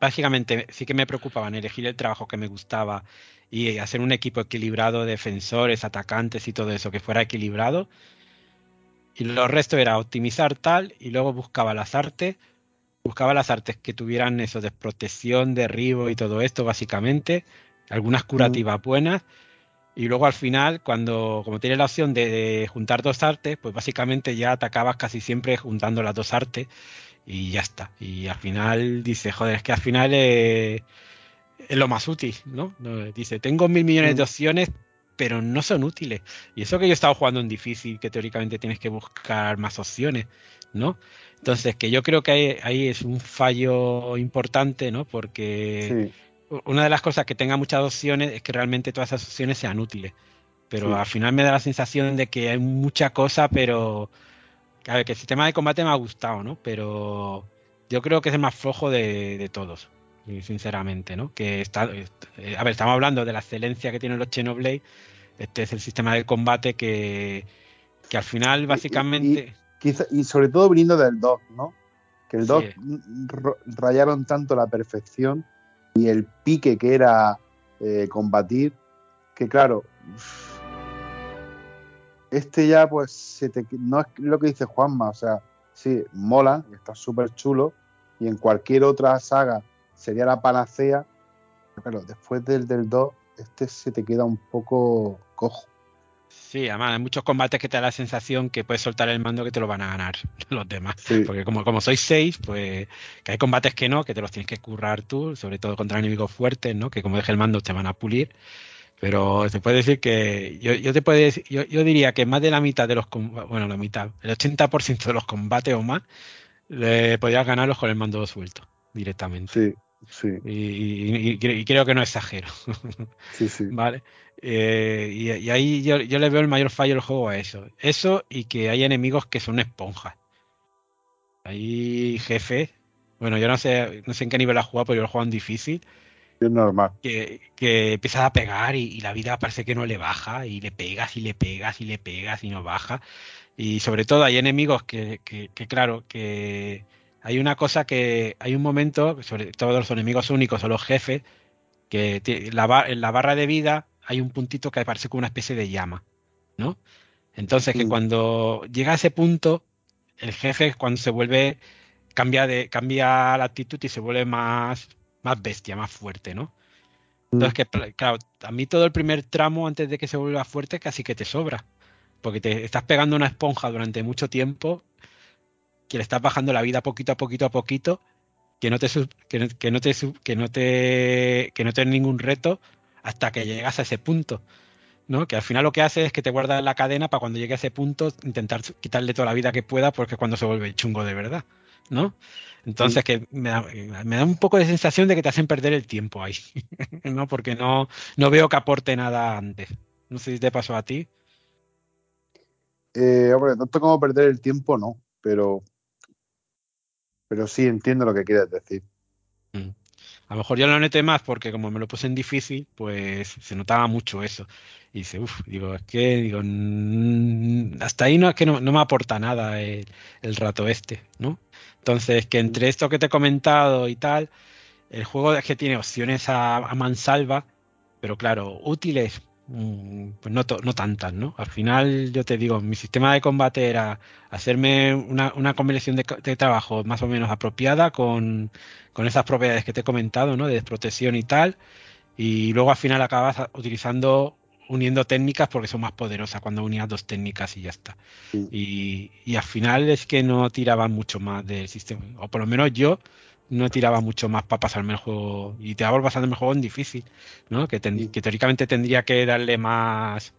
Básicamente sí que me preocupaban elegir el trabajo que me gustaba y hacer un equipo equilibrado de defensores, atacantes y todo eso, que fuera equilibrado. Y lo resto era optimizar tal y luego buscaba las artes, buscaba las artes que tuvieran eso de protección, derribo y todo esto, básicamente. Algunas curativas buenas. Y luego al final, cuando, como tienes la opción de, de juntar dos artes, pues básicamente ya atacabas casi siempre juntando las dos artes y ya está. Y al final dice, joder, es que al final eh, es lo más útil, ¿no? Dice, tengo mil millones de Mm. opciones, pero no son útiles. Y eso que yo he estado jugando en difícil, que teóricamente tienes que buscar más opciones, ¿no? Entonces, que yo creo que ahí, es un fallo importante, ¿no? Porque Sí. una de las cosas que tenga muchas opciones es que realmente todas esas opciones sean útiles. Pero Sí. al final me da la sensación de que hay mucha cosa, pero. A ver, que el sistema de combate me ha gustado, ¿no? Pero yo creo que es el más flojo de, de todos, sinceramente, ¿no? Que está. eh, A ver, estamos hablando de la excelencia que tienen los Xenoblade. Este es el sistema de combate que. Que al final, básicamente. Quizá- y sobre todo viniendo del 2, ¿no? Que el Sí. 2 ro- rayaron tanto la perfección y el pique que era eh, combatir, que claro, este ya pues se te- no es lo que dice Juanma, o sea, sí, mola, está súper chulo y en cualquier otra saga sería la panacea, pero claro, después del del 2, este se te queda un poco cojo. Sí, además hay muchos combates que te da la sensación que puedes soltar el mando que te lo van a ganar los demás. Sí. Porque como, como sois seis, pues que hay combates que no, que te los tienes que currar tú, sobre todo contra enemigos fuertes, ¿no? Que como deje el mando te van a pulir. Pero te puede decir que yo, yo te puedo decir, yo, yo diría que más de la mitad de los bueno, la mitad, el 80% de los combates o más, le podrías ganarlos con el mando suelto directamente. Sí, sí, Y, y- y- y creo que no exagero. sí, sí. Vale. Eh, y, y ahí yo, yo le veo el mayor fallo del juego a eso. Eso y que hay enemigos que son esponjas. Hay jefes. Bueno, yo no sé, no sé en qué nivel has jugado, pero yo lo jugado en difícil. Es normal. Que, que empiezas a pegar y, y la vida parece que no le baja. Y le pegas y le pegas y le pegas y no baja. Y sobre todo hay enemigos que, que, que claro, que hay una cosa que hay un momento, sobre todo los enemigos únicos o los jefes, que la en la barra de vida hay un puntito que parece como una especie de llama, ¿no? Entonces que Mm. cuando llega a ese punto, el jefe cuando se vuelve, cambia de, cambia la actitud y se vuelve más, más bestia, más fuerte, ¿no? Entonces que, claro, a mí todo el primer tramo antes de que se vuelva fuerte casi que te sobra. Porque te estás pegando una esponja durante mucho tiempo, que le estás bajando la vida poquito a poquito a poquito, que no te que no, que no te que no te que no te ningún reto hasta que llegas a ese punto. ¿no? Que al final lo que hace es que te guarda en la cadena para cuando llegue a ese punto intentar quitarle toda la vida que pueda porque es cuando se vuelve chungo de verdad, ¿no? Entonces que me da, me da un poco de sensación de que te hacen perder el tiempo ahí, ¿no? Porque no, no veo que aporte nada antes. No sé si te pasó a ti. Eh, hombre, tanto como perder el tiempo, no, pero, pero sí entiendo lo que quieres decir. A lo mejor yo lo noté más porque como me lo puse en difícil, pues se notaba mucho eso. Y dice, uff, digo, es que, digo, mm, hasta ahí no es que no, me aporta nada el, rato este, ¿no? Entonces, que entre esto que te he comentado y tal, el juego es que tiene opciones a, a mansalva, pero claro, útiles, Mm, pues no, no tantas, ¿no? Al final, yo te digo, mi sistema de combate era hacerme una, una combinación de, trabajo más o menos apropiada con, con esas propiedades que te he comentado, ¿no? De desprotección y tal. Y luego al final acabas utilizando, uniendo técnicas porque son más poderosas cuando unías dos técnicas y ya está. Y, y al final es que no tiraban mucho más del sistema. O por lo menos yo no tiraba mucho más para pasarme el juego y te va pasando el juego en difícil, ¿no? Que, teóricamente tendría que darle más,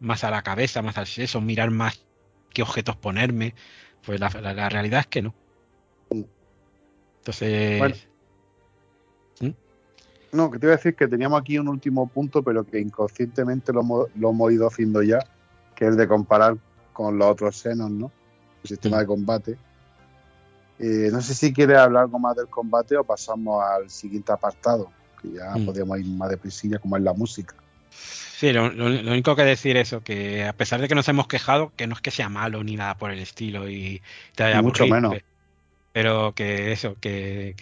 más a la cabeza, más al seso, mirar más qué objetos ponerme. Pues la, realidad es que no. Entonces. ¿Mm? No, que te iba a decir que teníamos aquí un último punto, pero que inconscientemente lo, hemos ido haciendo ya, que es el de comparar con los otros senos, ¿no? El sistema de combate eh, no sé si quiere hablar algo más del combate o pasamos al siguiente apartado, que ya mm. podríamos ir más de prisilla, como es la música. Sí, lo, único que decir es eso, que a pesar de que nos hemos quejado, que no es que sea malo ni nada por el estilo y te haya mucho menos. Pero que eso, que,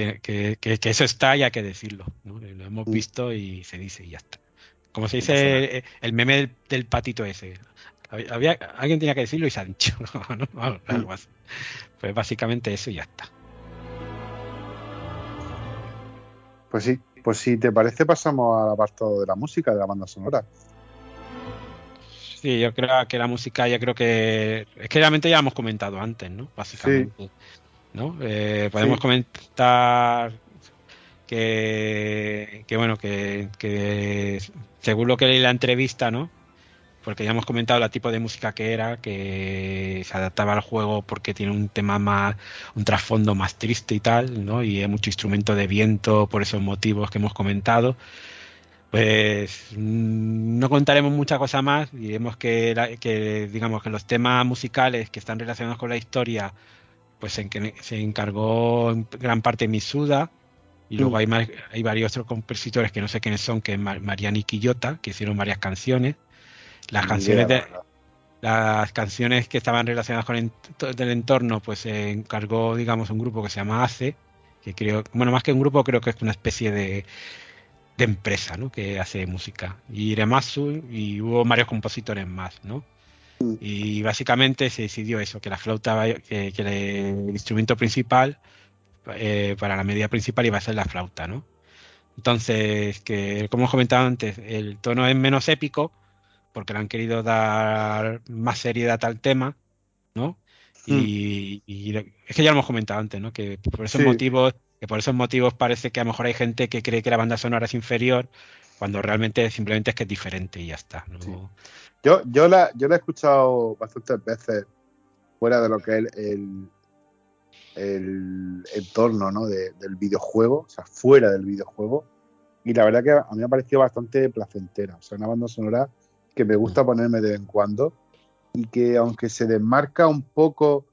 eso está y hay que decirlo. Lo hemos mm. visto y se dice y ya está. Como se dice el, meme del, patito ese. Había, alguien tenía que decirlo y se ha dicho. Algo así. Pues básicamente eso y ya está. Pues sí, pues si te parece pasamos al apartado de la música, de la banda sonora. Sí, yo creo que la música ya creo que... Es que realmente ya hemos comentado antes, ¿no? Básicamente. ¿no? Eh, podemos comentar que, que bueno, que, que según lo que leí la entrevista, ¿no? Porque ya hemos comentado el tipo de música que era, que se adaptaba al juego porque tiene un tema más, un trasfondo más triste y tal, ¿no? Y hay mucho instrumento de viento por esos motivos que hemos comentado. Pues mm, no contaremos mucha cosa más, diremos que, que digamos que los temas musicales que están relacionados con la historia, pues en que se encargó en gran parte Misuda, y luego mm. hay, hay varios otros compositores que no sé quiénes son, que es Mariani Quillota, que hicieron varias canciones las canciones de, las canciones que estaban relacionadas con el, entorno, pues se encargó, digamos, un grupo que se llama ACE, que creo, bueno, más que un grupo, creo que es una especie de, de empresa, ¿no? Que hace música. Y Remasu, y hubo varios compositores más, ¿no? Mm. Y básicamente se decidió eso, que la flauta, que, el instrumento principal eh, para la medida principal iba a ser la flauta, ¿no? Entonces, que como he comentado antes, el tono es menos épico, porque le han querido dar más seriedad al tema, ¿no? Hmm. Y, es que ya lo hemos comentado antes, ¿no? Que por esos motivos, que por esos motivos parece que a lo mejor hay gente que cree que la banda sonora es inferior, cuando realmente simplemente es que es diferente y ya está. Yo, yo la, yo la he escuchado bastantes veces fuera de lo que es el, el entorno ¿no? del videojuego, o sea, fuera del videojuego. Y la verdad que a mí me ha parecido bastante placentera. O sea, una banda sonora que me gusta mm. ponerme de vez en cuando y que aunque se desmarca un poco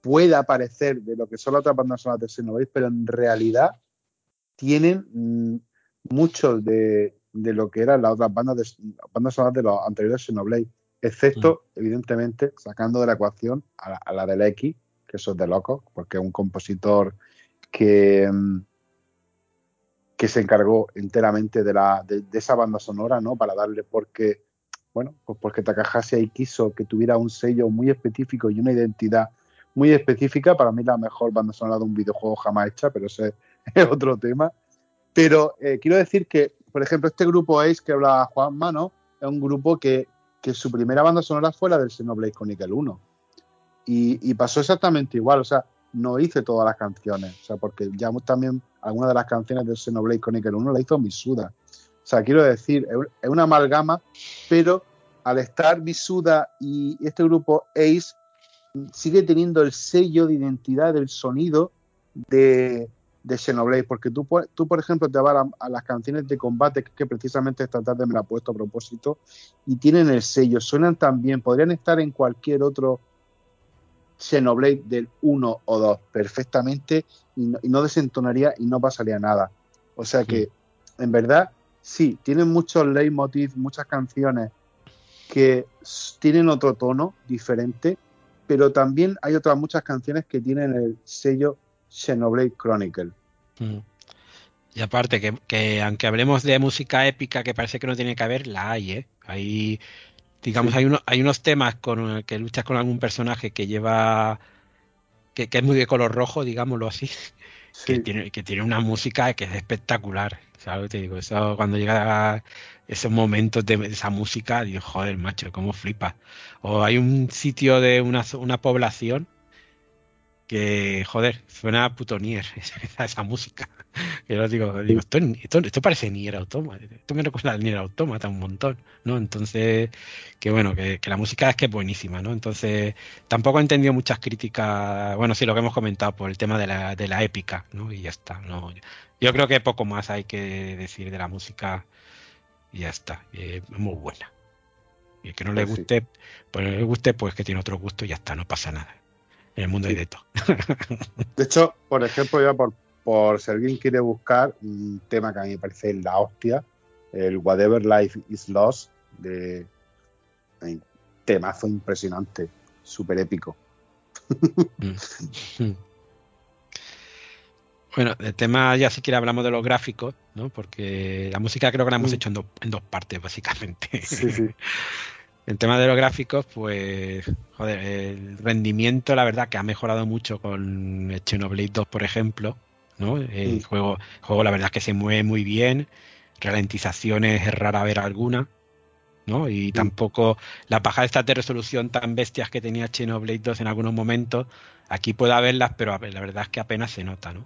pueda parecer de lo que son las otras bandas sonoras de Xenoblade, pero en realidad tienen mm, mucho de, lo que eran las otras bandas, de, bandas sonoras de los anteriores Xenoblade, excepto, mm. evidentemente, sacando de la ecuación a la, del X, que eso es de loco, porque es un compositor que, que se encargó enteramente de, la, de, esa banda sonora, ¿no? Para darle, porque, bueno, pues porque Takahashi ahí quiso que tuviera un sello muy específico y una identidad muy específica. Para mí la mejor banda sonora de un videojuego jamás hecha, pero ese es otro tema. Pero eh, quiero decir que, por ejemplo, este grupo Ace que habla Juan Mano es un grupo que, que, su primera banda sonora fue la del Xenoblade Chronicle 1. Y, y pasó exactamente igual, o sea, no hice todas las canciones, o sea, porque ya también algunas de las canciones de Xenoblade Chronicle 1 la hizo Misuda. O sea, quiero decir, es una amalgama, pero al estar Misuda y este grupo Ace sigue teniendo el sello de identidad del sonido de, de Xenoblade, porque tú, tú, por ejemplo, te vas a, las canciones de combate, que precisamente esta tarde me la he puesto a propósito, y tienen el sello, suenan tan bien, podrían estar en cualquier otro Xenoblade del 1 o 2 perfectamente y no, y no desentonaría y no pasaría nada. O sea que, en verdad, sí, tienen muchos leitmotiv, muchas canciones que tienen otro tono diferente, pero también hay otras muchas canciones que tienen el sello Xenoblade Chronicle. Mm. Y aparte, que, que aunque hablemos de música épica que parece que no tiene que haber, la hay, ¿eh? Hay, digamos, Sí. hay, uno- hay unos temas con que luchas con algún personaje que lleva, que, que es muy de color rojo, digámoslo así, que tiene, que tiene una música que es espectacular. ¿Sabes? Te digo, eso cuando llega esos momentos de esa música, digo, joder, macho, cómo flipa. O hay un sitio de una, una población que, joder, suena puto Nier, esa, esa música. Que yo digo, digo esto, esto, esto parece Nier Automata, esto me recuerda al Nier Automata un montón, ¿no? Entonces, que bueno, que, que la música es que es buenísima, ¿no? Entonces, tampoco he entendido muchas críticas, bueno, sí, lo que hemos comentado por el tema de la, de la épica, ¿no? Y ya está, ¿no? Yo creo que poco más hay que decir de la música y ya está, eh, es muy buena. Y el que no le Pues guste, pues no le guste, pues que tiene otro gusto y ya está, no pasa nada. En el mundo hay Sí. de todo. De hecho, por ejemplo, ya por, por si alguien quiere buscar un tema que a mí me parece la hostia, el Whatever Life is Lost, de temazo impresionante, súper épico. Mm. Bueno, el tema ya si quiere hablamos de los gráficos, ¿no? Porque la música creo que la hemos Mm. hecho en, do- en dos partes, básicamente. Sí, sí. El tema de los gráficos, pues, joder, el rendimiento, la verdad, que ha mejorado mucho con el Xenoblade 2, por ejemplo, ¿no? El Mm. juego, juego, la verdad, es que se mueve muy bien, ralentizaciones es rara ver alguna, ¿no? Y tampoco las bajadas estas de resolución tan bestias que tenía Xenoblade 2 en algunos momentos, aquí puede haberlas, pero la verdad es que apenas se nota, ¿no?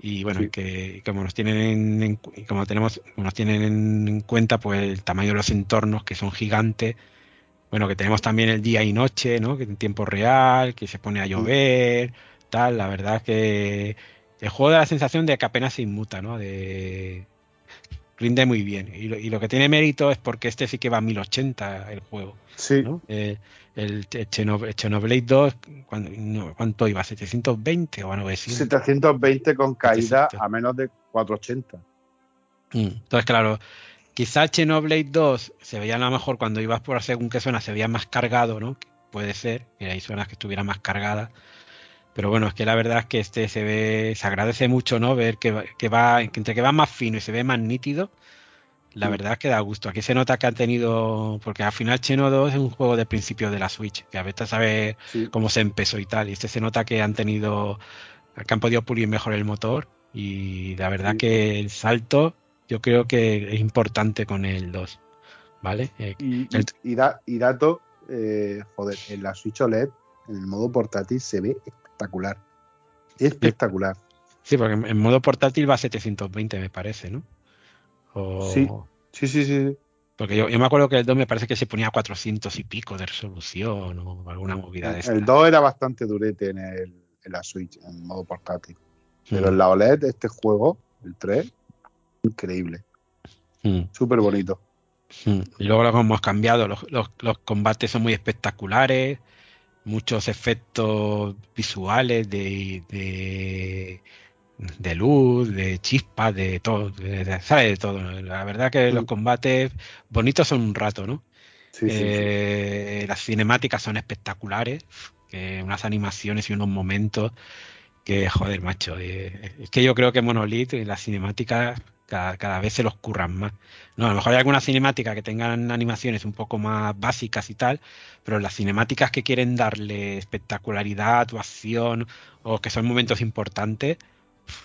Y bueno, Sí. que como nos tienen en, como tenemos, como nos tienen en cuenta, pues el tamaño de los entornos que son gigantes. Bueno, que tenemos también el día y noche, ¿no? Que en tiempo real, que se pone a llover, tal. La verdad es que el juego da la sensación de que apenas se inmuta, ¿no? De rinde muy bien. Y lo, y lo que tiene mérito es porque este sí que va a 1080 el juego, Sí, ¿no? Eh, el, el Xenob- el Xenoblade 2, ¿cuán- no, ¿cuánto iba? ¿720 o a 900? 720 con caída 700. a menos de 480. Mm, Entonces, claro, quizá Xenoblade 2 se veía a lo mejor cuando ibas por según qué zona se veía más cargado, ¿no? Puede ser, que hay zonas que estuvieran más cargadas. Pero bueno, es que la verdad es que este se ve, se agradece mucho, ¿no? Ver que, va- que va, que entre que va más fino y se ve más nítido, la Mm. verdad es que da gusto. Aquí se nota que han tenido, porque al final Xeno 2 es un juego de principio de la Switch, que a veces sabe Sí, cómo se empezó y tal. Y este se nota que han tenido, que han podido pulir mejor el motor. Y la verdad Sí. que el salto yo creo que es importante con el 2. ¿Vale? Eh, y, y- el- y da- y dato, eh, joder, en la Switch OLED, en el modo portátil, se ve espectacular. Espectacular. sí, porque en, modo portátil va a 720, me parece, ¿no? O- Sí. Sí, sí, sí. Porque yo, yo me acuerdo que el 2 me parece que se ponía a 400 y pico de resolución o alguna movida de esta. El 2 era bastante durete en, el, en la Switch, en modo portátil. Pero Mm, en la OLED, este juego, el 3, increíble. mm, Súper bonito. Y luego lo que hemos cambiado, los, los- los combates son muy espectaculares, muchos efectos visuales de, de, de luz, de chispas, de todo, de, ¿sabes? De todo. La verdad que los Mm. combates bonitos son un rato, ¿no? Sí, sí, sí. Eh, Las cinemáticas son espectaculares, que unas animaciones y unos momentos que, joder, macho, eh, es que yo creo que Monolith y las cinemáticas cada, cada vez se los curran más. No, a lo mejor hay algunas cinemáticas que tengan animaciones un poco más básicas y tal, pero las cinemáticas que quieren darle espectacularidad o acción o que son momentos importantes,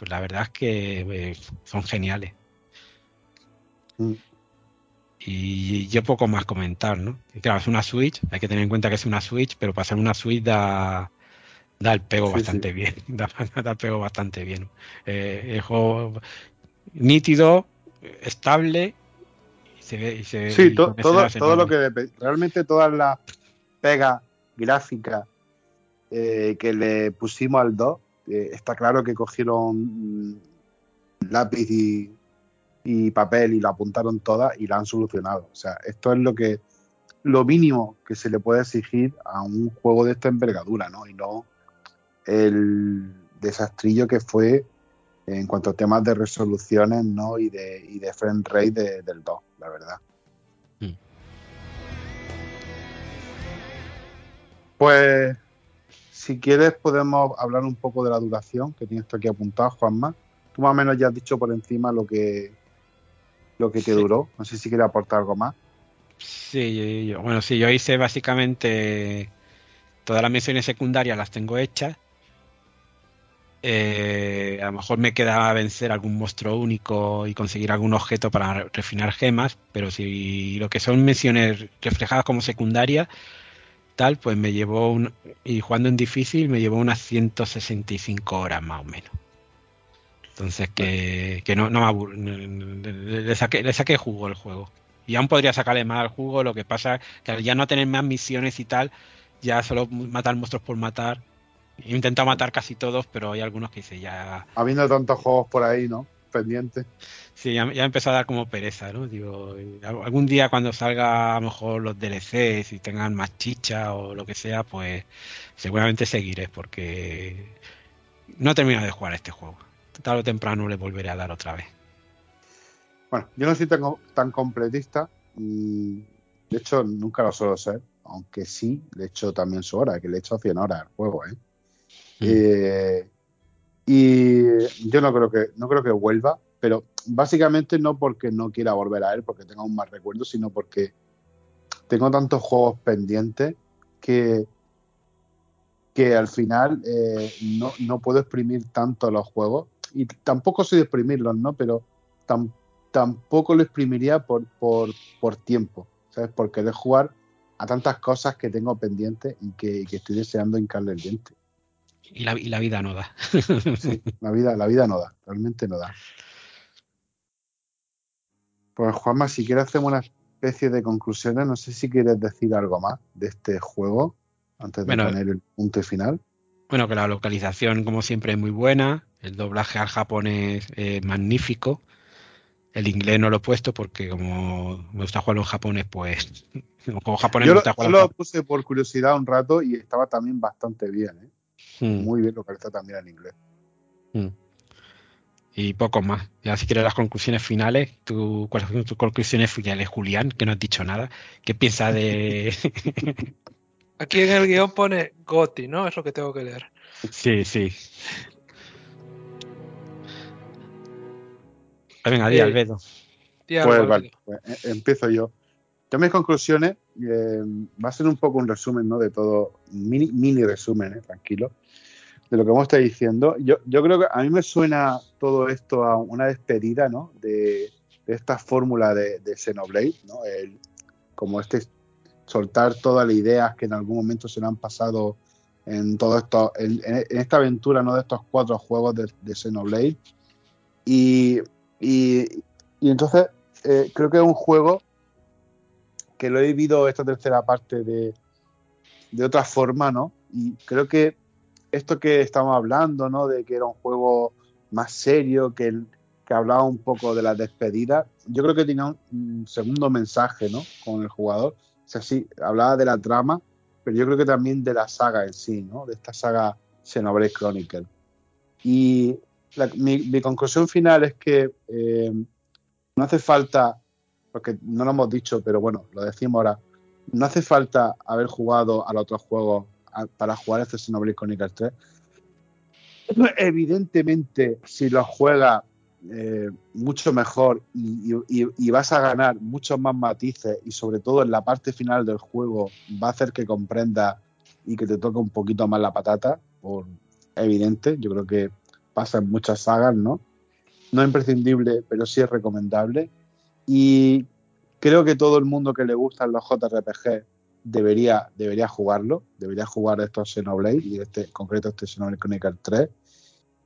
la verdad es que eh, son geniales. Mm. Y yo poco más comentar, ¿no? Claro, es una Switch, hay que tener en cuenta que es una Switch, pero para ser una Switch da, da el pego Sí, bastante sí. bien, da, da el pego bastante bien. Eh, el juego nítido, estable, y se ve, y se, Sí, y to- con todo, todo lo que realmente todas las pegas gráficas eh, que le pusimos al 2, eh, está claro que cogieron lápiz y, y papel y lo apuntaron todas y la han solucionado. O sea, esto es lo que lo mínimo que se le puede exigir a un juego de esta envergadura, ¿no? Y no el desastrillo que fue en cuanto a temas de resoluciones, ¿no? Y de, y de frame rate del 2, la verdad. Mm. Pues si quieres podemos hablar un poco de la duración que tienes aquí apuntado, Juanma. Tú más o menos ya has dicho por encima lo que lo que te duró. No sé si quieres aportar algo más. Sí, yo, bueno, sí, yo hice básicamente todas las misiones secundarias las tengo hechas. Eh, a lo mejor me queda vencer algún monstruo único y conseguir algún objeto para refinar gemas, pero si lo que son misiones reflejadas como secundarias, tal, pues me llevó un, y jugando en difícil me llevó unas 165 horas más o menos. Entonces que, no, no me aburro, le, saqué, le saqué jugo el juego. Y aún podría sacarle más al jugo, lo que pasa que al ya no tener más misiones y tal, ya solo matar monstruos por matar. He intentado matar casi todos, pero hay algunos que hice ya. Habiendo tantos juegos por ahí, ¿no? Pendientes. Sí, ya, ya empezó a dar como pereza, ¿no? Digo, algún día cuando salga a lo mejor los DLCs y tengan más chicha o lo que sea, pues seguramente seguiré, porque no he terminado de jugar este juego tarde o temprano le volveré a dar otra vez. Bueno, yo no soy tan, completista y de hecho nunca lo suelo ser, aunque sí le echo también su hora, que le echo 100 horas al juego, ¿eh? Mm. ¿eh? y yo no creo que no creo que vuelva, pero básicamente no porque no quiera volver a él, porque tenga un mal recuerdo, sino porque tengo tantos juegos pendientes que que al final eh, no, no, puedo exprimir tanto los juegos y tampoco soy de exprimirlos, ¿no? Pero tampoco lo exprimiría por, por, por, tiempo, ¿sabes? Por querer jugar a tantas cosas que tengo pendientes y que, estoy deseando hincarle el diente. Y la, y la vida no da. la vida, la vida no da, realmente no da. Pues Juanma, si quieres hacemos una especie de conclusiones, no sé si quieres decir algo más de este juego antes de poner el punto final. Bueno, que la localización, como siempre, es muy buena. El doblaje al japonés es magnífico. El inglés no lo he puesto porque como me gusta jugarlo en japonés, pues como japonés yo, me gusta lo puse por curiosidad un rato y estaba también bastante bien, ¿eh? Hmm. Muy bien localizado también en inglés. Hmm. Y poco más. Ya si quieres las conclusiones finales, ¿tú, ¿cuáles son tus conclusiones finales, Julián? Que no has dicho nada. ¿Qué piensas de...? Aquí en el guion pone Goti, ¿no? Es lo que tengo que leer. Sí, sí. Venga, di, Albedo. Pues vale, pues, eh, empiezo yo. Yo mis conclusiones eh, va a ser un poco un resumen, ¿no? De todo, mini, mini resumen, ¿eh? tranquilo, de lo que hemos estado diciendo. Yo, creo que a mí me suena todo esto a una despedida, ¿no? De, esta fórmula de, de Xenoblade, ¿no? El, como este soltar todas las ideas que en algún momento se le han pasado en todo esto, en, esta aventura ¿no? de estos cuatro juegos de, Xenoblade. Y, y, entonces eh, creo que es un juego que lo he vivido esta tercera parte de, de otra forma, ¿no? Y creo que esto que estamos hablando, ¿no? De que era un juego más serio, que, que hablaba un poco de la despedida, yo creo que tenía un segundo mensaje, ¿no? Con el jugador, sea, sí, hablaba de la trama, pero yo creo que también de la saga en sí, ¿no? De esta saga Xenoblade Chronicle. Y mi, conclusión final es que eh, no hace falta, porque no lo hemos dicho, pero bueno, lo decimos ahora, no hace falta haber jugado a los otros juegos para jugar este Xenoblade Chronicle 3. Evidentemente, si lo juega eh, mucho mejor y, vas a ganar muchos más matices y sobre todo en la parte final del juego va a hacer que comprenda y que te toque un poquito más la patata, por evidente, yo creo que pasa en muchas sagas, ¿no? No es imprescindible, pero sí es recomendable. Y creo que todo el mundo que le gustan los JRPG debería, debería jugarlo, debería jugar estos Xenoblade y este concreto este Xenoblade Chronicle 3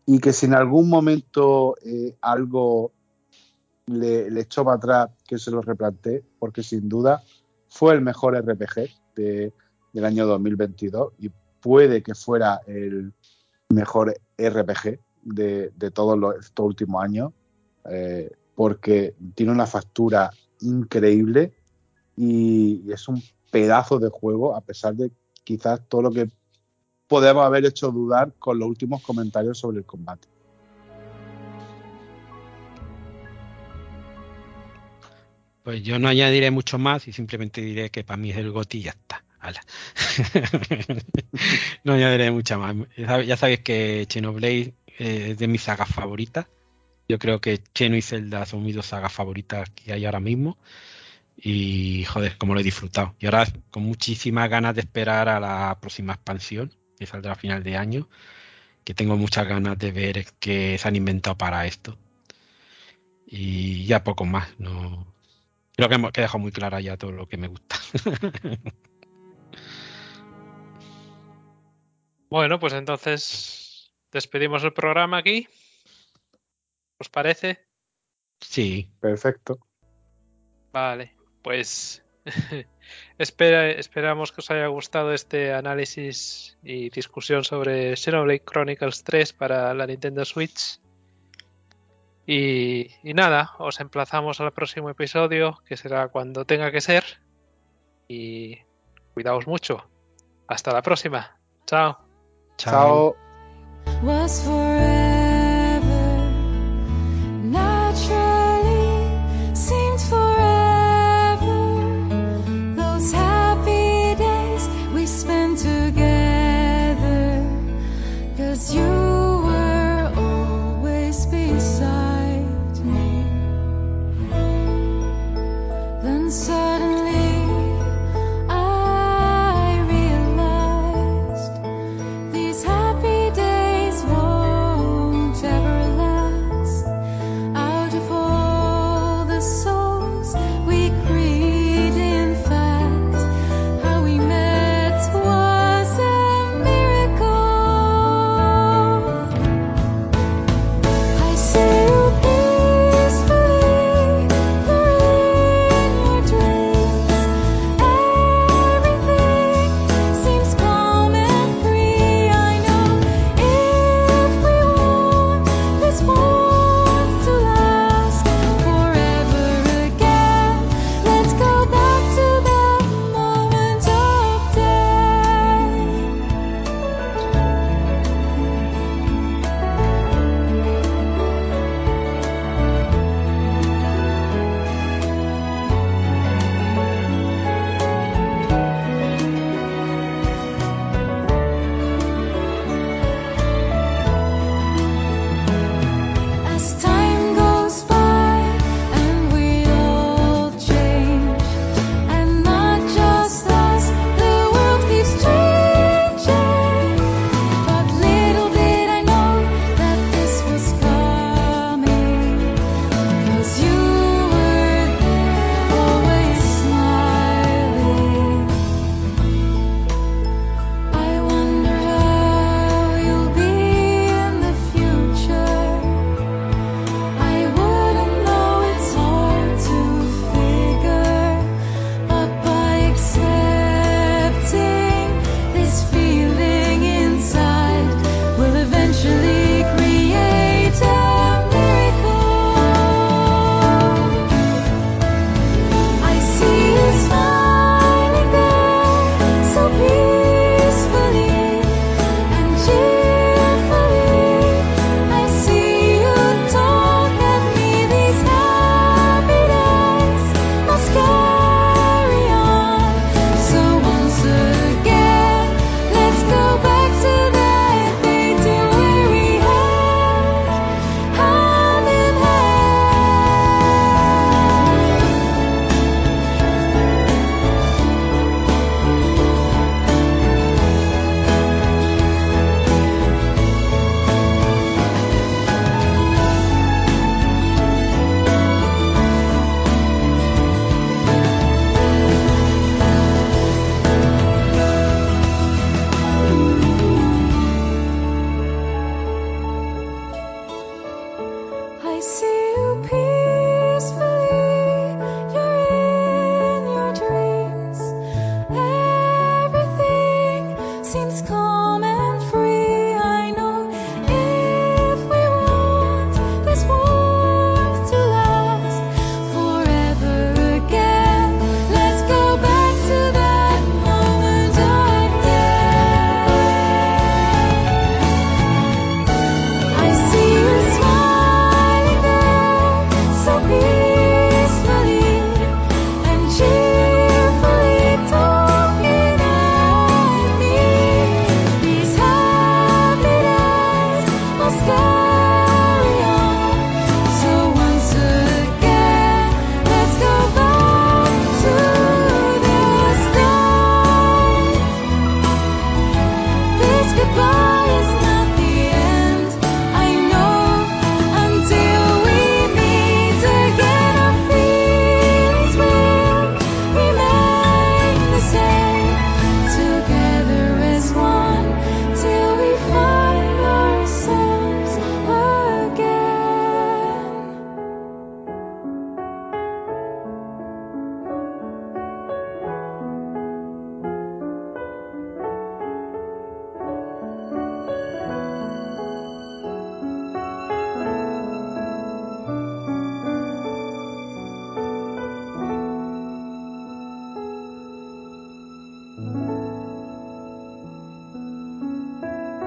y que si en algún momento eh, algo le, echó para atrás, que se lo replantee, porque sin duda fue el mejor RPG del año 2022 y puede que fuera el mejor RPG de, todos estos últimos años, eh, porque tiene una factura increíble y, es un pedazo de juego, a pesar de quizás todo lo que podemos haber hecho dudar con los últimos comentarios sobre el combate. Pues yo no añadiré mucho más y simplemente diré que para mí es el GOTI y ya está. no añadiré mucha más. Ya sabéis que Xenoblade eh, es de mis sagas favoritas. Yo creo que Cheno y Zelda son mis dos sagas favoritas que hay ahora mismo. Y joder, como lo he disfrutado. Y ahora con muchísimas ganas de esperar a la próxima expansión, que saldrá a final de año. Que tengo muchas ganas de ver qué se han inventado para esto. Y ya poco más. No, creo que, que he dejado muy clara ya todo lo que me gusta. bueno, pues entonces despedimos el programa aquí. ¿Os parece? Sí. Perfecto. Vale, pues espera, esperamos que os haya gustado este análisis y discusión sobre Xenoblade Chronicles 3 para la Nintendo Switch. Y, y, nada, os emplazamos al próximo episodio, que será cuando tenga que ser. Y cuidaos mucho. Hasta la próxima. Chao. Chao. you Then suddenly